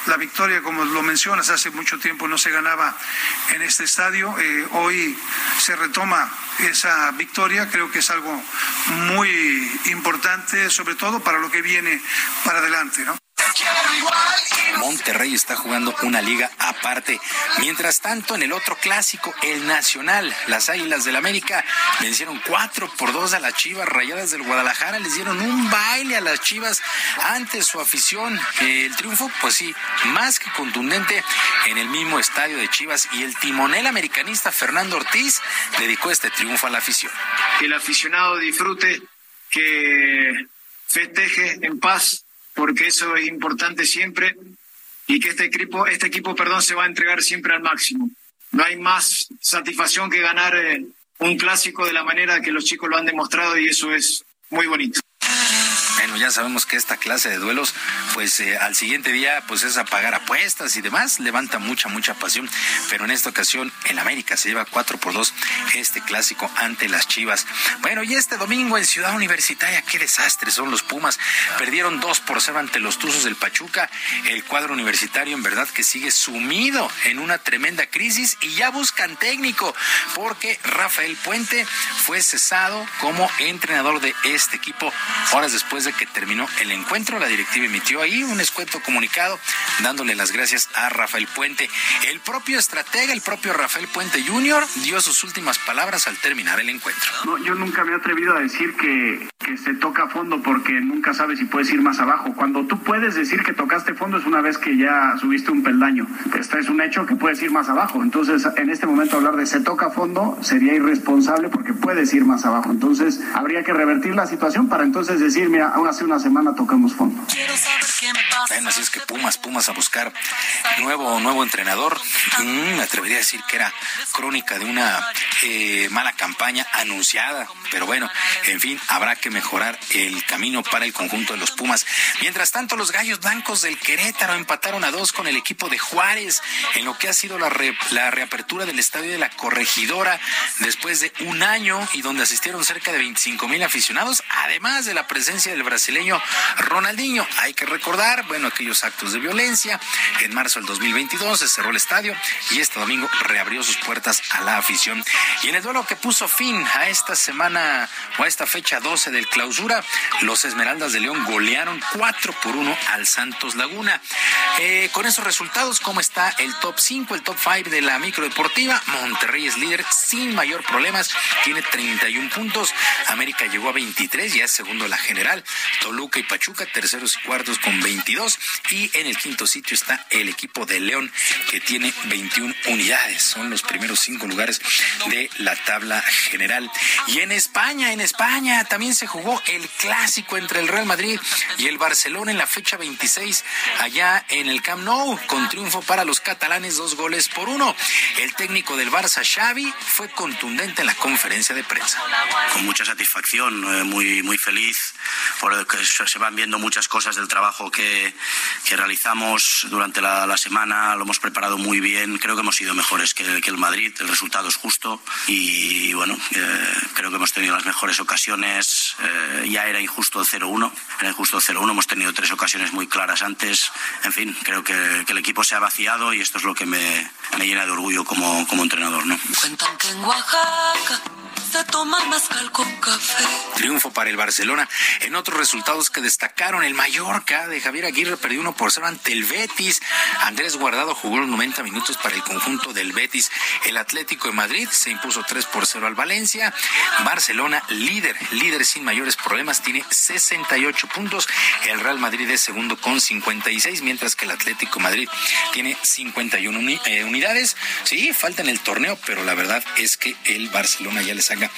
la victoria, como lo mencionas, hace mucho tiempo no se ganaba en este estadio. Eh, hoy se retoma esa victoria. Creo que es algo muy importante, sobre todo para lo que viene para adelante, ¿no? Monterrey está jugando una liga aparte. Mientras tanto, en el otro clásico, el Nacional, las Águilas del América vencieron 4 por 2 a las Chivas Rayadas del Guadalajara. Les dieron un baile a las Chivas ante su afición. El triunfo, pues sí, más que contundente en el mismo estadio de Chivas. Y el timonel americanista Fernando Ortiz dedicó este triunfo a la afición. Que el aficionado disfrute, que festeje en paz porque eso es importante siempre y que este equipo, este equipo, perdón, se va a entregar siempre al máximo. No hay más satisfacción que ganar eh, un clásico de la manera que los chicos lo han demostrado y eso es muy bonito. Bueno, ya sabemos que esta clase de duelos, pues eh, al siguiente día, pues es a pagar apuestas y demás, levanta mucha, mucha pasión. Pero en esta ocasión, el América se lleva 4 por 2 este clásico ante las Chivas. Bueno, y este domingo en Ciudad Universitaria, qué desastre son los Pumas. Perdieron 2 por 0 ante los Tuzos del Pachuca. El cuadro universitario, en verdad, que sigue sumido en una tremenda crisis y ya buscan técnico, porque Rafael Puente fue cesado como entrenador de este equipo horas después de que terminó el encuentro, la directiva emitió ahí un escueto comunicado dándole las gracias a Rafael Puente. El propio estratega, el propio Rafael Puente Jr., dio sus últimas palabras al terminar el encuentro. yo nunca me he atrevido a decir que, se toca fondo porque nunca sabes si puedes ir más abajo. Cuando tú puedes decir que tocaste fondo es una vez que ya subiste un peldaño. Este es un hecho que puedes ir más abajo. Entonces, en este momento hablar de se toca fondo sería irresponsable porque puedes ir más abajo. Entonces, habría que revertir la situación para entonces decir, mira, aún hace una semana tocamos fondo. Bueno, así es que Pumas, Pumas a buscar nuevo, nuevo entrenador. Mm, me atrevería a decir que era crónica de una eh, mala campaña anunciada. Pero bueno, en fin, habrá que mejorar el camino para el conjunto de los Pumas. Mientras tanto, los gallos blancos del Querétaro empataron a dos con el equipo de Juárez en lo que ha sido la, la reapertura del estadio de la Corregidora después de un año y donde asistieron cerca de 25 mil aficionados, además de la presencia del brasileño Ronaldinho. Hay que recordar, bueno, aquellos actos de violencia. En marzo del 2022 se cerró el estadio y este domingo reabrió sus puertas a la afición. Y en el duelo que puso fin a esta semana o a esta fecha 12 del clausura, los Esmeraldas de León golearon 4 por 1 al Santos Laguna. Eh, con esos resultados, ¿cómo está el top 5, el top 5 de la microdeportiva? Monterrey es líder sin mayor problemas, tiene 31 puntos. América llegó a 23, ya es segundo la general. Toluca y Pachuca, terceros y cuartos con con 22 y en el quinto sitio está el equipo de León que tiene 21 unidades. Son los primeros cinco lugares de la tabla general. Y en España, en España también se jugó el clásico entre el Real Madrid y el Barcelona en la fecha 26 allá en el Camp Nou con triunfo para los catalanes dos goles por uno. El técnico del Barça, Xavi, fue contundente en la conferencia de prensa. Con mucha satisfacción, eh, muy, muy feliz porque se van viendo muchas cosas del trabajo que, que realizamos durante la, la, semana, lo hemos preparado muy bien, creo que hemos sido mejores que, que el Madrid, el resultado es justo y, bueno, eh, creo que hemos tenido las mejores ocasiones, eh, ya era injusto el 0-1, era injusto el 0-1, hemos tenido tres ocasiones muy claras antes, en fin, creo que, que, el equipo se ha vaciado y esto es lo que me, me llena de orgullo como, como entrenador. ¿no? Cuentan que en Oaxaca se toman mezcal con café. Triunfo para el Barcelona. En otros resultados que destacaron, el Mallorca de Javier Aguirre perdió 1 por 0 ante el Betis. Andrés Guardado jugó los 90 minutos para el conjunto del Betis. El Atlético de Madrid se impuso 3 por 0 al Valencia. Barcelona, líder, líder sin mayores problemas, tiene 68 puntos. El Real Madrid es segundo con 56, mientras que el Atlético de Madrid tiene 51 uni eh, Sí, falta en el torneo, pero la verdad es que el Barcelona ya le saca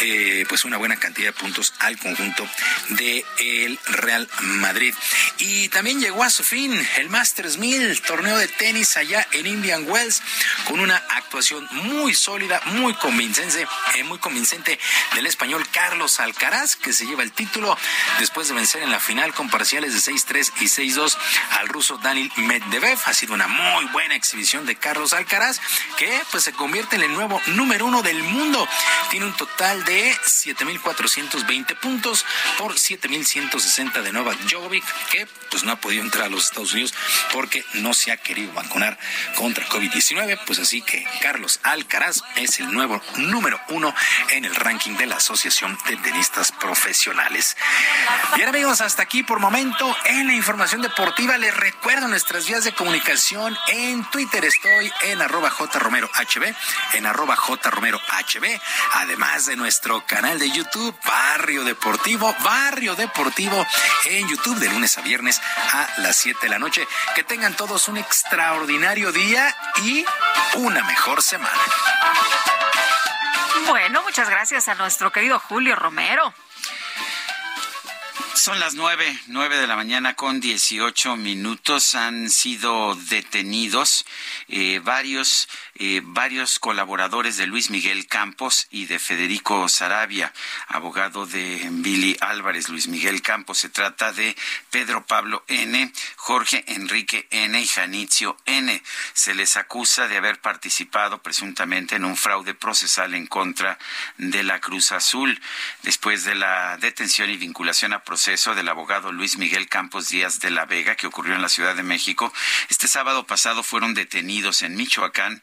eh, pues una buena cantidad de puntos al conjunto de el Real Madrid. Y también llegó a su fin el Masters 1000, torneo de tenis allá en Indian Wells, con una actuación muy sólida, muy convincente, eh, muy convincente del español Carlos Alcaraz, que se lleva el título después de vencer en la final con parciales de 6-3 y 6-2 al ruso Daniel Medvedev. Ha sido una muy buena exhibición de Carlos Alcaraz, que pues se convierte en el nuevo número uno del mundo. Tiene un total de 7.420 puntos por 7.160 de Novak Djokovic, que pues no ha podido entrar a los Estados Unidos porque no se ha querido vacunar contra COVID-19. Pues así que Carlos Alcaraz es el nuevo número uno en el ranking de la Asociación de Tenistas Profesionales. Bien amigos, hasta aquí por momento en la información deportiva. Les recuerdo nuestras vías de comunicación. En Twitter estoy en arroba jromerohb, en arroba jromerohb. Además de nuestro canal de YouTube, Barrio Deportivo, Barrio Deportivo en YouTube de lunes a viernes a las 7 de la noche. Que tengan todos un extraordinario día y una mejor semana. Bueno, muchas gracias a nuestro querido Julio Romero. Son las nueve, nueve de la mañana con dieciocho minutos. Han sido detenidos eh, varios, eh, varios colaboradores de Luis Miguel Campos y de Federico Sarabia, abogado de Billy Álvarez. Luis Miguel Campos se trata de Pedro Pablo N., Jorge Enrique N. y Janitzio N. Se les acusa de haber participado presuntamente en un fraude procesal en contra de la Cruz Azul. Después de la detención y vinculación a proceso del abogado Luis Miguel Campos Díaz de la Vega, que ocurrió en la Ciudad de México, este sábado pasado fueron detenidos en Michoacán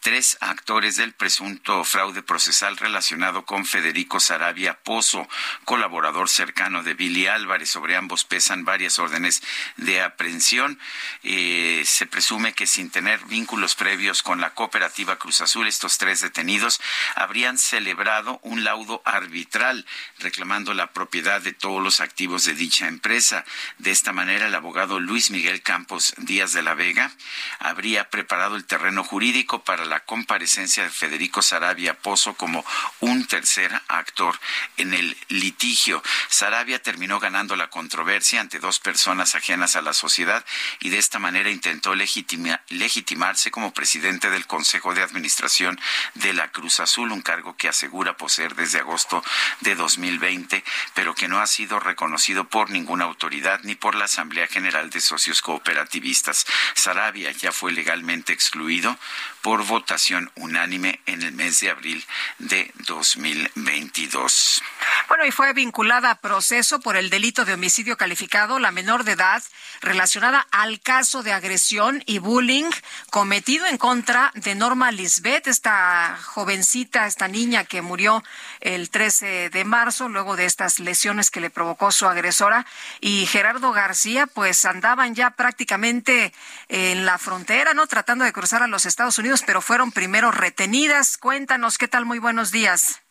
tres actores del presunto fraude procesal relacionado con Federico Sarabia Pozo, colaborador cercano de Billy Álvarez. Sobre ambos pesan varias órdenes de aprehensión. Eh, se presume que sin tener vínculos previos con la cooperativa Cruz Azul, estos tres detenidos habrían celebrado un laudo arbitral reclamando la propiedad de todos los activos de dicha empresa. De esta manera, el abogado Luis Miguel Campos Díaz de la Vega habría preparado el terreno jurídico para la comparecencia de Federico Sarabia Pozo como un tercer actor en el litigio. Sarabia terminó ganando la controversia ante dos personas ajenas a la sociedad y de esta manera intentó legitima, legitimarse como presidente del Consejo de Administración de la Cruz Azul, un cargo que asegura poseer desde agosto de 2020, pero que no ha sido reconocido por ninguna autoridad ni por la Asamblea General de Socios Cooperativistas. Sarabia ya fue legalmente excluido por votación unánime en el mes de abril de 2022. Bueno, y fue vinculada a proceso por el delito de homicidio calificado la menor de edad relacionada al caso de agresión y bullying cometido en contra de Norma Lisbeth, esta jovencita, esta niña que murió el 13 de marzo luego de estas lesiones que le provocó su agresora. Y Gerardo García, pues andaban ya prácticamente en la frontera, ¿no? Tratando de cruzar a los Estados Unidos, pero fueron primero retenidas. Cuéntanos, ¿qué tal? Muy buenos días.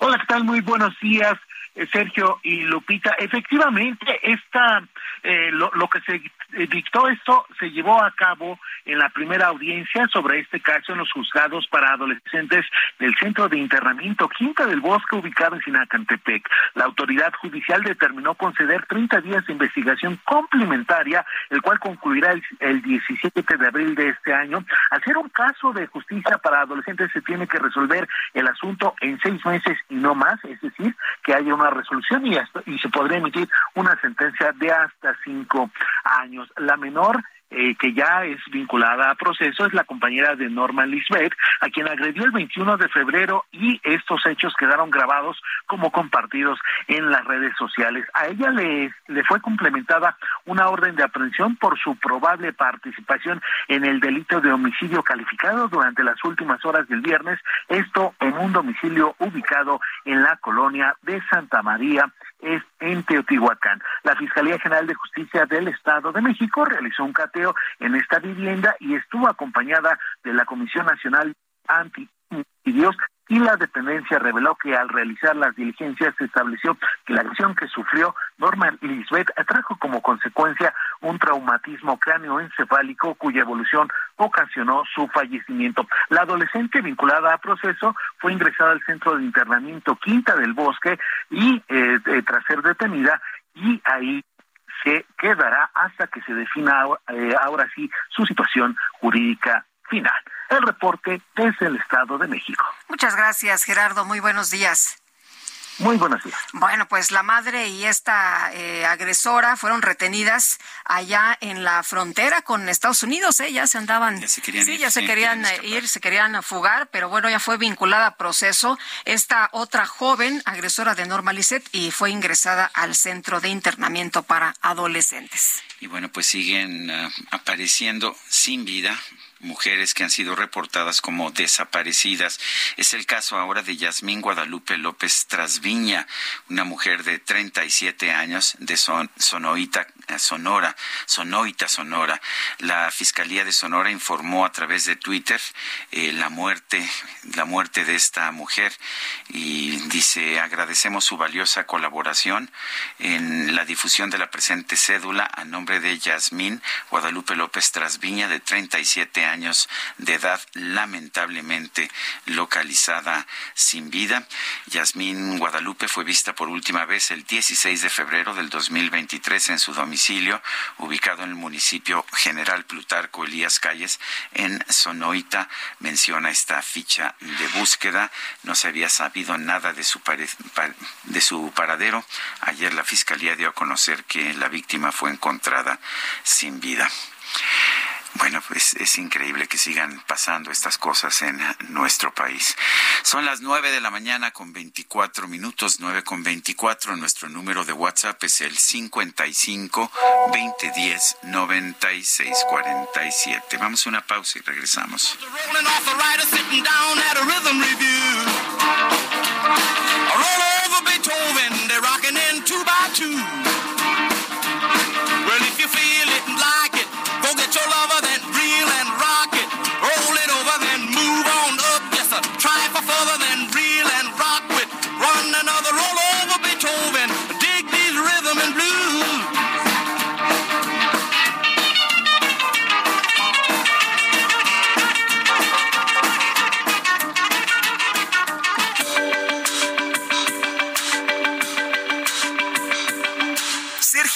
Hola, ¿qué tal? Muy buenos días. eh, Sergio y Lupita, efectivamente, esta, eh, lo, lo, que se dictó esto se llevó a cabo en la primera audiencia sobre este caso en los juzgados para adolescentes del Centro de Internamiento Quinta del Bosque ubicado en Sinacantepec. La autoridad judicial determinó conceder 30 días de investigación complementaria, el cual concluirá el, el 17 de abril de este año. Al ser un caso de justicia para adolescentes se tiene que resolver el asunto en seis meses y no más, es decir, que haya una resolución y, hasta, y se podría emitir una sentencia de hasta cinco años. La menor eh, que ya es vinculada a proceso, es la compañera de Norma Lisbeth, a quien agredió el 21 de febrero y estos hechos quedaron grabados como compartidos en las redes sociales. A ella le, le fue complementada una orden de aprehensión por su probable participación en el delito de homicidio calificado durante las últimas horas del viernes, esto en un domicilio ubicado en la colonia de Santa María es en Teotihuacán. La Fiscalía General de Justicia del Estado de México realizó un cateo en esta vivienda y estuvo acompañada de la Comisión Nacional Anti y la dependencia reveló que al realizar las diligencias se estableció que la agresión que sufrió Norma Lisbeth trajo como consecuencia un traumatismo cráneoencefálico cuya evolución ocasionó su fallecimiento. La adolescente vinculada a proceso fue ingresada al centro de internamiento Quinta del Bosque y eh, eh, tras ser detenida y ahí se quedará hasta que se defina eh, ahora sí su situación jurídica final. El reporte desde el Estado de México. Muchas gracias, Gerardo. Muy buenos días. Muy buenos días. Bueno, pues la madre y esta eh, agresora fueron retenidas allá en la frontera con Estados Unidos. ¿eh? Ya se andaban. Ya se querían sí, ir. ya se sí, querían querían ir, se querían fugar, pero bueno, ya fue vinculada a proceso esta otra joven agresora de Norma Lisset y fue ingresada al centro de internamiento para adolescentes. Y bueno, pues siguen uh, apareciendo sin vida mujeres que han sido reportadas como desaparecidas. Es el caso ahora de Yasmín Guadalupe López Trasviña, una mujer de 37 años de Son Sonoita, Sonora, Sonoita, Sonora. La Fiscalía de Sonora informó a través de Twitter eh, la muerte, la muerte de esta mujer y dice agradecemos su valiosa colaboración en la difusión de la presente cédula a nombre de Yasmín Guadalupe López Trasviña de 37 años de edad lamentablemente localizada sin vida. Yasmín Guadalupe fue vista por última vez el 16 de febrero del 2023 en su domicilio ubicado en el municipio General Plutarco Elías Calles en Sonoita. Menciona esta ficha de búsqueda. No se había sabido nada de su, de su paradero. Ayer la fiscalía dio a conocer que la víctima fue encontrada sin vida. Bueno, pues es increíble que sigan pasando estas cosas en nuestro país. Son las nueve de la mañana con veinticuatro minutos, nueve con veinticuatro. Nuestro número de WhatsApp es el cincuenta y cinco veinte diez noventa y seis cuarenta y siete. Vamos a una pausa y regresamos. Well, if you feel it and like it, go your lover,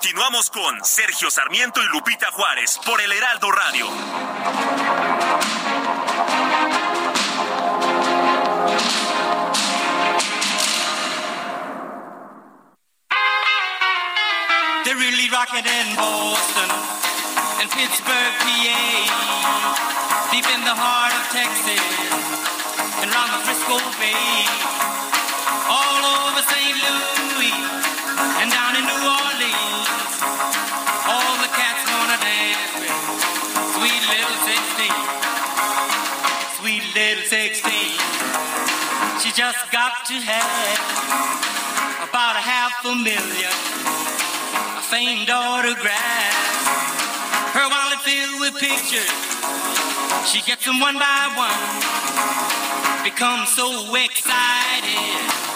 Continuamos con Sergio Sarmiento y Lupita Juárez por el Heraldo Radio. They're really rocking in Boston and Pittsburgh, PA, deep in the heart of Texas and round the Frisco Bay, all over St. Louis and down in New Orleans. all the cats wanna dance with. Sweet little 16, sweet little 16. She just got to have about a half a million famed autographs. Her wallet filled with pictures. She gets them one by one. Becomes so excited.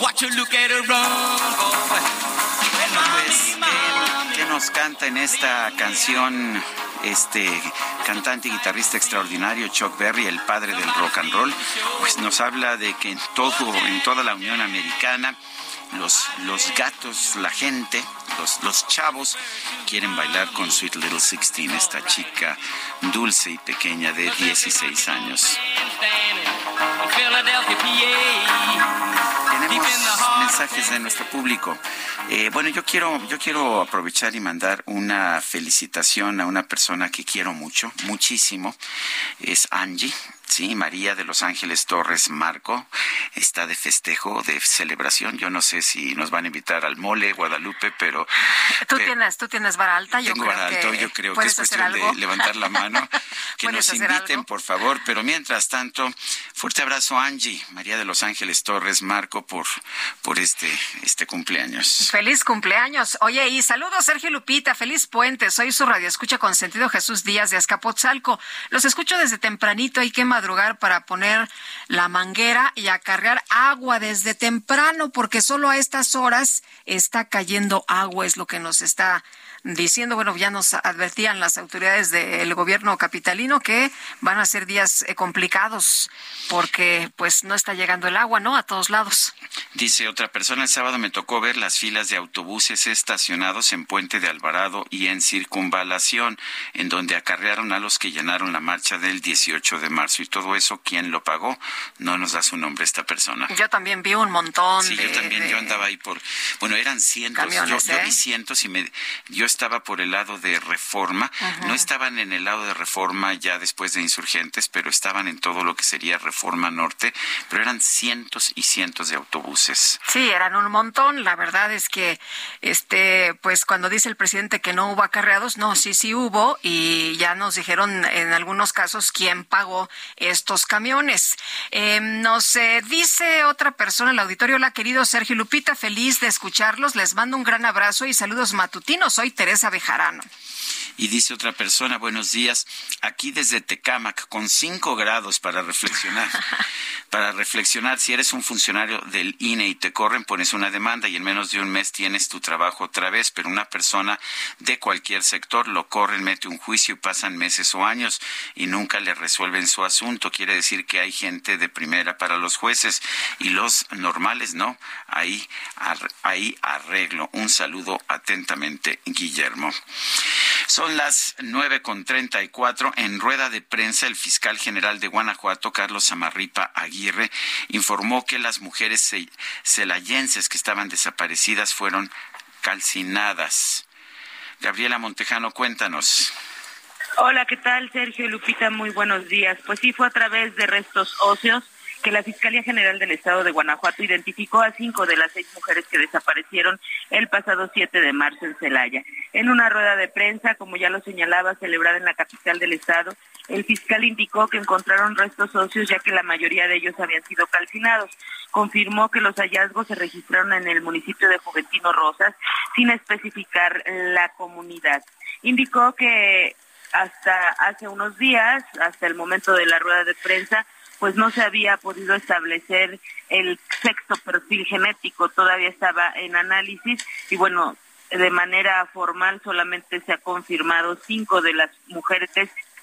Watch look at her run, boy. Bueno, pues, ¿qué, qué nos canta en esta canción este cantante y guitarrista extraordinario Chuck Berry, el padre del rock and roll? Pues nos habla de que en todo, en toda la Unión Americana, los, los gatos, la gente, los, los chavos quieren bailar con Sweet Little Sixteen, esta chica dulce y pequeña de 16 años. Tenemos mensajes de nuestro público. Eh, bueno, yo quiero, yo quiero aprovechar y mandar una felicitación a una persona que quiero mucho, muchísimo. Es Angie. Sí, María de Los Ángeles Torres Marco está de festejo, de celebración. Yo no sé si nos van a invitar al mole Guadalupe, pero Tú pero tienes, tú tienes vara alta, yo tengo creo vara alto, que yo creo que es cuestión algo. de levantar la mano, (laughs) que ¿Puedes nos inviten, algo? por favor. Pero mientras tanto, fuerte abrazo Angie, María de Los Ángeles Torres Marco, por, por este, este cumpleaños. Feliz cumpleaños. Oye, y saludos Sergio Lupita, feliz puente. Soy su radio escucha con sentido Jesús Díaz de Azcapotzalco. Los escucho desde tempranito, hay que madrugar para poner la manguera y acarrear agua desde temprano, porque solo a estas horas está cayendo agua, es lo que nos está diciendo, bueno, ya nos advertían las autoridades del gobierno capitalino que van a ser días eh, complicados porque pues no está llegando el agua, ¿no? A todos lados. Dice otra persona, el sábado me tocó ver las filas de autobuses estacionados en Puente de Alvarado y en Circunvalación, en donde acarrearon a los que llenaron la marcha del 18 de marzo. Y todo eso, ¿quién lo pagó? No nos da su nombre esta persona. Yo también vi un montón Sí, de, yo también, de- yo andaba ahí por, bueno, eran cientos, yo, yo ¿eh? vi cientos y me, yo estaba por el lado de Reforma, Ajá. no estaban en el lado de Reforma ya después de Insurgentes, pero estaban en todo lo que sería Reforma Norte, pero eran cientos y cientos de autobuses. Sí, eran un montón. La verdad es que, este, pues cuando dice el presidente que no hubo acarreados, no, sí, sí hubo y ya nos dijeron en algunos casos quién pagó estos camiones. Eh, nos eh, dice otra persona en el auditorio, hola querido Sergio Lupita, feliz de escucharlos. Les mando un gran abrazo y saludos matutinos. Soy Teresa Bejarano. Y dice otra persona, buenos días, aquí desde Tecámac, con cinco grados para reflexionar. (laughs) para reflexionar, si eres un funcionario del INE y te corren, pones una demanda y en menos de un mes tienes tu trabajo otra vez, pero una persona de cualquier sector lo corren, mete un juicio y pasan meses o años y nunca le resuelven su asunto. Quiere decir que hay gente de primera para los jueces y los normales no. Ahí, ar- ahí arreglo. Un saludo atentamente, Guillermo. Son las nueve con treinta y cuatro. En rueda de prensa, el fiscal general de Guanajuato, Carlos Samarripa Aguirre, informó que las mujeres ce- celayenses que estaban desaparecidas fueron calcinadas. Gabriela Montejano, cuéntanos. Hola, ¿qué tal? Sergio Lupita, muy buenos días. Pues sí, fue a través de restos óseos que la Fiscalía General del Estado de Guanajuato identificó a cinco de las seis mujeres que desaparecieron el pasado 7 de marzo en Celaya. En una rueda de prensa, como ya lo señalaba, celebrada en la capital del Estado, el fiscal indicó que encontraron restos óseos ya que la mayoría de ellos habían sido calcinados. Confirmó que los hallazgos se registraron en el municipio de Juventino Rosas, sin especificar la comunidad. Indicó que hasta hace unos días, hasta el momento de la rueda de prensa, pues no se había podido establecer el sexto perfil genético, todavía estaba en análisis y bueno, de manera formal solamente se ha confirmado cinco de las mujeres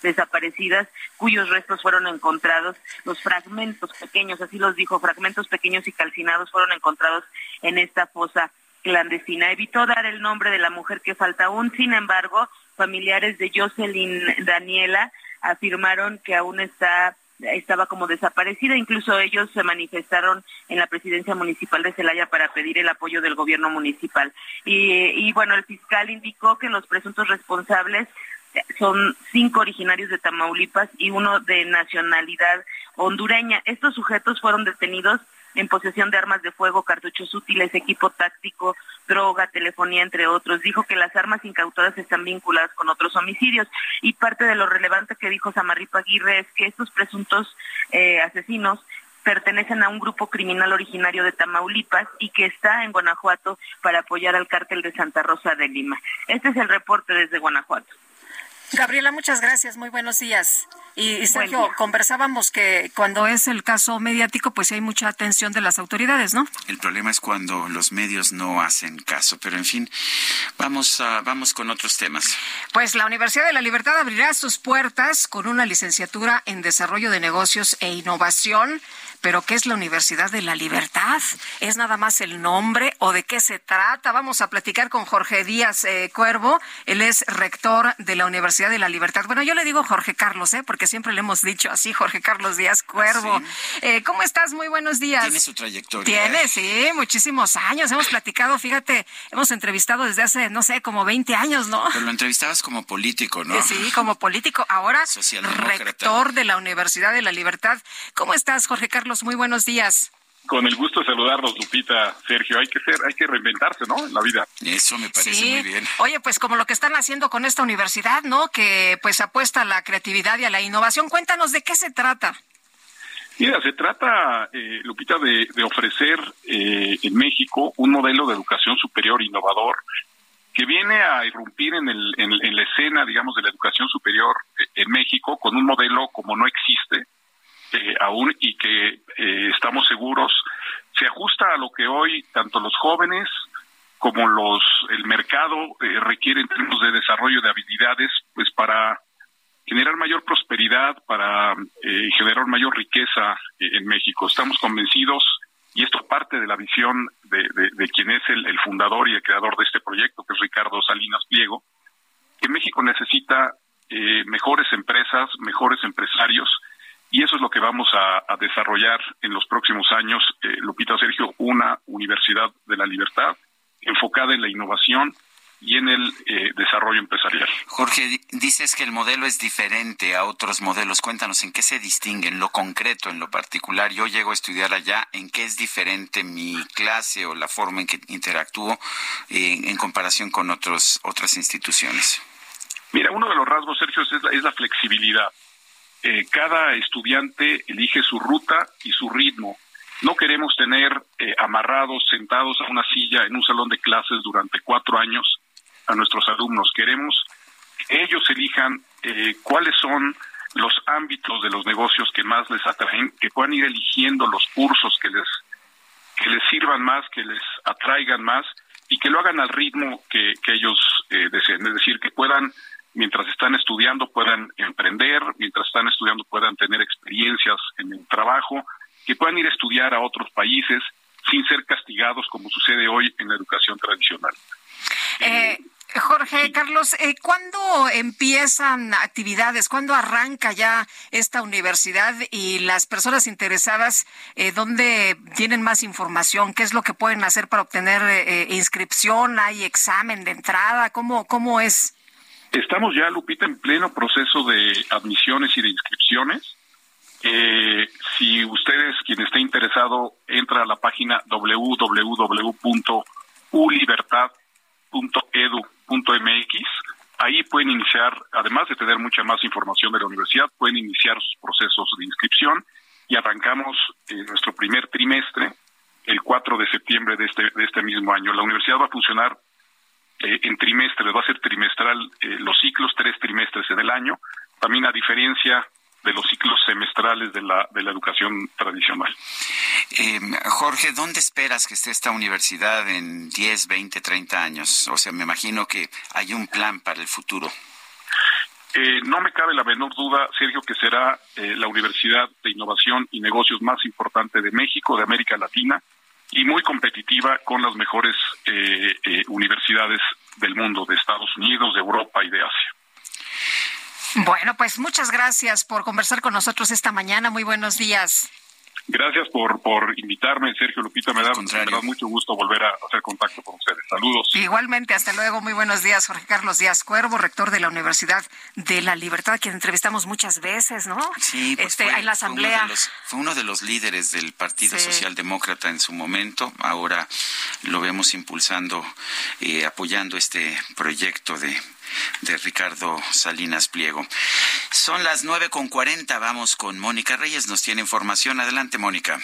desaparecidas cuyos restos fueron encontrados, los fragmentos pequeños, así los dijo, fragmentos pequeños y calcinados fueron encontrados en esta fosa clandestina. Evitó dar el nombre de la mujer que falta aún, sin embargo, familiares de Jocelyn Daniela afirmaron que aún está estaba como desaparecida, incluso ellos se manifestaron en la presidencia municipal de Celaya para pedir el apoyo del gobierno municipal. Y, y bueno, el fiscal indicó que los presuntos responsables son cinco originarios de Tamaulipas y uno de nacionalidad hondureña. Estos sujetos fueron detenidos en posesión de armas de fuego, cartuchos útiles, equipo táctico, droga, telefonía, entre otros. Dijo que las armas incautadas están vinculadas con otros homicidios y parte de lo relevante que dijo Samarripa Aguirre es que estos presuntos eh, asesinos pertenecen a un grupo criminal originario de Tamaulipas y que está en Guanajuato para apoyar al cártel de Santa Rosa de Lima. Este es el reporte desde Guanajuato. Gabriela, muchas gracias. Muy buenos días. Y, Sergio, conversábamos que cuando es el caso mediático, pues hay mucha atención de las autoridades, ¿no? El problema es cuando los medios no hacen caso. Pero en fin, vamos, a, vamos con otros temas. Pues la Universidad de la Libertad abrirá sus puertas con una licenciatura en Desarrollo de Negocios e Innovación pero ¿qué es la Universidad de la Libertad? ¿Es nada más el nombre o de qué se trata? Vamos a platicar con Jorge Díaz eh, Cuervo. Él es rector de la Universidad de la Libertad. Bueno, yo le digo Jorge Carlos, ¿eh? porque siempre le hemos dicho así, Jorge Carlos Díaz Cuervo. Eh, ¿Cómo estás? Muy buenos días. Tiene su trayectoria. Tiene, sí, muchísimos años. Hemos platicado, fíjate, hemos entrevistado desde hace, no sé, como 20 años, ¿no? Pero lo entrevistabas como político, ¿no? Sí, como político. Ahora, rector de la Universidad de la Libertad. ¿Cómo estás, Jorge Carlos? Muy buenos días. Con el gusto de saludarlos, Lupita, Sergio. Hay que ser, hay que reinventarse, ¿no? En la vida. Eso me parece muy bien. Oye, pues como lo que están haciendo con esta universidad, ¿no? Que pues apuesta a la creatividad y a la innovación. Cuéntanos de qué se trata. Mira, se trata, eh, Lupita, de, ofrecer eh, en México un modelo de educación superior innovador que viene a irrumpir en, el, en la escena, digamos, de la educación superior eh, en México con un modelo como no existe, eh, aún y que eh, estamos seguros se ajusta a lo que hoy tanto los jóvenes como los el mercado eh, requieren en términos de desarrollo de habilidades pues para generar mayor prosperidad para generar mayor riqueza en México. Estamos convencidos y esto parte de la visión de, de, quien es el, el, fundador y el creador de este proyecto que es Ricardo Salinas Pliego que México necesita mejores empresas mejores empresarios y eso es lo que vamos a, desarrollar en los próximos años, eh, Lupita Sergio, una universidad de la libertad enfocada en la innovación y en el eh, desarrollo empresarial. Jorge, dices que el modelo es diferente a otros modelos. Cuéntanos en qué se distingue, en lo concreto, en lo particular. Yo llego a estudiar allá, ¿en qué es diferente mi clase o la forma en que interactúo en comparación con otros, otras instituciones? Mira, uno de los rasgos, Sergio, es la flexibilidad. Eh, cada estudiante elige su ruta y su ritmo. No queremos tener eh, amarrados, sentados a una silla en un salón de clases durante cuatro años a nuestros alumnos. Queremos que ellos elijan eh, cuáles son los ámbitos de los negocios que más les atraen, que puedan ir eligiendo los cursos que les que les sirvan más, que les atraigan más y que lo hagan al ritmo que, que ellos deseen. Es decir, que puedan mientras están estudiando puedan emprender, mientras están estudiando puedan tener experiencias en el trabajo, que puedan ir a estudiar a otros países sin ser castigados como sucede hoy en la educación tradicional. Eh, Jorge Carlos, eh, ¿cuándo empiezan actividades? ¿Cuándo arranca ya esta universidad y las personas interesadas, eh, dónde tienen más información? ¿Qué es lo que pueden hacer para obtener eh, inscripción? ¿Hay examen de entrada? ¿Cómo, cómo es? Estamos ya, Lupita, en pleno proceso de admisiones y de inscripciones. Eh, si ustedes, quien esté interesado, entra a la página www.ulibertad.edu.mx. Ahí pueden iniciar, además de tener mucha más información de la universidad, pueden iniciar sus procesos de inscripción y arrancamos eh, nuestro primer trimestre el 4 de septiembre de este, de este mismo año. La universidad va a funcionar eh, en trimestres, va a ser trimestral eh, los ciclos, tres trimestres en el año, también a diferencia de los ciclos semestrales de la, de la educación tradicional. Eh, Jorge, ¿dónde esperas que esté esta universidad en 10, 20, 30 años? O sea, me imagino que hay un plan para el futuro. no me cabe la menor duda, Sergio, que será la universidad de innovación y negocios más importante de México, de América Latina, y muy competitiva con las mejores eh, eh, universidades del mundo, de Estados Unidos, de Europa y de Asia. Bueno, pues muchas gracias por conversar con nosotros esta mañana. Muy buenos días. Gracias por, por invitarme, Sergio Lupita. Me da, me da mucho gusto volver a hacer contacto con ustedes. Saludos. Igualmente, hasta luego. Muy buenos días, Jorge Carlos Díaz Cuervo, rector de la Universidad de la Libertad, quien entrevistamos muchas veces, ¿no? Sí, pues este, en la asamblea. Fue uno, los, fue uno, de los, líderes del Partido Socialdemócrata en su momento. Ahora lo vemos impulsando, eh, apoyando este proyecto de de Ricardo Salinas Pliego. Son las nueve con cuarenta. Vamos con Mónica Reyes. Nos tiene información. Adelante, Mónica.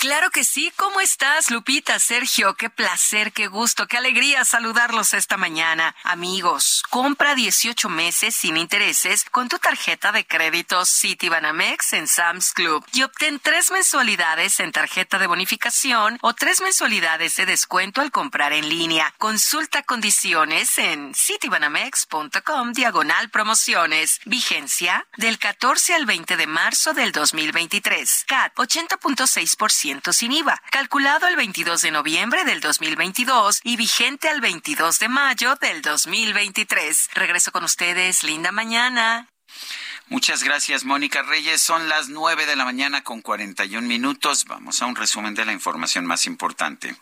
Claro que sí. ¿Cómo estás, Lupita? Sergio, qué placer, qué gusto, qué alegría saludarlos esta mañana. Amigos, compra 18 meses sin intereses con tu tarjeta de crédito Citibanamex en Sam's Club y obtén tres mensualidades en tarjeta de bonificación o tres mensualidades de descuento al comprar en línea. Consulta condiciones en citibanamex.com diagonal promociones. Vigencia del 14 al 20 de marzo del 2023. CAT 80.6% sin IVA, calculado el 22 de noviembre del 2022 y vigente al 22 de mayo del 2023. Regreso con ustedes, linda mañana. Muchas gracias, Mónica Reyes. Son las 9 de la mañana con 41 minutos. Vamos a un resumen de la información más importante.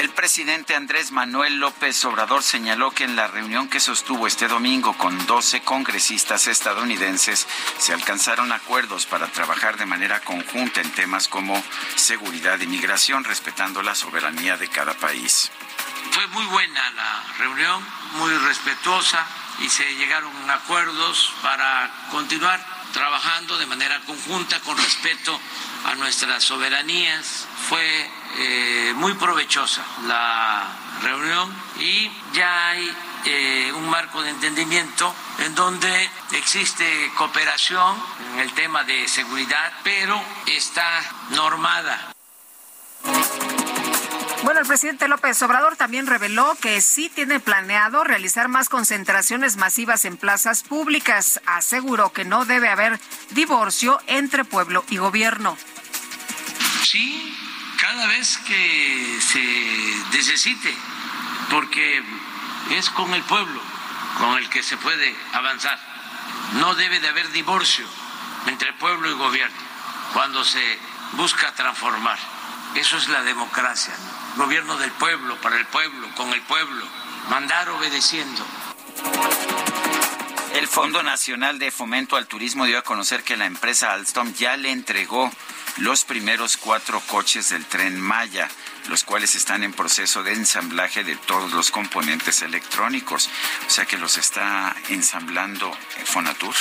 El presidente Andrés Manuel López Obrador señaló que en la reunión que sostuvo este domingo con 12 congresistas estadounidenses se alcanzaron acuerdos para trabajar de manera conjunta en temas como seguridad y migración, respetando la soberanía de cada país. Fue muy buena la reunión, muy respetuosa y se llegaron acuerdos para continuar trabajando de manera conjunta con respeto a nuestras soberanías. Fue eh, muy provechosa la reunión y ya hay eh, un marco de entendimiento en donde existe cooperación en el tema de seguridad, pero está normada. Bueno, el presidente López Obrador también reveló que sí tiene planeado realizar más concentraciones masivas en plazas públicas. Aseguró que no debe haber divorcio entre pueblo y gobierno. Sí, cada vez que se necesite, porque es con el pueblo con el que se puede avanzar. No debe de haber divorcio entre pueblo y gobierno cuando se busca transformar. Eso es la democracia. Gobierno del pueblo, para el pueblo, con el pueblo, mandar obedeciendo. El Fondo Nacional de Fomento al Turismo dio a conocer que la empresa Alstom ya le entregó los primeros cuatro coches del tren Maya, los cuales están en proceso de ensamblaje de todos los componentes electrónicos. O sea que los está ensamblando Fonatur.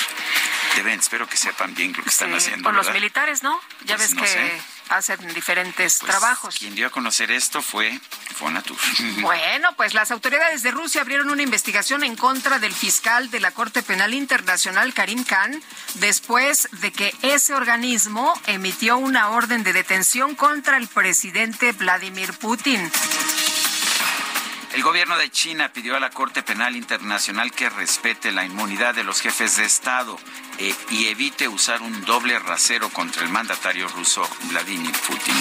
Deben, espero que sepan bien lo que están haciendo. Con los militares, ¿no? Ya pues ves que hacen diferentes pues, trabajos. Quien dio a conocer esto fue Fonatur. (laughs) Bueno, pues las autoridades de Rusia abrieron una investigación en contra del fiscal de la Corte Penal Internacional, Karim Khan, después de que ese organismo emitió una orden de detención contra el presidente Vladimir Putin. El gobierno de China pidió a la Corte Penal Internacional que respete la inmunidad de los jefes de Estado eh, y evite usar un doble rasero contra el mandatario ruso Vladimir Putin.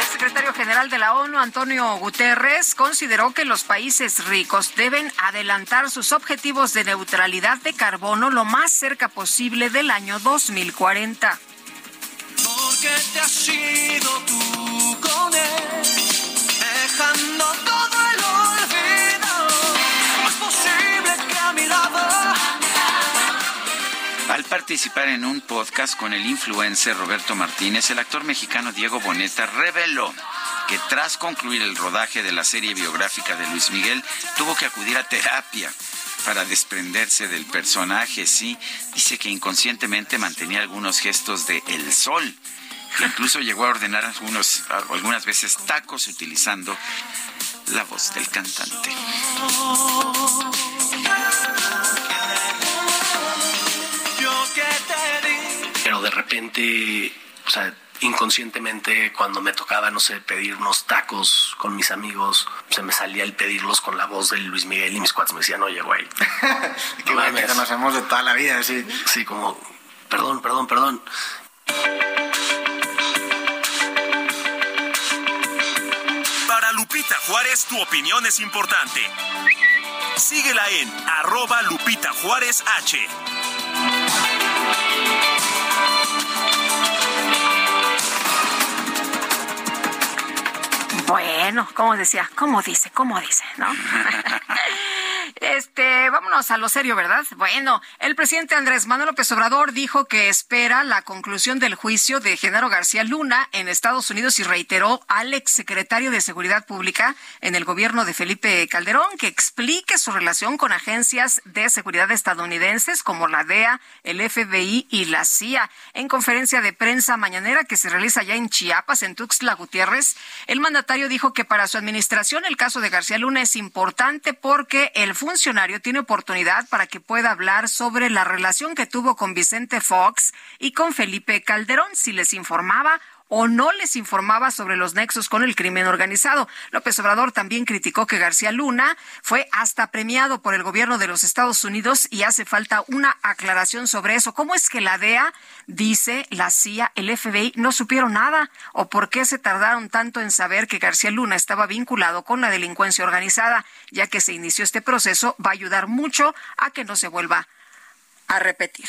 El secretario general de la ONU, Antonio Guterres, consideró que los países ricos deben adelantar sus objetivos de neutralidad de carbono lo más cerca posible del año 2040. Porque te has ido tú con él, dejando participar en un podcast con el influencer Roberto Martínez, el actor mexicano Diego Boneta reveló que tras concluir el rodaje de la serie biográfica de Luis Miguel, tuvo que acudir a terapia para desprenderse del personaje. Sí, dice que inconscientemente mantenía algunos gestos de el sol, que incluso llegó a ordenar algunos, algunas veces tacos utilizando la voz del cantante. Repente, o sea, inconscientemente cuando me tocaba, no sé, pedir unos tacos con mis amigos, se me salía el pedirlos con la voz de Luis Miguel y mis cuates me decían, oye, güey. (laughs) Qué no que conocemos de toda la vida, sí. Sí, como, perdón, perdón, perdón. Para Lupita Juárez, tu opinión es importante. Síguela en arroba Lupita Juárez H. Bueno, como decía, como dice, como dice, ¿no? (laughs) Este, vámonos a lo serio, ¿verdad? Bueno, el presidente Andrés Manuel López Obrador dijo que espera la conclusión del juicio de Genaro García Luna en Estados Unidos y reiteró al exsecretario de Seguridad Pública en el gobierno de Felipe Calderón que explique su relación con agencias de seguridad estadounidenses como la DEA, el FBI y la CIA. En conferencia de prensa mañanera que se realiza ya en Chiapas, en Tuxtla Gutiérrez, el mandatario dijo que para su administración el caso de García Luna es importante porque el funcionario tiene oportunidad para que pueda hablar sobre la relación que tuvo con Vicente Fox y con Felipe Calderón, si les informaba o no les informaba sobre los nexos con el crimen organizado. López Obrador también criticó que García Luna fue hasta premiado por el gobierno de los Estados Unidos y hace falta una aclaración sobre eso. ¿Cómo es que la DEA dice, la CIA, el FBI no supieron nada? ¿O por qué se tardaron tanto en saber que García Luna estaba vinculado con la delincuencia organizada? Ya que se inició este proceso, va a ayudar mucho a que no se vuelva a repetir.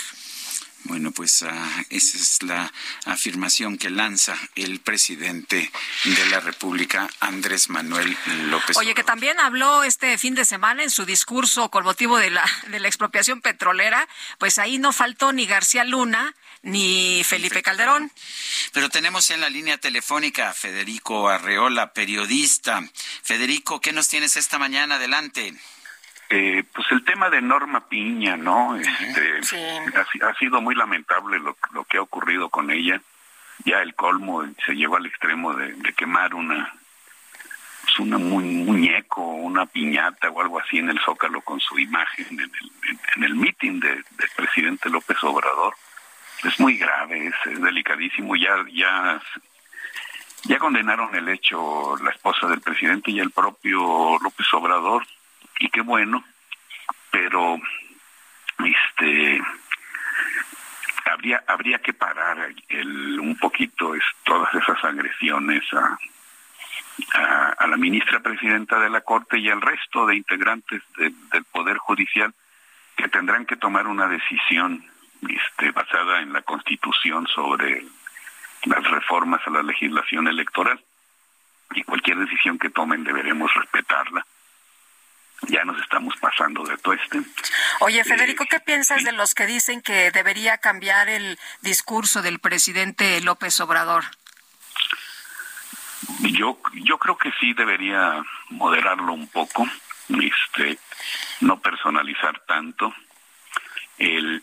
Bueno, pues ah, esa es la afirmación que lanza el presidente de la República, Andrés Manuel López. Oye, que también habló este fin de semana en su discurso con motivo de la, de la expropiación petrolera, pues ahí no faltó ni García Luna ni Felipe Calderón. Pero tenemos en la línea telefónica a Federico Arreola, periodista. Federico, ¿qué nos tienes esta mañana? Adelante. Eh, pues el tema de Norma Piña, ¿no? Este, ha, sido muy lamentable lo, que ha ocurrido con ella. Ya el colmo se llevó al extremo de, quemar una, pues una muñeco, una piñata o algo así en el Zócalo con su imagen en el, en, el meeting del presidente López Obrador. Es muy grave, es, delicadísimo. Ya, ya, ya condenaron el hecho la esposa del presidente y el propio López Obrador y qué bueno, pero este habría habría que parar el, un poquito es, todas esas agresiones a, a, la ministra presidenta de la Corte y al resto de integrantes del Poder Judicial que tendrán que tomar una decisión este, basada en la Constitución sobre las reformas a la legislación electoral. Y cualquier decisión que tomen deberemos respetarla ya nos estamos pasando de tueste. Oye, Federico, ¿qué piensas de los que dicen que debería cambiar el discurso del presidente López Obrador? Yo, yo creo que sí debería moderarlo un poco, este, no personalizar tanto, el,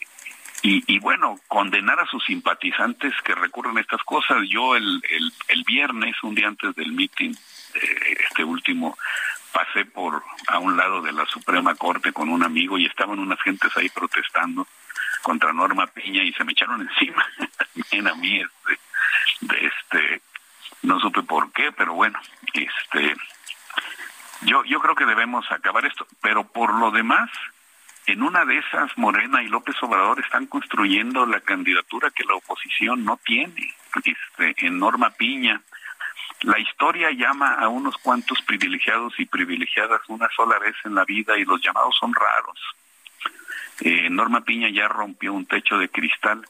y, bueno, condenar a sus simpatizantes que recurren a estas cosas. Yo el, el, el viernes, un día antes del meeting, eh, este último, pasé por a un lado de la Suprema Corte con un amigo y estaban unas gentes ahí protestando contra Norma Piña y se me echaron encima. (laughs) También a mí este este no supe por qué pero bueno este yo yo creo que debemos acabar esto. Pero por lo demás en una de esas Morena y López Obrador están construyendo la candidatura que la oposición no tiene este en Norma Piña la historia llama a unos cuantos privilegiados y privilegiadas una sola vez en la vida y los llamados son raros. Eh, Norma Piña ya rompió un techo de cristal.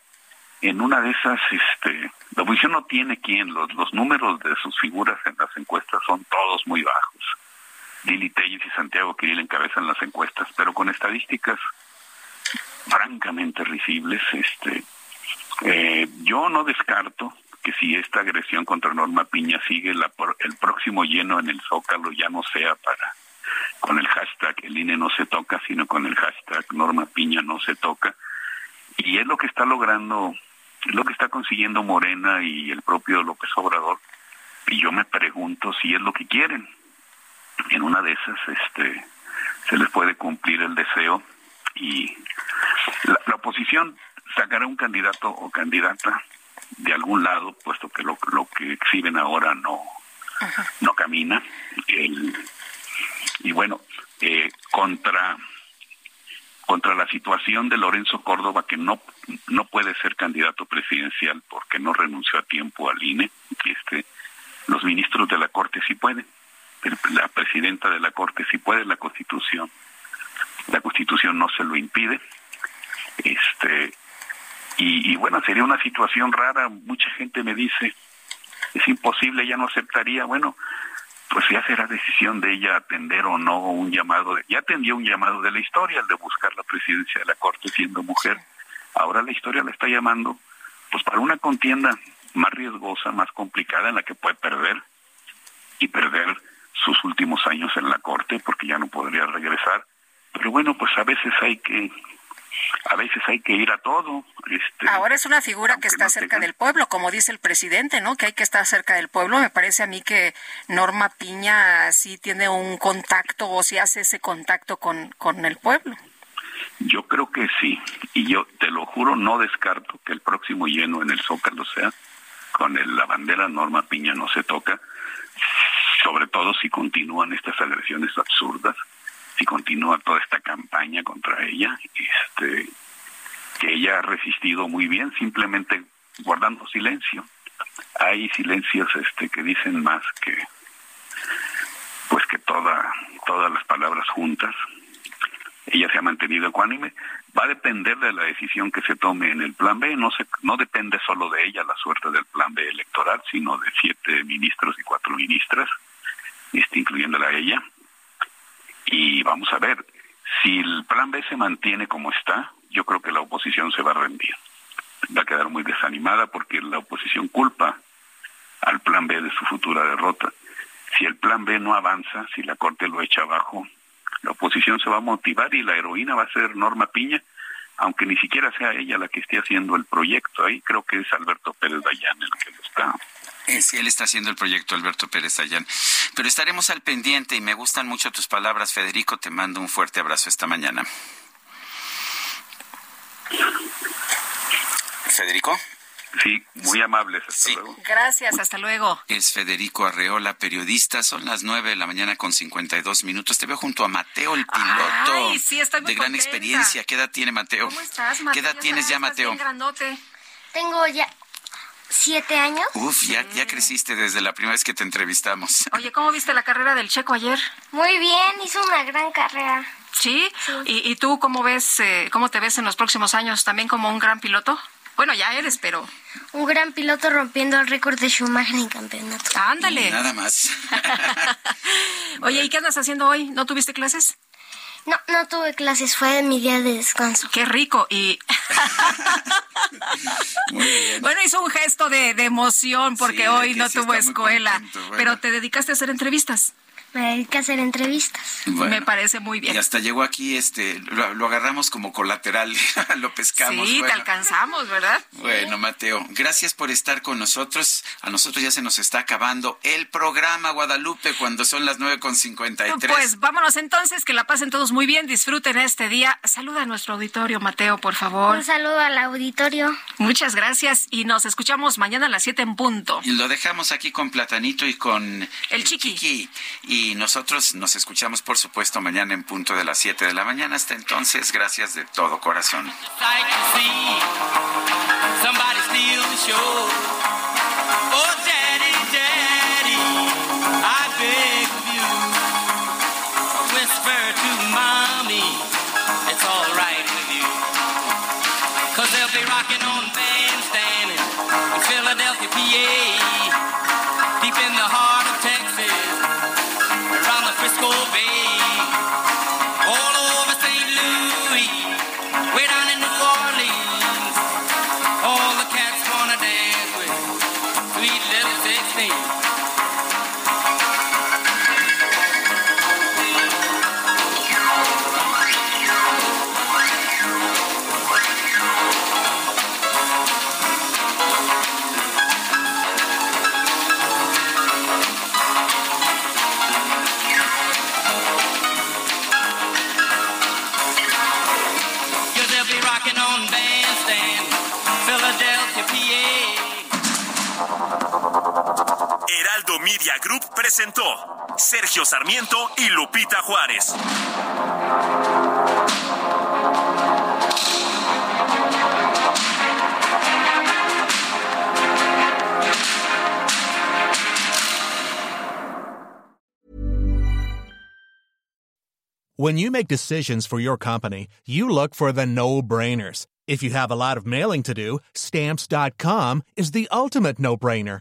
En una de esas, este, la oposición no tiene quien, los, los números de sus figuras en las encuestas son todos muy bajos. Lili Telles y Santiago Kirill encabezan las encuestas, pero con estadísticas francamente risibles. Este, eh, yo no descarto que si esta agresión contra Norma Piña sigue el próximo lleno en el Zócalo ya no sea para con el hashtag el INE no se toca, sino con el hashtag Norma Piña no se toca. Y es lo que está logrando, es lo que está consiguiendo Morena y el propio López Obrador. Y yo me pregunto si es lo que quieren. En una de esas, este, se les puede cumplir el deseo y la oposición sacará un candidato o candidata de algún lado, puesto que lo, lo que exhiben ahora no, no camina. El, y bueno, eh, contra contra la situación de Lorenzo Córdoba, que no, no puede ser candidato presidencial porque no renunció a tiempo al INE, este, los ministros de la Corte sí pueden, la presidenta de la Corte sí puede, la Constitución, la Constitución no se lo impide, este, y, bueno, sería una situación rara. Mucha gente me dice, es imposible, ya no aceptaría. Bueno, pues ya será decisión de ella atender o no un llamado. De, ya atendió un llamado de la historia, el de buscar la presidencia de la Corte siendo mujer. Ahora la historia la está llamando pues para una contienda más riesgosa, más complicada, en la que puede perder y perder sus últimos años en la Corte porque ya no podría regresar. Pero bueno, pues a veces hay que a veces hay que ir a todo. Este, Ahora es una figura que está cerca del pueblo, como dice el presidente, ¿no? Que hay que estar cerca del pueblo. Me parece a mí que Norma Piña sí tiene un contacto o si hace ese contacto con, con el pueblo. Yo creo que sí, y yo te lo juro, no descarto que el próximo lleno en el Zócalo sea con el, la bandera Norma Piña no se toca, sobre todo si continúan estas agresiones absurdas si continúa toda esta campaña contra ella, este, que ella ha resistido muy bien, simplemente guardando silencio. Hay silencios este que dicen más que pues que toda todas las palabras juntas. Ella se ha mantenido ecuánime. Va a depender de la decisión que se tome en el plan B. No se, no depende solo de ella la suerte del plan B electoral, sino de siete ministros y cuatro ministras, este, incluyéndola a ella y vamos a ver, si el plan B se mantiene como está, yo creo que la oposición se va a rendir. Va a quedar muy desanimada porque la oposición culpa al plan B de su futura derrota. Si el plan B no avanza, si la Corte lo echa abajo, la oposición se va a motivar y la heroína va a ser Norma Piña, aunque ni siquiera sea ella la que esté haciendo el proyecto. Ahí creo que es Alberto Pérez Dayán el que lo está Sí, él está haciendo el proyecto Alberto Pérez Ayán. Pero estaremos al pendiente y me gustan mucho tus palabras, Federico. Te mando un fuerte abrazo esta mañana. Federico. Sí, muy amables. Hasta luego. Gracias, hasta luego. Es Federico Arreola, periodista. Son las nueve de la mañana con 52 minutos. Te veo junto a Mateo, el piloto. Ay, sí, estoy muy De gran contenta. experiencia. ¿Qué edad tiene Mateo? ¿Cómo estás, Mateo? ¿Qué edad Ya tienes ya, estás Mateo? bien grandote. Tengo ya siete años. Uf, ya, ya creciste desde la primera vez que te entrevistamos. (laughs) Oye, ¿cómo viste la carrera del Checo ayer? Muy bien, hizo una gran carrera. ¿Sí? ¿Y, y tú cómo ves, eh, cómo te ves en los próximos años? ¿También como un gran piloto? Bueno, ya eres, pero... Un gran piloto rompiendo el récord de Schumacher en campeonato. Ándale. Nada más. (laughs) Oye, ¿y qué andas haciendo hoy? ¿No tuviste clases? No, no tuve clases, fue mi día de descanso. Qué rico. Y (laughs) bueno, hizo un gesto de, de emoción porque Sí, hoy no sí tuvo escuela. bueno. Pero te dedicaste a hacer entrevistas. Me dediqué a hacer entrevistas. Bueno. Me parece muy bien. Y hasta llegó aquí, este, lo, lo agarramos como colateral, (laughs) lo pescamos. sí, te alcanzamos, ¿verdad? Bueno, Mateo, gracias por estar con nosotros. A nosotros ya se nos está acabando el programa Guadalupe cuando son las nueve con cincuenta y tres. Pues vámonos entonces, que la pasen todos muy bien, disfruten este día. Saluda a nuestro auditorio, Mateo, por favor. Un saludo al auditorio. Muchas gracias y nos escuchamos mañana a las 7 en punto. Y lo dejamos aquí con Platanito y con el Chiqui. Y nosotros nos escuchamos, por supuesto, mañana en punto de las 7 de la mañana. Hasta entonces, gracias de todo corazón. Cause they'll be rocking on bandstand in Philadelphia, PA, Media Group presentó Sergio Sarmiento y Lupita Juárez. When you make decisions for your company, you look for the no brainers. If you have a lot of mailing to do, stamps.com is the ultimate no brainer.